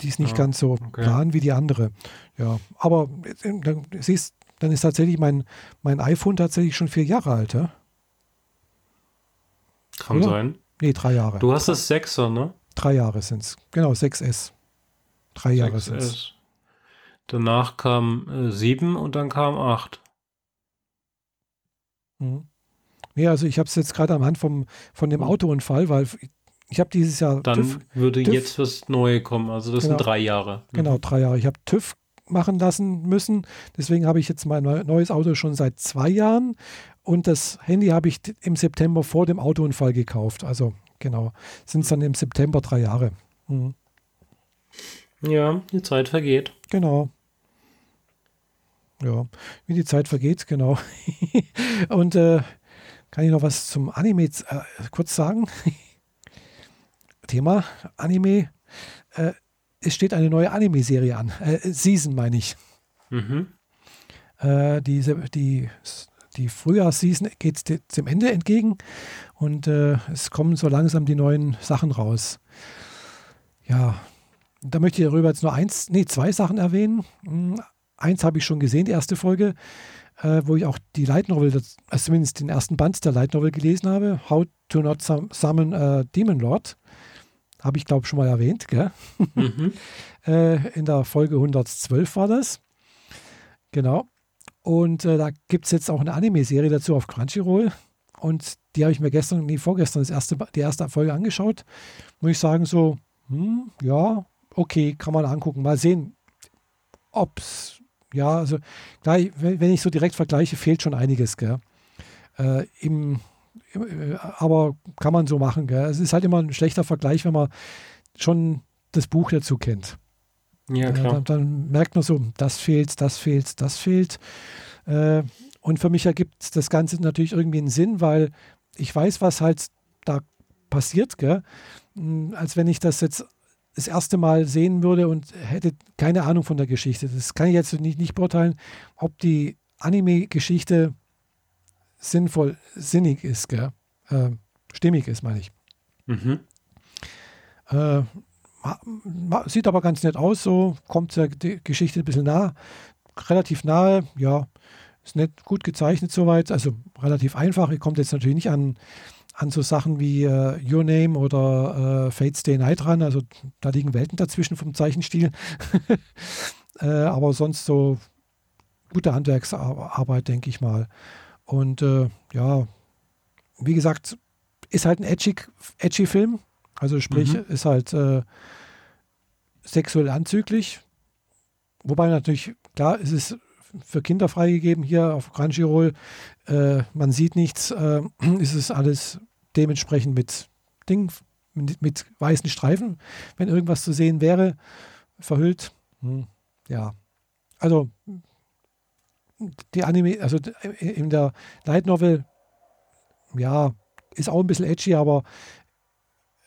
Die ist nicht ja, ganz so okay. plan wie die andere. Ja, aber dann, siehst, dann ist tatsächlich mein, mein iPhone tatsächlich schon vier Jahre alt, ja? Kann Oder? sein. Nee, drei Jahre. Du hast das Sechser, ne? Drei Jahre sind es. Genau, 6S. Drei Jahre sind es. Danach kam äh, 7 und dann kam 8. Mhm. Nee, also ich habe es jetzt gerade am Hand vom, von dem hm. Autounfall, weil ich habe dieses Jahr. Dann TÜV, würde TÜV, jetzt was Neues kommen. Also das genau, sind drei Jahre. Mhm. Genau, drei Jahre. Ich habe TÜV machen lassen müssen. Deswegen habe ich jetzt mein neues Auto schon seit zwei Jahren. Und das Handy habe ich im September vor dem Autounfall gekauft. Also genau, sind es dann im September drei Jahre. Mhm. Ja, die Zeit vergeht. Genau. Ja, wie die Zeit vergeht, genau. und äh, kann ich noch was zum Anime äh, kurz sagen? Thema Anime. Äh, es steht eine neue Anime-Serie an. Äh, Season meine ich. Mhm. Äh, diese, die, die Frühjahrsseason geht dem Ende entgegen und äh, es kommen so langsam die neuen Sachen raus. Ja, da möchte ich darüber jetzt nur eins, nee, zwei Sachen erwähnen. Hm, eins habe ich schon gesehen, die erste Folge äh, wo ich auch die Light Novel, das, also zumindest den ersten Band der Light Novel gelesen habe, How to Not Summon a Demon Lord. Habe ich, glaube schon mal erwähnt. Mhm. äh, in der Folge 112 war das. Genau. Und äh, da gibt es jetzt auch eine Anime-Serie dazu auf Crunchyroll. Und die habe ich mir gestern, nee, vorgestern das erste, die erste Folge angeschaut. Muss ich sagen, so, hm, ja, okay, kann man angucken. Mal sehen, ob es ja, also klar, wenn ich so direkt vergleiche, fehlt schon einiges, gell? Äh, im, aber kann man so machen, gell? Es ist halt immer ein schlechter Vergleich, wenn man schon das Buch dazu kennt. Ja, klar. Dann, dann, merkt man so, das fehlt, das fehlt, das fehlt. Äh, und für mich ergibt das Ganze natürlich irgendwie einen Sinn, weil ich weiß, was halt da passiert, gell? Hm, als wenn ich das jetzt das erste Mal sehen würde und hätte keine Ahnung von der Geschichte. Das kann ich jetzt nicht, nicht beurteilen, ob die Anime-Geschichte sinnvoll, sinnig ist, gell? Äh, stimmig ist, meine ich. Mhm. Äh, sieht aber ganz nett aus, so kommt der die Geschichte ein bisschen nah, relativ nahe, ja, ist nett, gut gezeichnet soweit, also relativ einfach. Ihr kommt jetzt natürlich nicht an an so Sachen wie äh, Your Name oder äh, Fate Stay Night ran. Also da liegen Welten dazwischen vom Zeichenstil. äh, aber sonst so gute Handwerksarbeit, denke ich mal. Und äh, ja, wie gesagt, ist halt ein edgy, edgy Film. Also sprich, mhm. ist halt äh, sexuell anzüglich. Wobei natürlich, klar, ist es für Kinder freigegeben hier auf Crunchyroll. Äh, man sieht nichts, äh, ist es alles dementsprechend mit Ding, mit, mit, weißen Streifen, wenn irgendwas zu sehen wäre, verhüllt. Hm, ja, also die Anime, also in der Light Novel, ja, ist auch ein bisschen edgy, aber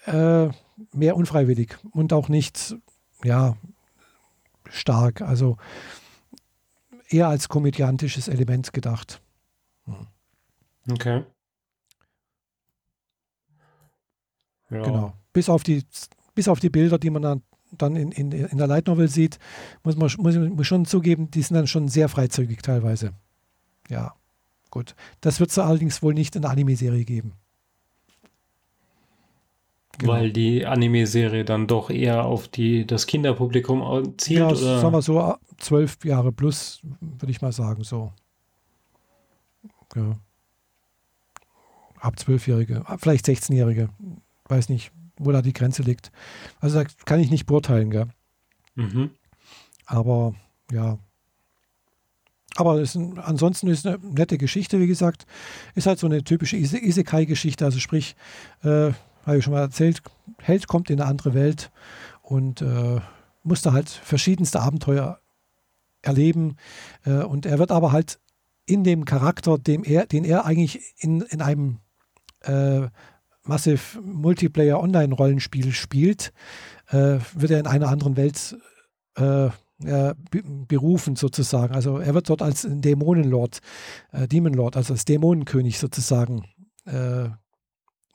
äh, mehr unfreiwillig und auch nicht, ja, stark. Also eher als komödiantisches Element gedacht. Hm. Okay. Ja. Genau. Bis auf, die, bis auf die Bilder, die man dann, dann in, in, in der Light Novel sieht, muss man muss, muss schon zugeben, die sind dann schon sehr freizügig teilweise. Ja, gut. Das wird es allerdings wohl nicht in der Anime-Serie geben. Genau. Weil die Anime-Serie dann doch eher auf die, das Kinderpublikum zielt? Ja, oder? sagen wir so, zwölf Jahre plus, würde ich mal sagen, so. Ja. Ab Zwölfjährige, vielleicht 16-Jährige, weiß nicht, wo da die Grenze liegt. Also da kann ich nicht beurteilen, gell? Mhm. Aber ja. Aber ist ein, ansonsten ist eine nette Geschichte, wie gesagt. Ist halt so eine typische Ise Isekai-Geschichte. Also sprich, äh, habe ich schon mal erzählt, Held kommt in eine andere Welt und äh, muss da halt verschiedenste Abenteuer erleben. Äh, und er wird aber halt in dem Charakter, dem er, den er eigentlich in, in einem äh, Massive Multiplayer Online-Rollenspiel spielt, äh, wird er in einer anderen Welt äh, berufen sozusagen. Also er wird dort als Dämonenlord, äh, Demon Lord, also als Dämonenkönig sozusagen äh,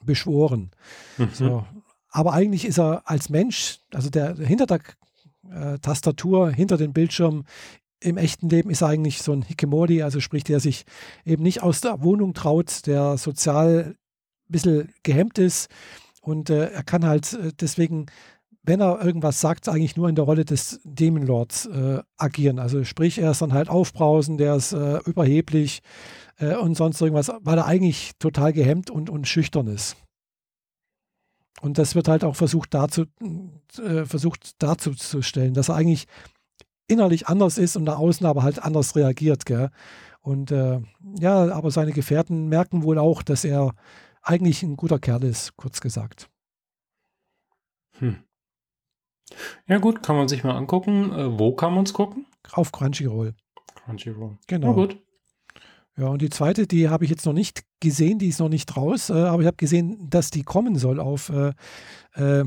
beschworen. Mhm. So. Aber eigentlich ist er als Mensch, also der hinter der äh, Tastatur, hinter dem Bildschirm im echten Leben ist er eigentlich so ein Hikimori, also sprich, der sich eben nicht aus der Wohnung traut, der sozial bisschen gehemmt ist und äh, er kann halt äh, deswegen wenn er irgendwas sagt, eigentlich nur in der Rolle des Demon Lords äh, agieren. Also sprich, er ist dann halt aufbrausend, der ist äh, überheblich äh, und sonst irgendwas, weil er eigentlich total gehemmt und, und schüchtern ist. Und das wird halt auch versucht, dazu, äh, versucht darzustellen, dass er eigentlich innerlich anders ist und nach außen aber halt anders reagiert. Gell? Und äh, ja, aber seine Gefährten merken wohl auch, dass er eigentlich ein guter Kerl ist, kurz gesagt. Hm. Ja, gut, kann man sich mal angucken. Äh, wo kann man es gucken? Auf Crunchyroll. Crunchyroll. Genau. Na gut. Ja, und die zweite, die habe ich jetzt noch nicht gesehen, die ist noch nicht raus, äh, aber ich habe gesehen, dass die kommen soll auf, äh, äh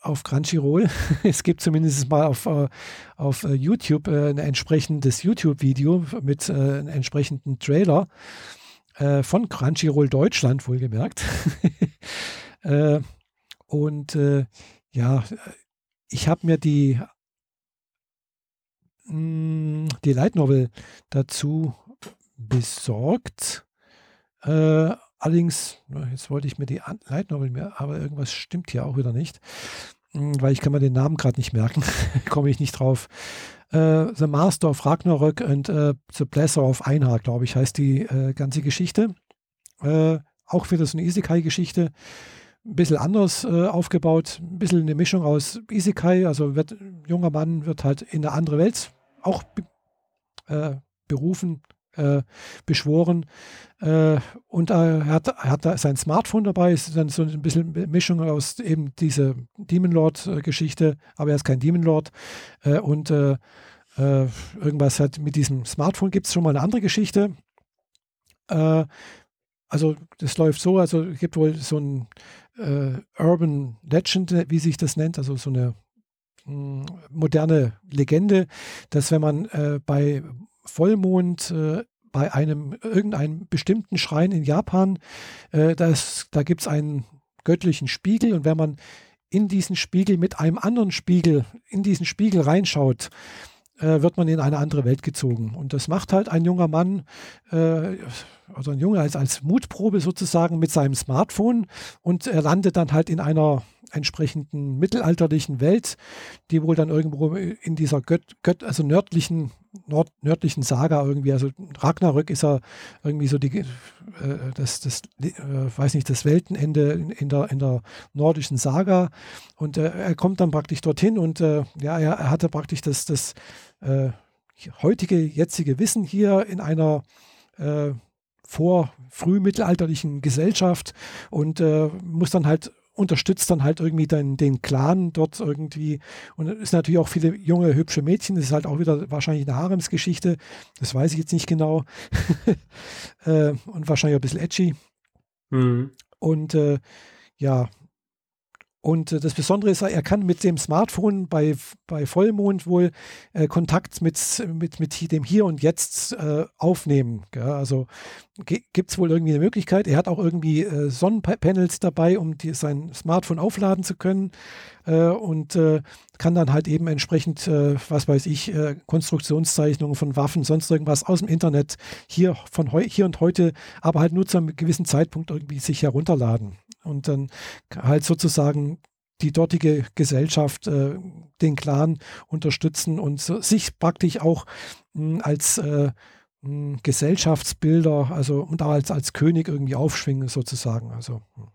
auf Crunchyroll. es gibt zumindest mal auf, äh, auf äh, YouTube ein entsprechendes YouTube-Video mit einem entsprechenden Trailer von Crunchyroll Deutschland, wohlgemerkt. und ja, ich habe mir die, mm, die Light Novel dazu besorgt. Äh, allerdings, jetzt wollte ich mir die Light Novel mehr, aber irgendwas stimmt hier auch wieder nicht, mm, weil ich kann mir den Namen gerade nicht merken, komme ich nicht drauf. Uh, The Master of Ragnarök and uh, The Blesser of Einhard, glaube ich, heißt die uh, ganze Geschichte. auch wieder so eine Isekai-Geschichte ein bisschen anders äh, aufgebaut, ein bisschen eine Mischung aus Isekai, also wird, junger Mann wird halt in eine andere Welt auch äh, berufen, äh, beschworen. Äh, und er hat, er hat da sein Smartphone dabei, ist dann so ein bisschen Mischung aus eben diese Demon Lord-Geschichte, aber er ist kein Demon Lord. Äh, und äh, irgendwas hat mit diesem Smartphone gibt es schon mal eine andere Geschichte. also das läuft so, also es gibt wohl so ein äh, Urban Legend, wie sich das nennt, also so eine hm, moderne Legende, dass wenn man äh, bei Vollmond äh, bei einem irgendeinem bestimmten Schrein in Japan, äh, das, da gibt es einen göttlichen Spiegel und wenn man in diesen Spiegel mit einem anderen Spiegel, in diesen Spiegel reinschaut, äh, wird man in eine andere Welt gezogen. Und das macht halt ein junger Mann, äh, also ein Junge als, als Mutprobe sozusagen mit seinem Smartphone und er landet dann halt in einer entsprechenden mittelalterlichen Welt, die wohl dann irgendwo in dieser Gött, Gött also nördlichen, nord, nördlichen Saga irgendwie, also Ragnarök ist ja irgendwie so die, äh, das, das äh, weiß nicht, das Weltenende in, in, der, in der nordischen Saga. Und äh, er kommt dann praktisch dorthin und äh, ja, er, er, hatte praktisch das, das äh, heutige, jetzige Wissen hier in einer äh, vor frühmittelalterlichen Gesellschaft und äh, muss dann halt unterstützt dann halt irgendwie den, den Clan dort irgendwie. Und es sind natürlich auch viele junge, hübsche Mädchen, das ist halt auch wieder wahrscheinlich eine Haremsgeschichte, das weiß ich jetzt nicht genau. Äh, und wahrscheinlich ein bisschen edgy. Mhm. und äh, ja, und äh, das Besondere ist, er kann mit dem Smartphone bei, bei Vollmond wohl äh, Kontakt mit, mit, mit dem Hier und Jetzt äh, aufnehmen. Gell? Also gibt es wohl irgendwie eine Möglichkeit. Er hat auch irgendwie äh, Sonnenpanels dabei, um die, sein Smartphone aufladen zu können äh, und äh, kann dann halt eben entsprechend, was weiß ich, Konstruktionszeichnungen von Waffen, sonst irgendwas aus dem Internet hier, von hier und heute, aber halt nur zu einem gewissen Zeitpunkt irgendwie sich herunterladen und dann halt sozusagen die dortige Gesellschaft, äh, den Clan unterstützen und so, sich praktisch auch mh, hm, als äh, mh, hm, Gesellschaftsbilder, also und als, als König irgendwie aufschwingen sozusagen. Also. Hm.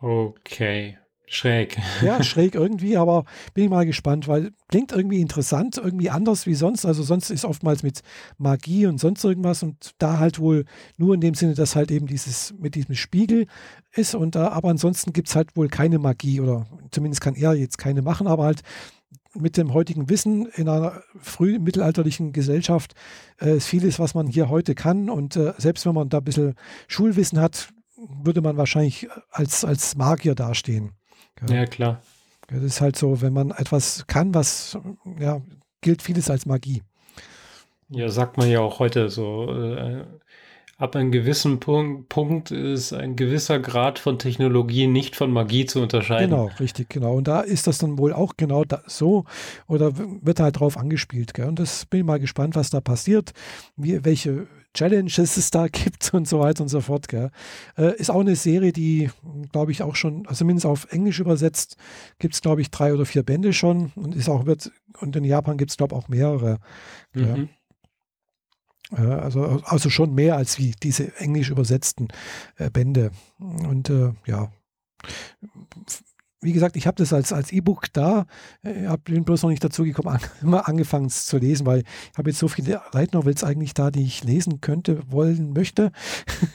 Okay. Schräg. Ja, schräg irgendwie, aber bin ich mal gespannt, weil klingt irgendwie interessant, irgendwie anders wie sonst. Also sonst ist oftmals mit Magie und sonst irgendwas und da halt wohl nur in dem Sinne, dass halt eben dieses mit diesem Spiegel ist und da, aber ansonsten gibt es halt wohl keine Magie oder zumindest kann er jetzt keine machen, aber halt mit dem heutigen Wissen in einer frühen mittelalterlichen Gesellschaft äh, ist vieles, was man hier heute kann und äh, selbst wenn man da ein bisschen Schulwissen hat, würde man wahrscheinlich als, als Magier dastehen. Ja, ja klar. Das ist halt so, wenn man etwas kann, was, ja, gilt vieles als Magie. Ja, sagt man ja auch heute so. Äh, ab einem gewissen Punkt, Punkt, ist ein gewisser Grad von Technologie nicht von Magie zu unterscheiden. Genau, richtig, genau. Und da ist das dann wohl auch genau da, so oder wird halt drauf angespielt. Gell? Und das bin ich mal gespannt, was da passiert, wie, welche Challenges es da gibt und so weiter und so fort. Gell. Äh, ist auch eine Serie, die, glaube ich, auch schon, also zumindest auf Englisch übersetzt, gibt es, glaube ich, drei oder vier Bände schon und ist auch, wird, und in Japan gibt es, glaube ich, auch mehrere. Mhm. Äh, also, also schon mehr als wie diese englisch übersetzten äh, Bände. Und äh, ja, wie gesagt, ich habe das als, als E-Book da, äh, habe bin bloß noch nicht dazu gekommen, an, angefangen zu lesen, weil ich habe jetzt so viele Light Novels eigentlich da, die ich lesen könnte, wollen, möchte,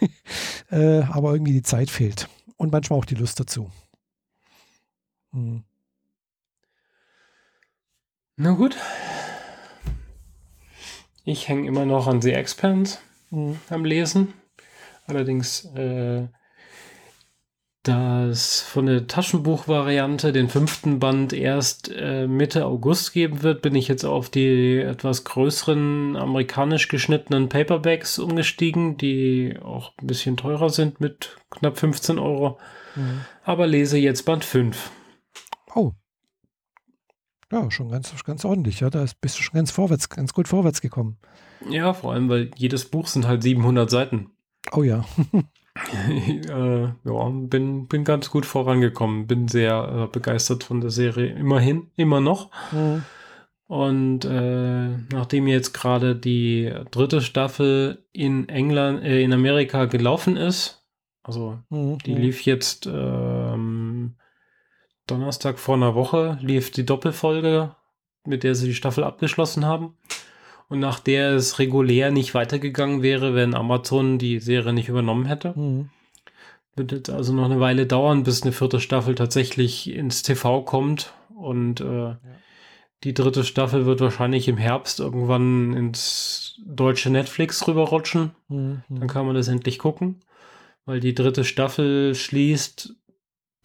äh, aber irgendwie die Zeit fehlt und manchmal auch die Lust dazu. Hm. Na gut. Ich hänge immer noch an The Expanse hm. am Lesen. Allerdings äh, dass von der Taschenbuchvariante den fünften Band erst äh, Mitte August geben wird, bin ich jetzt auf die etwas größeren amerikanisch geschnittenen Paperbacks umgestiegen, die auch ein bisschen teurer sind mit knapp 15 Euro. Mhm. Aber lese jetzt Band 5. Oh. Ja, schon ganz, ganz ordentlich. Ja, da bist du schon ganz vorwärts, ganz gut vorwärts gekommen. Ja, vor allem, weil jedes Buch sind halt 700 Seiten. Oh ja. äh, ja, bin, bin ganz gut vorangekommen, bin sehr äh, begeistert von der Serie, immerhin, immer noch. Mhm. Und äh, nachdem jetzt gerade die dritte Staffel in England, äh, in Amerika gelaufen ist, also mhm. die lief jetzt ähm, Donnerstag vor einer Woche, lief die Doppelfolge, mit der sie die Staffel abgeschlossen haben und nach der es regulär nicht weitergegangen wäre, wenn Amazon die Serie nicht übernommen hätte. Mhm. Wird jetzt also noch eine Weile dauern, bis eine vierte Staffel tatsächlich ins TV kommt und äh, ja. die dritte Staffel wird wahrscheinlich im Herbst irgendwann ins deutsche Netflix rüberrutschen. Mhm. Dann kann man das endlich gucken, weil die dritte Staffel schließt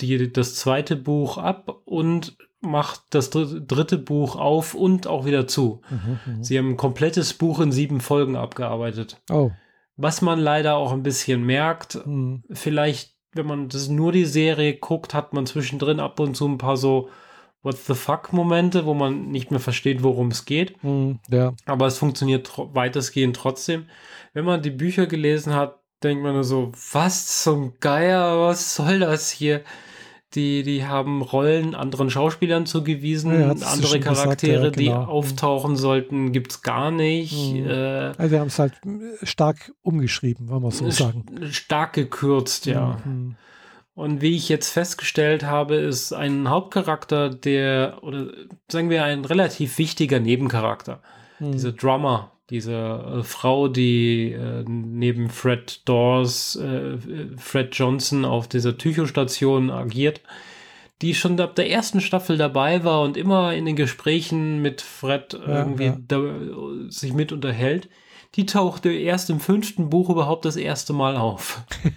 die, das zweite Buch ab und macht das dritte Buch auf und auch wieder zu. Mhm, mhm, Sie haben ein komplettes Buch in sieben Folgen abgearbeitet. Oh. Was man leider auch ein bisschen merkt, mhm. vielleicht, wenn man das nur die Serie guckt, hat man zwischendrin ab und zu ein paar so What the fuck Momente, wo man nicht mehr versteht, worum es geht. Mhm, ja. Aber es funktioniert tr weitestgehend trotzdem. Wenn man die Bücher gelesen hat, denkt man nur so, was zum Geier, was soll das hier? Die, die haben Rollen anderen Schauspielern zugewiesen, ja, andere Charaktere, gesagt, ja, genau. die auftauchen sollten, gibt es gar nicht. Mhm. Äh, also wir haben es halt stark umgeschrieben, wollen wir so sagen. Stark gekürzt, ja. Mhm. Und wie ich jetzt festgestellt habe, ist ein Hauptcharakter, der, oder sagen wir ein relativ wichtiger Nebencharakter. Mhm. Dieser Drummer, diese äh, Frau, die äh, neben Fred Dawes, äh, Fred Johnson auf dieser Tychostation agiert, die schon ab der ersten Staffel dabei war und immer in den Gesprächen mit Fred ja, irgendwie ja. Da, sich mit unterhält, die tauchte erst im fünften Buch überhaupt das erste Mal auf.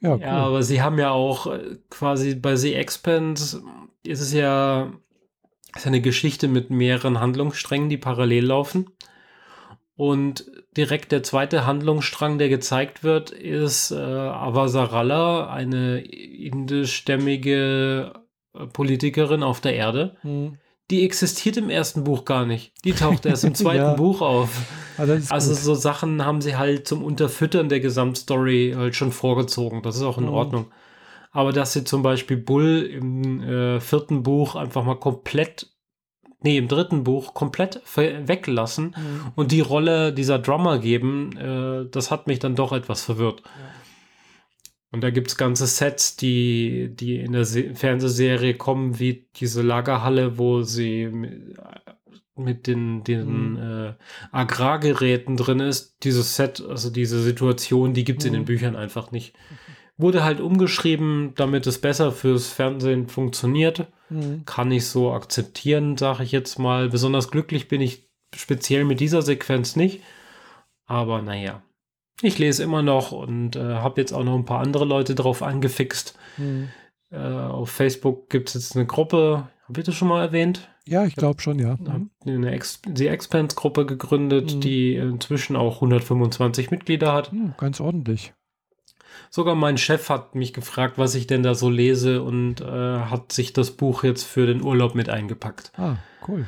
ja, cool. ja, aber sie haben ja auch äh, quasi bei The Expanse ist es ja ist eine Geschichte mit mehreren Handlungssträngen, die parallel laufen. Und direkt der zweite Handlungsstrang, der gezeigt wird, ist äh, Avasarala, eine indischstämmige äh, Politikerin auf der Erde. Hm. Die existiert im ersten Buch gar nicht. Die taucht erst im zweiten ja. Buch auf. Ah, also so Sachen haben sie halt zum Unterfüttern der Gesamtstory halt schon vorgezogen. Das ist auch in hm. Ordnung aber dass sie zum Beispiel Bull im äh, vierten Buch einfach mal komplett, nee, im dritten Buch komplett weglassen mhm. und die Rolle dieser Drummer geben, äh, das hat mich dann doch etwas verwirrt. Ja. Und da gibt es ganze Sets, die, die in der Se Fernsehserie kommen, wie diese Lagerhalle, wo sie mit den, den mhm. äh, Agrargeräten drin ist. Dieses Set, also diese Situation, die gibt es mhm. in den mhm. Büchern einfach nicht. Wurde halt umgeschrieben, damit es besser fürs Fernsehen funktioniert. Mhm. Kann ich so akzeptieren, sage ich jetzt mal. Besonders glücklich bin ich speziell mit dieser Sequenz nicht. Aber naja, ich lese immer noch und äh, habe jetzt auch noch ein paar andere Leute drauf angefixt. Mhm. Äh, auf Facebook gibt es jetzt eine Gruppe, habe ich das schon mal erwähnt? Ja, ich glaube schon, ja. Mhm. Eine Ex die Expanse-Gruppe gegründet, mhm. die inzwischen auch 125 Mitglieder hat. Mhm, ganz ordentlich. Sogar mein Chef hat mich gefragt, was ich denn da so lese und äh, hat sich das Buch jetzt für den Urlaub mit eingepackt. Ah, cool.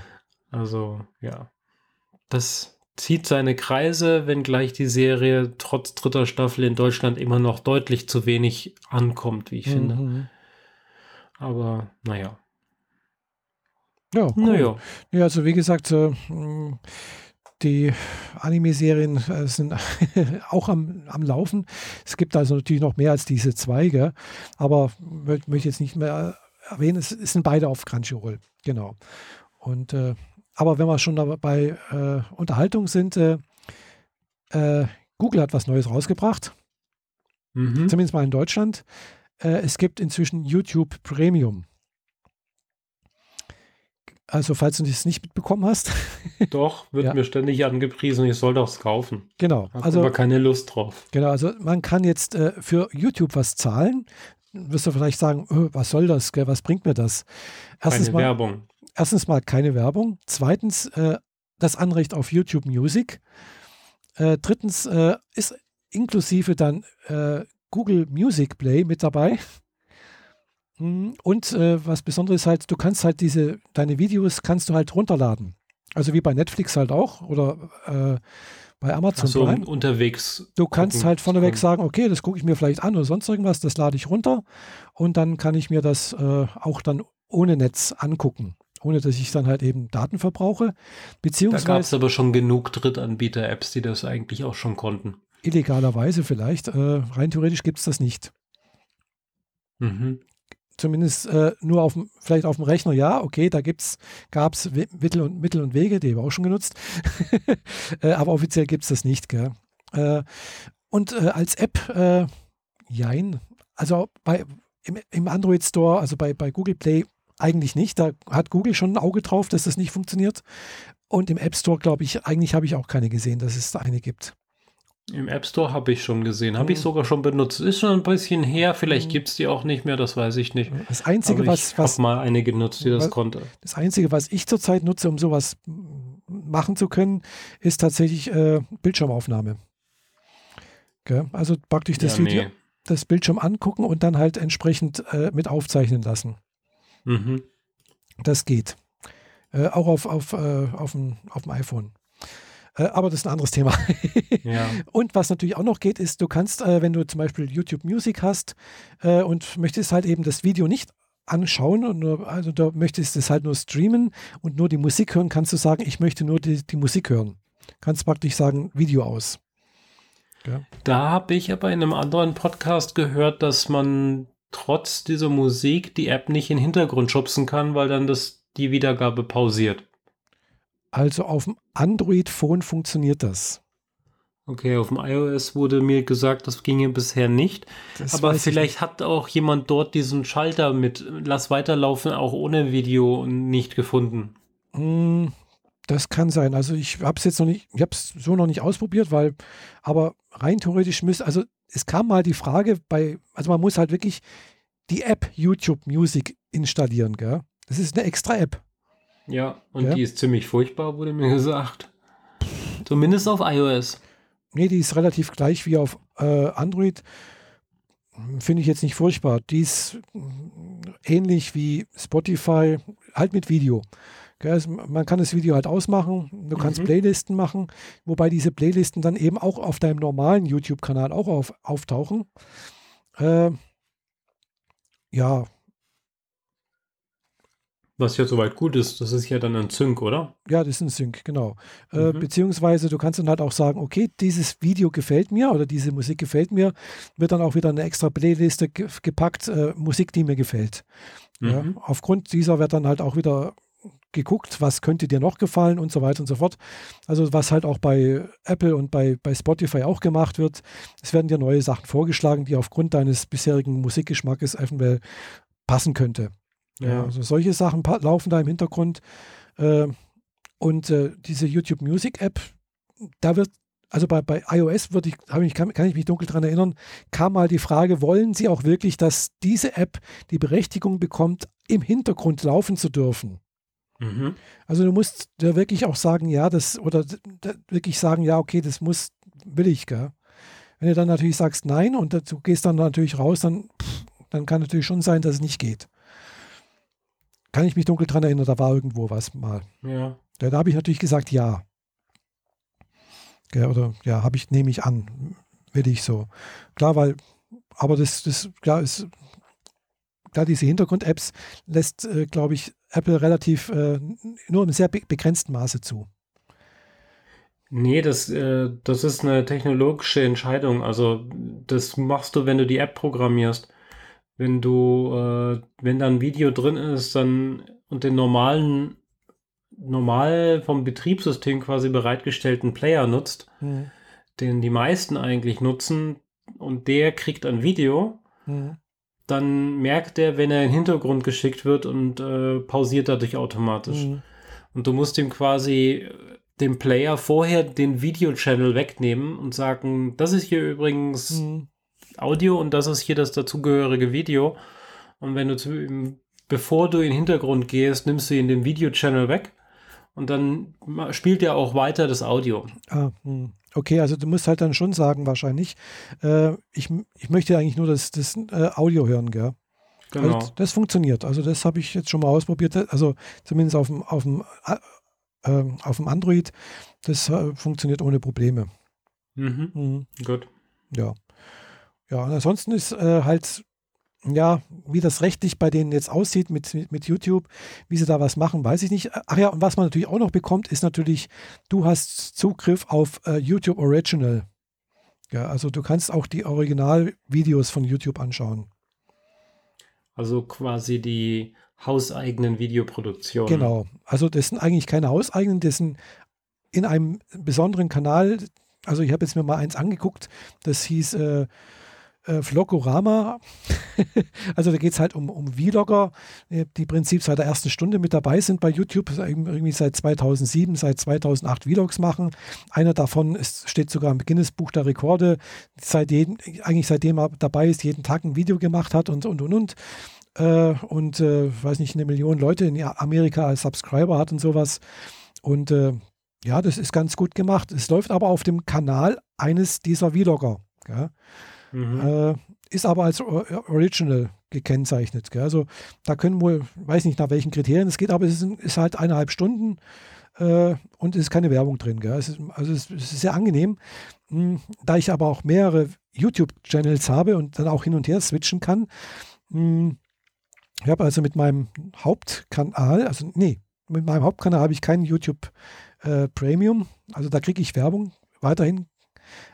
Also, ja. Das zieht seine Kreise, wenngleich die Serie trotz dritter Staffel in Deutschland immer noch deutlich zu wenig ankommt, wie ich mhm. finde. Aber naja. Ja, cool. naja. Ja, also wie gesagt, äh, die Anime-Serien äh, sind auch am, am Laufen. Es gibt also natürlich noch mehr als diese Zweige, aber möchte ich jetzt nicht mehr erwähnen. Es, es sind beide auf Crunchyroll, genau. Und äh, aber wenn wir schon bei äh, Unterhaltung sind, äh, äh, Google hat was Neues rausgebracht. Mhm. Zumindest mal in Deutschland. Äh, es gibt inzwischen YouTube Premium. Also, falls du das nicht mitbekommen hast. Doch, wird ja. mir ständig angepriesen, ich soll doch kaufen. Genau. Hab also, aber keine Lust drauf. Genau, also man kann jetzt äh, für YouTube was zahlen. Wirst du vielleicht sagen, oh, was soll das? Gell? Was bringt mir das? Erstens keine mal, Werbung erstens mal keine Werbung. Zweitens äh, das Anrecht auf YouTube Music. Äh, drittens äh, ist inklusive dann äh, Google Music Play mit dabei. Hm, und äh, was Besonderes ist halt, du kannst halt diese, deine Videos kannst du halt runterladen. Also wie bei Netflix halt auch oder äh, bei Amazon so, Prime. unterwegs. Du kannst halt vorneweg sagen, okay, das gucke ich mir vielleicht an oder sonst irgendwas, das lade ich runter und dann kann ich mir das äh, auch dann ohne Netz angucken ohne dass ich dann halt eben Daten verbrauche. Beziehungsweise, da gab es aber schon genug Drittanbieter-Apps, die das eigentlich auch schon konnten. Illegalerweise vielleicht. Äh, rein theoretisch gibt es das nicht. Mhm. Zumindest äh, nur auf dem, vielleicht auf dem Rechner, ja, okay, da gab es Mittel und, Mittel und Wege, die haben wir auch schon genutzt. äh, aber offiziell gibt es das nicht. Gell? Äh, und äh, als App, äh, jein. Also bei, im, im Android Store, also bei, bei Google Play eigentlich nicht. Da hat Google schon ein Auge drauf, dass das nicht funktioniert. Und im App Store, glaube ich, eigentlich habe ich auch keine gesehen, dass es da eine gibt. Im App Store habe ich schon gesehen, habe mhm. ich sogar schon benutzt. Ist schon ein bisschen her, vielleicht mhm. gibt es die auch nicht mehr, das weiß ich nicht. Das Einzige, Aber was. Ich habe mal eine genutzt, die das was, konnte. Das Einzige, was ich zurzeit nutze, um sowas machen zu können, ist tatsächlich äh, Bildschirmaufnahme. Gell? Also praktisch das ja, Video, nee. das Bildschirm angucken und dann halt entsprechend äh, mit aufzeichnen lassen. Mhm. Das geht. Äh, auch auf, auf, äh, auf, dem, auf dem iPhone. Äh, aber das ist ein anderes Thema. ja. Und was natürlich auch noch geht, ist, du kannst, äh, wenn du zum Beispiel YouTube Music hast äh, und möchtest halt eben das Video nicht anschauen und nur, also du möchtest es halt nur streamen und nur die Musik hören, kannst du sagen, ich möchte nur die, die Musik hören. Kannst praktisch sagen, Video aus. Ja. Da habe ich aber in einem anderen Podcast gehört, dass man trotz dieser Musik die App nicht in den Hintergrund schubsen kann, weil dann das die Wiedergabe pausiert. Also auf dem Android-Phone funktioniert das. Okay, auf dem iOS wurde mir gesagt, das ginge bisher nicht. Das Aber vielleicht hat auch jemand dort diesen Schalter mit Lass weiterlaufen auch ohne Video nicht gefunden. Mm, das kann sein. Also ich habe es jetzt noch nicht, ich habe es so noch nicht ausprobiert, weil, aber rein theoretisch müsste, also es kam mal die Frage bei, also man muss halt wirklich die App YouTube Music installieren, gell? Das ist eine extra App. Ja, und gell? die ist ziemlich furchtbar, wurde mir gesagt. Zumindest auf iOS. Nee, die ist relativ gleich wie auf äh, Android. Finde ich jetzt nicht furchtbar. Die ist ähnlich wie Spotify, halt mit Video. Man kann das Video halt ausmachen, du kannst mhm. Playlisten machen, wobei diese Playlisten dann eben auch auf deinem normalen YouTube-Kanal auch auf, auftauchen. Äh, ja. Was ja soweit gut ist, das ist ja dann ein Sync, oder? Ja, das ist ein Sync, genau. Äh, mhm. beziehungsweise du kannst dann halt auch sagen, okay, dieses Video gefällt mir oder diese Musik gefällt mir, wird dann auch wieder eine extra Playliste gepackt, äh, Musik, die mir gefällt. Mhm. Ja, aufgrund dieser wird dann halt auch wieder geguckt, was könnte dir noch gefallen und so weiter und so fort. Also was halt auch bei Apple und bei, bei Spotify auch gemacht wird. Es werden dir neue Sachen vorgeschlagen, die aufgrund deines bisherigen Musikgeschmackes eventuell passen könnte. Ja. also solche Sachen laufen da im Hintergrund. Äh, und äh, diese YouTube Music App, da wird, also bei, bei iOS würde ich, ich kann, kann, ich mich dunkel daran erinnern, kam mal die Frage, wollen Sie auch wirklich, dass diese App die Berechtigung bekommt, im Hintergrund laufen zu dürfen? Mhm. Also du musst ja wirklich auch sagen, ja, das, oder wirklich sagen, ja, okay, das muss, will ich, gell? Wenn du dann natürlich sagst nein und du gehst dann natürlich raus, dann, dann kann natürlich schon sein, dass es nicht geht. Kann ich mich dunkel dran erinnern, da war irgendwo was mal. Ja. Da, da habe ich natürlich gesagt, ja. Gell, oder ja, habe ich, nehme ich an, will ich so. Klar, weil, aber das, das, klar, ist, klar, diese Hintergrund-Apps lässt, äh, glaube ich, Apple relativ äh, nur im sehr be begrenzten Maße zu. Nee, das, äh, das ist eine technologische Entscheidung. Also das machst du, wenn du die App programmierst. Wenn du, äh, wenn da ein Video drin ist, dann und den normalen, normal vom Betriebssystem quasi bereitgestellten Player nutzt, mhm. den die meisten eigentlich nutzen, und der kriegt ein Video, mhm dann merkt er, wenn er in den Hintergrund geschickt wird und äh, pausiert dadurch automatisch. Mhm. Und du musst ihm quasi äh, dem Player vorher den Video-Channel wegnehmen und sagen, das ist hier übrigens mhm. Audio und das ist hier das dazugehörige Video. Und wenn du zu ihm, bevor du in den Hintergrund gehst, nimmst du ihn den Video-Channel weg und dann spielt er auch weiter das Audio. Ah, hm. Okay, also du musst halt dann schon sagen, wahrscheinlich, äh, ich, ich möchte eigentlich nur das, das äh, Audio hören, gell? Genau. Also das funktioniert. Also das habe ich jetzt schon mal ausprobiert. Also zumindest auf dem, auf dem, äh, auf dem Android. Das äh, funktioniert ohne Probleme. Mhm. mhm. Gut. Ja. Ja, und ansonsten ist äh, halt ja, wie das rechtlich bei denen jetzt aussieht mit, mit, YouTube, wie sie da was machen, weiß ich nicht. Ach ja, und was man natürlich auch noch bekommt, ist natürlich, du hast Zugriff auf äh, YouTube Original. Ja, also du kannst auch die Originalvideos von YouTube anschauen. Also quasi die hauseigenen Videoproduktionen. Genau. Also das sind eigentlich keine hauseigenen, das sind in einem besonderen Kanal. Also ich habe jetzt mir mal eins angeguckt, das hieß äh, äh, Vlogorama. also da geht es halt um, um Vlogger, äh, die im Prinzip seit der ersten Stunde mit dabei sind bei YouTube, irgendwie seit 2007, seit 2008 Vlogs machen. Einer davon ist, steht sogar im Guinness-Buch der Rekorde, seit jeden, eigentlich seitdem er dabei ist, jeden Tag ein Video gemacht hat und, und, und, und. Äh, und, äh, weiß nicht, eine Million Leute in Amerika als Subscriber hat und sowas. Und äh, ja, das ist ganz gut gemacht. Es läuft aber auf dem Kanal eines dieser Vlogger. Ja. Mhm. Äh, ist aber als Original gekennzeichnet. Gell? Also da können wohl, weiß nicht nach welchen Kriterien es geht, aber es ist, ist halt eineinhalb Stunden äh, und es ist keine Werbung drin. Gell? Es ist, also es ist sehr angenehm. Hm, da ich aber auch mehrere YouTube-Channels habe und dann auch hin und her switchen kann. Hm, ich habe also mit meinem Hauptkanal, also nee, mit meinem Hauptkanal habe ich keinen YouTube äh, Premium. Also da kriege ich Werbung weiterhin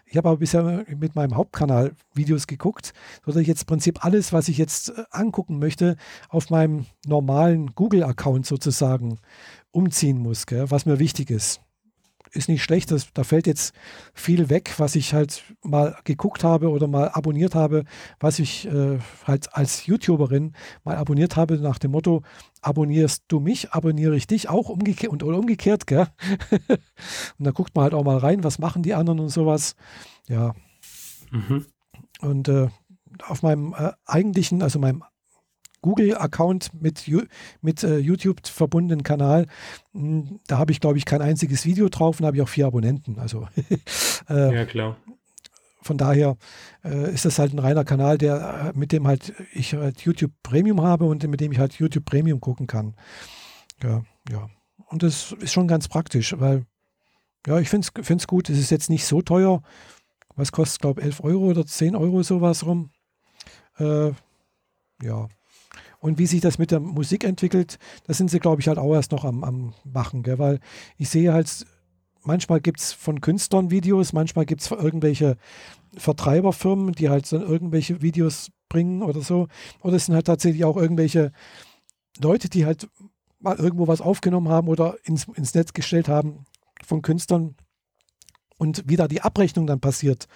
ich habe aber bisher mit meinem Hauptkanal Videos geguckt, sodass ich jetzt im Prinzip alles, was ich jetzt äh, angucken möchte, auf meinem normalen Google-Account sozusagen umziehen muss, gell, was mir wichtig ist ist nicht schlecht. Das, da fällt jetzt viel weg, was ich halt mal geguckt habe oder mal abonniert habe, was ich äh, halt als YouTuberin mal abonniert habe, nach dem Motto: Abonnierst du mich, abonniere ich dich auch umgekehrt und oder umgekehrt, gell? und da guckt man halt auch mal rein, was machen die anderen und sowas. Ja. Mhm. Und äh, auf meinem äh, eigentlichen, also meinem Google-Account mit, mit äh, YouTube verbundenen Kanal. Hm, da habe ich, glaube ich, kein einziges Video drauf und habe ich auch vier Abonnenten. Also äh, ja, klar. Von daher äh, ist das halt ein reiner Kanal, der äh, mit dem halt ich halt YouTube Premium habe und mit dem ich halt YouTube Premium gucken kann. Ja, ja. Und das ist schon ganz praktisch, weil ja, ich finde es gut. Es ist jetzt nicht so teuer. Was kostet, glaube ich, 11 Euro oder 10 Euro sowas rum. Äh, ja, Und wie sich das mit der Musik entwickelt, das sind sie, glaube ich, halt auch erst noch am, am machen, gell? weil ich sehe halt, manchmal gibt es von Künstlern Videos, manchmal gibt es irgendwelche Vertreiberfirmen, die halt so irgendwelche Videos bringen oder so. Oder es sind halt tatsächlich auch irgendwelche Leute, die halt mal irgendwo was aufgenommen haben oder ins, ins Netz gestellt haben von Künstlern. Und wie da die Abrechnung dann passiert,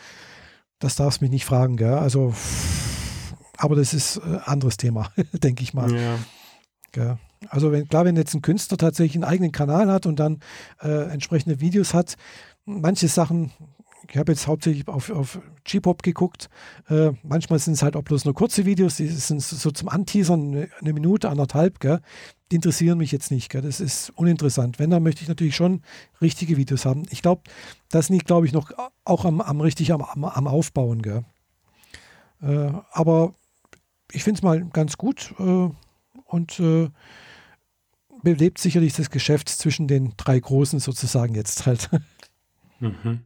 das darfst du mich nicht fragen, gell? Also, aber das ist ein äh, anderes Thema, denke ich mal. Ja. Gell? Also wenn, klar, wenn jetzt ein Künstler tatsächlich einen eigenen Kanal hat und dann äh, entsprechende Videos hat, manche Sachen ich habe jetzt hauptsächlich auf, auf G-Pop geguckt. Äh, manchmal sind es halt auch bloß nur kurze Videos, die sind so zum Anteasern, eine, eine Minute, anderthalb. Gell? Die interessieren mich jetzt nicht. Gell? Das ist uninteressant. Wenn, dann möchte ich natürlich schon richtige Videos haben. Ich glaube, das liegt, glaube ich, noch auch am, am richtig am, am, am Aufbauen. Gell? Äh, aber ich finde es mal ganz gut äh, und äh, belebt sicherlich das Geschäft zwischen den drei Großen sozusagen jetzt halt. Mhm.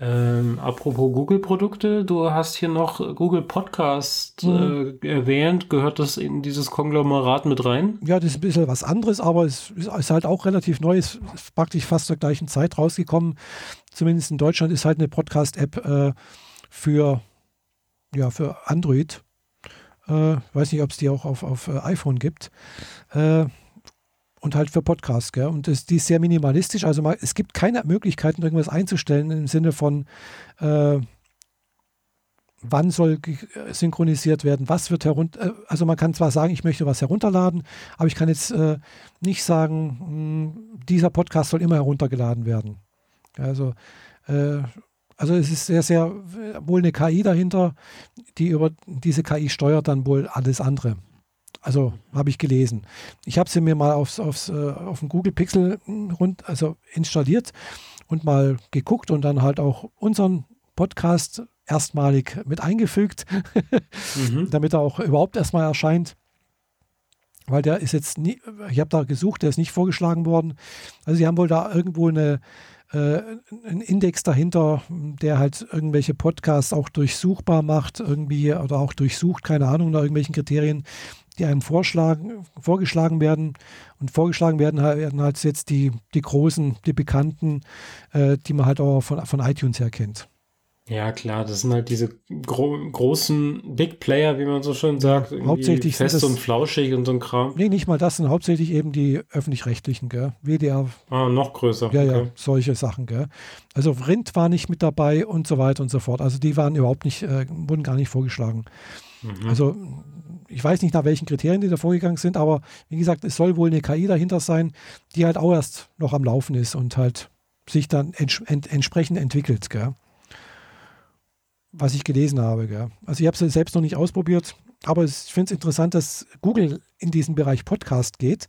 Ähm, apropos Google-Produkte, du hast hier noch Google Podcast mhm. äh, erwähnt. Gehört das in dieses Konglomerat mit rein? Ja, das ist ein bisschen was anderes, aber es ist halt auch relativ neu, ist praktisch fast zur gleichen Zeit rausgekommen. Zumindest in Deutschland ist halt eine Podcast-App äh, für, ja, für Android. Äh, weiß nicht, ob es die auch auf, auf äh, iPhone gibt. Äh, und halt für Podcasts. Gell? Und das, die ist sehr minimalistisch. Also mal, es gibt keine Möglichkeiten, irgendwas einzustellen im Sinne von, äh, wann soll synchronisiert werden, was wird herunter. Äh, also man kann zwar sagen, ich möchte was herunterladen, aber ich kann jetzt äh, nicht sagen, mh, hm, dieser Podcast soll immer heruntergeladen werden. Also, äh, also es ist sehr, sehr wohl eine KI dahinter, die über diese KI steuert dann wohl alles andere. Also habe ich gelesen. Ich habe sie mir mal aufs, aufs, äh, auf dem Google Pixel rund, also installiert und mal geguckt und dann halt auch unseren Podcast erstmalig mit eingefügt, mhm. damit er auch überhaupt erstmal erscheint. Weil der ist jetzt nie, ich habe da gesucht, der ist nicht vorgeschlagen worden. Also sie haben wohl da irgendwo eine, äh, einen Index dahinter, der halt irgendwelche Podcasts auch durchsuchbar macht, irgendwie oder auch durchsucht, keine Ahnung, nach irgendwelchen Kriterien, die einem vorschlagen, vorgeschlagen werden. Und vorgeschlagen werden, werden halt jetzt die, die großen, die bekannten, äh, die man halt auch von, von iTunes her kennt. Ja, klar, das sind halt diese gro großen Big Player, wie man so schön sagt. Hauptsächlich fest das, und flauschig und so ein Kram. Nee, nicht mal das, sind hauptsächlich eben die öffentlich-rechtlichen, gell? WDR. Ah, noch größer. Ja, okay. ja, solche Sachen, gell? Also Rind war nicht mit dabei und so weiter und so fort. Also die waren überhaupt nicht, äh, wurden gar nicht vorgeschlagen. Mhm. Also ich weiß nicht, nach welchen Kriterien die da vorgegangen sind, aber wie gesagt, es soll wohl eine KI dahinter sein, die halt auch erst noch am Laufen ist und halt sich dann ents ent entsprechend entwickelt. Gell? Was ich gelesen habe. Gell? Also ich habe es selbst noch nicht ausprobiert, aber ich finde es interessant, dass Google in diesen Bereich Podcast geht.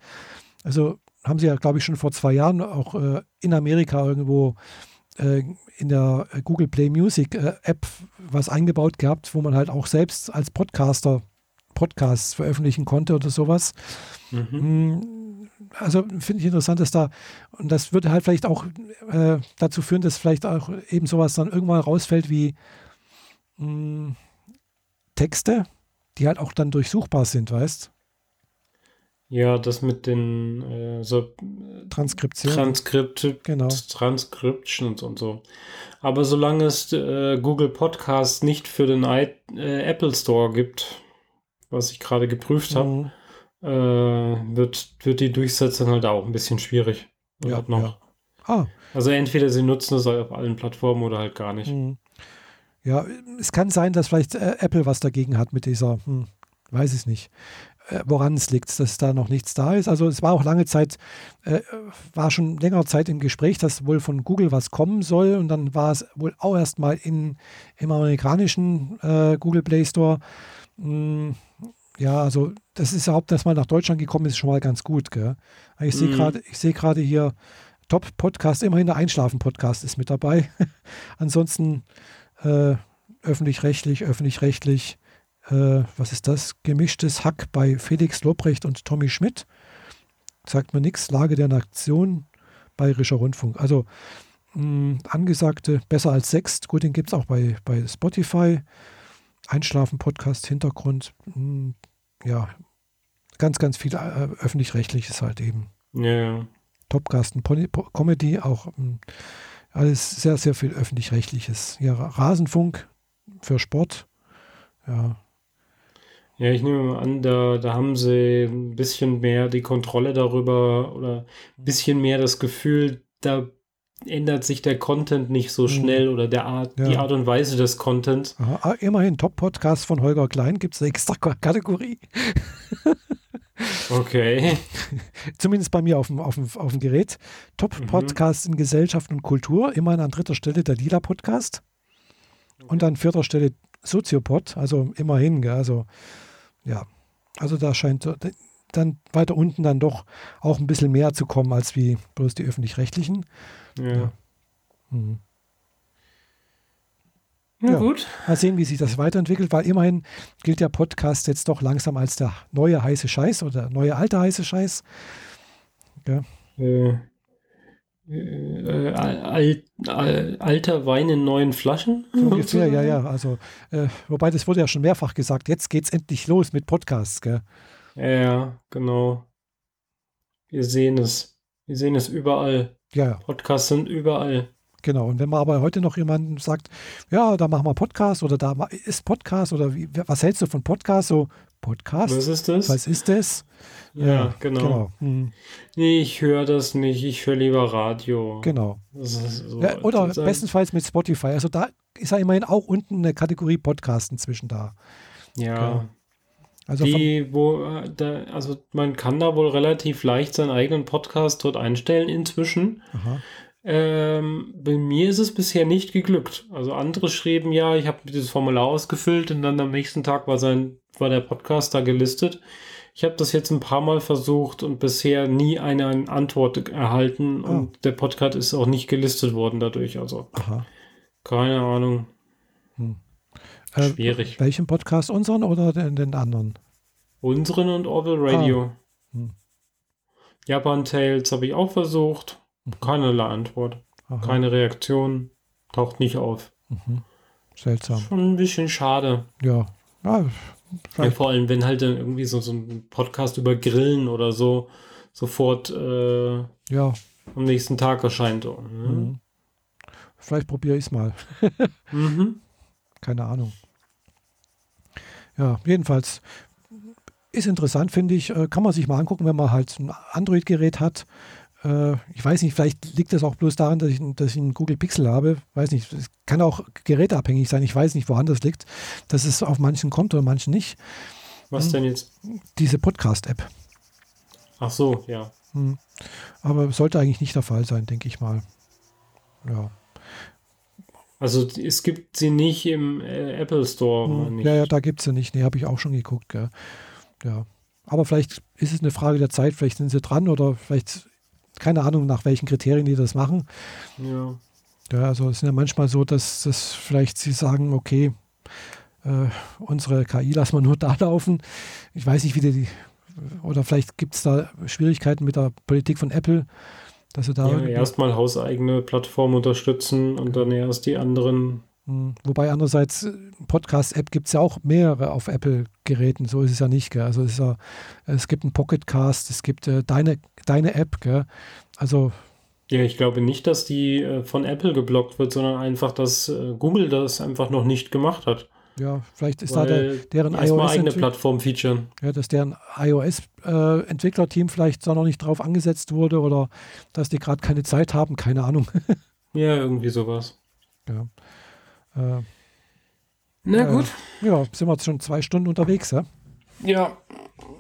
Also haben sie ja, glaube ich, schon vor zwei Jahren auch äh, in Amerika irgendwo äh, in der Google Play Music äh, App was eingebaut gehabt, wo man halt auch selbst als Podcaster Podcasts veröffentlichen konnte oder sowas. Mhm. Mm, also finde ich interessant, dass da, und das würde halt vielleicht auch äh, dazu führen, dass vielleicht auch eben sowas dann irgendwann rausfällt wie mh, mm, Texte, die halt auch dann durchsuchbar sind, weißt ja, das mit den äh, so Transkriptionen. Transkripte, genau. Transcriptions und so. Aber solange es äh, Google Podcast nicht für den I äh, Apple Store gibt, was ich gerade geprüft habe, mhm. äh, wird, wird die Durchsetzung halt auch ein bisschen schwierig. Ja, noch. Ja. Ah. Also entweder sie nutzen es auf allen Plattformen oder halt gar nicht. Mhm. Ja, es kann sein, dass vielleicht äh, Apple was dagegen hat mit dieser, hm, weiß ich nicht, äh, woran es liegt, dass da noch nichts da ist. Also es war auch lange Zeit, äh, war schon längere Zeit im Gespräch, dass wohl von Google was kommen soll und dann war es wohl auch erstmal im amerikanischen äh, Google Play Store. Mh, hm, ja, also das ist überhaupt, dass mal nach Deutschland gekommen ist, schon mal ganz gut. Gell? Ich sehe mhm. gerade, ich sehe gerade hier Top-Podcast, immerhin der Einschlafen-Podcast ist mit dabei. Ansonsten äh, öffentlich-rechtlich, öffentlich-rechtlich, äh, was ist das? Gemischtes Hack bei Felix Lobrecht und Tommy Schmidt. Sagt mir nichts, Lage der Nation, Bayerischer Rundfunk. Also mh, angesagte, besser als sechs, gut, den gibt es auch bei, bei Spotify. Einschlafen-Podcast, Hintergrund, mh, ja, ganz, ganz viel äh, öffentlich-rechtliches halt eben. Ja. Topgasten, Comedy, auch ähm, alles sehr, sehr viel öffentlich-rechtliches. Ja, Rasenfunk für Sport. Ja. Ja, ich nehme mal an, da, da haben sie ein bisschen mehr die Kontrolle darüber oder ein bisschen mehr das Gefühl, da ändert sich der Content nicht so mhm. schnell oder der Art, ja. die Art und Weise des Contents. Aha, ah, immerhin Top-Podcast von Holger Klein gibt es eine extra Kategorie. Okay. Zumindest bei mir auf dem, auf dem, auf dem Gerät. Top-Podcast mhm. in Gesellschaft und Kultur. Immerhin an dritter Stelle der Lila-Podcast. Und an vierter Stelle Soziopod. Also immerhin. Gell? Also ja. Also da scheint dann weiter unten dann doch auch ein bisschen mehr zu kommen als wie bloß die öffentlich-rechtlichen. Ja. ja. Mhm. Na ja, gut. Mal sehen, wie sich das weiterentwickelt, weil immerhin gilt der Podcast jetzt doch langsam als der neue heiße Scheiß oder der neue alte heiße Scheiß. Ja. Äh, äh, alt, alt, alter Wein in neuen Flaschen? So ungefähr, ja, ja. Also, äh, wobei das wurde ja schon mehrfach gesagt, jetzt geht es endlich los mit Podcasts, gell? Ja, genau. Wir sehen es. Wir sehen es überall. Ja. Podcasts sind überall. Genau, und wenn man aber heute noch jemanden sagt, ja, da machen wir Podcast oder da ist Podcast oder wie, was hältst du von Podcast? So, Podcast? Was ist das? Was ist das? Ja, ja genau. genau. Hm. Nee, ich höre das nicht, ich höre lieber Radio. Genau. So, ja, oder bestenfalls mit Spotify. Also da ist ja immerhin auch unten eine Kategorie Podcast inzwischen da. Ja. Genau. Also, die, wo, äh, da, also man kann da wohl relativ leicht seinen eigenen Podcast dort einstellen inzwischen. Aha. Ähm, bei mir ist es bisher nicht geglückt. Also andere schrieben ja, ich habe dieses Formular ausgefüllt und dann am nächsten Tag war sein, war der Podcast da gelistet. Ich habe das jetzt ein paar Mal versucht und bisher nie eine Antwort erhalten oh. und der Podcast ist auch nicht gelistet worden dadurch. Also Aha. keine Ahnung. Hm. Äh, Schwierig. Welchen Podcast? Unseren oder den, den anderen? Unseren und Orville Radio. Ah. Hm. Japan Tales habe ich auch versucht. Keinerlei Antwort. Aha. Keine Reaktion. Taucht nicht auf. Mhm. Seltsam. Schon ein bisschen schade. Ja. ja, ja vor allem, wenn halt dann irgendwie so, so ein Podcast über Grillen oder so sofort äh, ja. am nächsten Tag erscheint. Ne? Mhm. Vielleicht probiere ich es mal. mhm. Keine Ahnung. Ja, jedenfalls ist interessant, finde ich. Äh, kann man sich mal angucken, wenn man halt ein Android-Gerät hat äh, ich weiß nicht, vielleicht liegt das auch bloß daran, dass ich, dass ich einen Google Pixel habe. Weiß nicht, es kann auch geräteabhängig sein. Ich weiß nicht, woran das liegt, dass es auf manchen kommt oder manchen nicht. Was hm. denn jetzt? Diese Podcast-App. Ach so, ja. Hm. Aber sollte eigentlich nicht der Fall sein, denke ich mal. Ja. Also es gibt sie nicht im äh, Apple Store. Hm. Ja, ja, da gibt es sie nicht. Nee, habe ich auch schon geguckt. Gell. Ja. Aber vielleicht ist es eine Frage der Zeit, vielleicht sind sie dran oder vielleicht keine Ahnung, nach welchen Kriterien die das machen. Ja. Ja, also es ist ja manchmal so, dass, dass vielleicht sie sagen, okay, äh, unsere KI lassen wir nur da laufen. Ich weiß nicht, wie die, oder vielleicht gibt es da Schwierigkeiten mit der Politik von Apple, dass sie da. Ja, erstmal hauseigene Plattformen unterstützen und dann erst die anderen wobei andererseits äh, Podcast-App gibt es ja auch mehrere auf Apple-Geräten, so ist es ja nicht. Gell? Also es, ja, es gibt einen Pocketcast, es gibt äh, deine, deine App. Gell? Also ja, ich glaube nicht, dass die äh, von Apple geblockt wird, sondern einfach, dass äh, Google das einfach noch nicht gemacht hat. Ja, vielleicht ist Weil da der, deren iOS eigene Plattform featuren. Ja, dass deren iOS-Entwicklerteam äh, vielleicht da noch nicht drauf angesetzt wurde oder dass die gerade keine Zeit haben, keine Ahnung. ja, irgendwie sowas. Ja. Äh, Na gut. Äh, ja, sind wir jetzt schon zwei Stunden unterwegs, ja? Ja,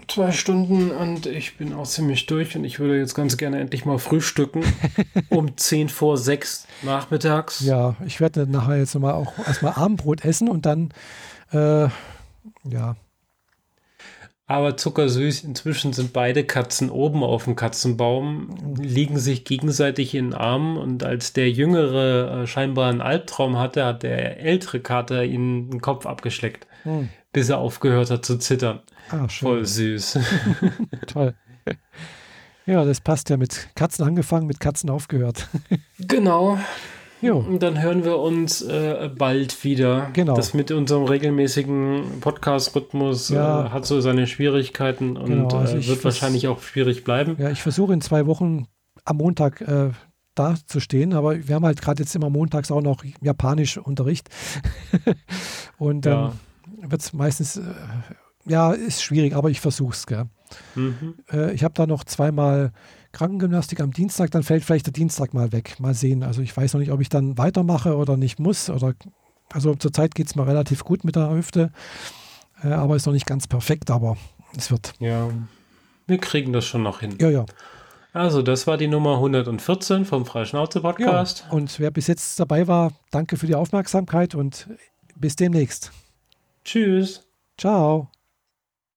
zwei Stunden und ich bin auch ziemlich durch und ich würde jetzt ganz gerne endlich mal frühstücken. um 10 vor 6 nachmittags. Ja, ich werde nachher jetzt nochmal auch erstmal Abendbrot essen und dann, äh, ja, aber zuckersüß. Inzwischen sind beide Katzen oben auf dem Katzenbaum, liegen sich gegenseitig in den Armen und als der Jüngere äh, scheinbar einen Albtraum hatte, hat der ältere Kater ihnen den Kopf abgeschleckt, hm. bis er aufgehört hat zu zittern. Ah, schön. Voll süß. Toll. Ja, das passt ja mit Katzen angefangen, mit Katzen aufgehört. genau. Jo. Dann hören wir uns äh, bald wieder. Genau. Das mit unserem regelmäßigen Podcast-Rhythmus ja. äh, hat so seine Schwierigkeiten und genau, also äh, wird wahrscheinlich auch schwierig bleiben. Ja, ich versuche in zwei Wochen am Montag äh, da zu stehen, aber wir haben halt gerade jetzt immer montags auch noch Japanisch-Unterricht. und dann ja. wird es meistens, äh, ja, ist schwierig, aber ich versuche es. Mhm. Äh, ich habe da noch zweimal Krankengymnastik am Dienstag, dann fällt vielleicht der Dienstag mal weg. Mal sehen. Also ich weiß noch nicht, ob ich dann weitermache oder nicht muss. Oder also zurzeit geht es mal relativ gut mit der Hüfte, äh, aber ist noch nicht ganz perfekt, aber es wird. Ja, wir kriegen das schon noch hin. Ja, ja. Also, das war die Nummer 114 vom Freischnauze-Podcast. Ja, und wer bis jetzt dabei war, danke für die Aufmerksamkeit und bis demnächst. Tschüss. Ciao.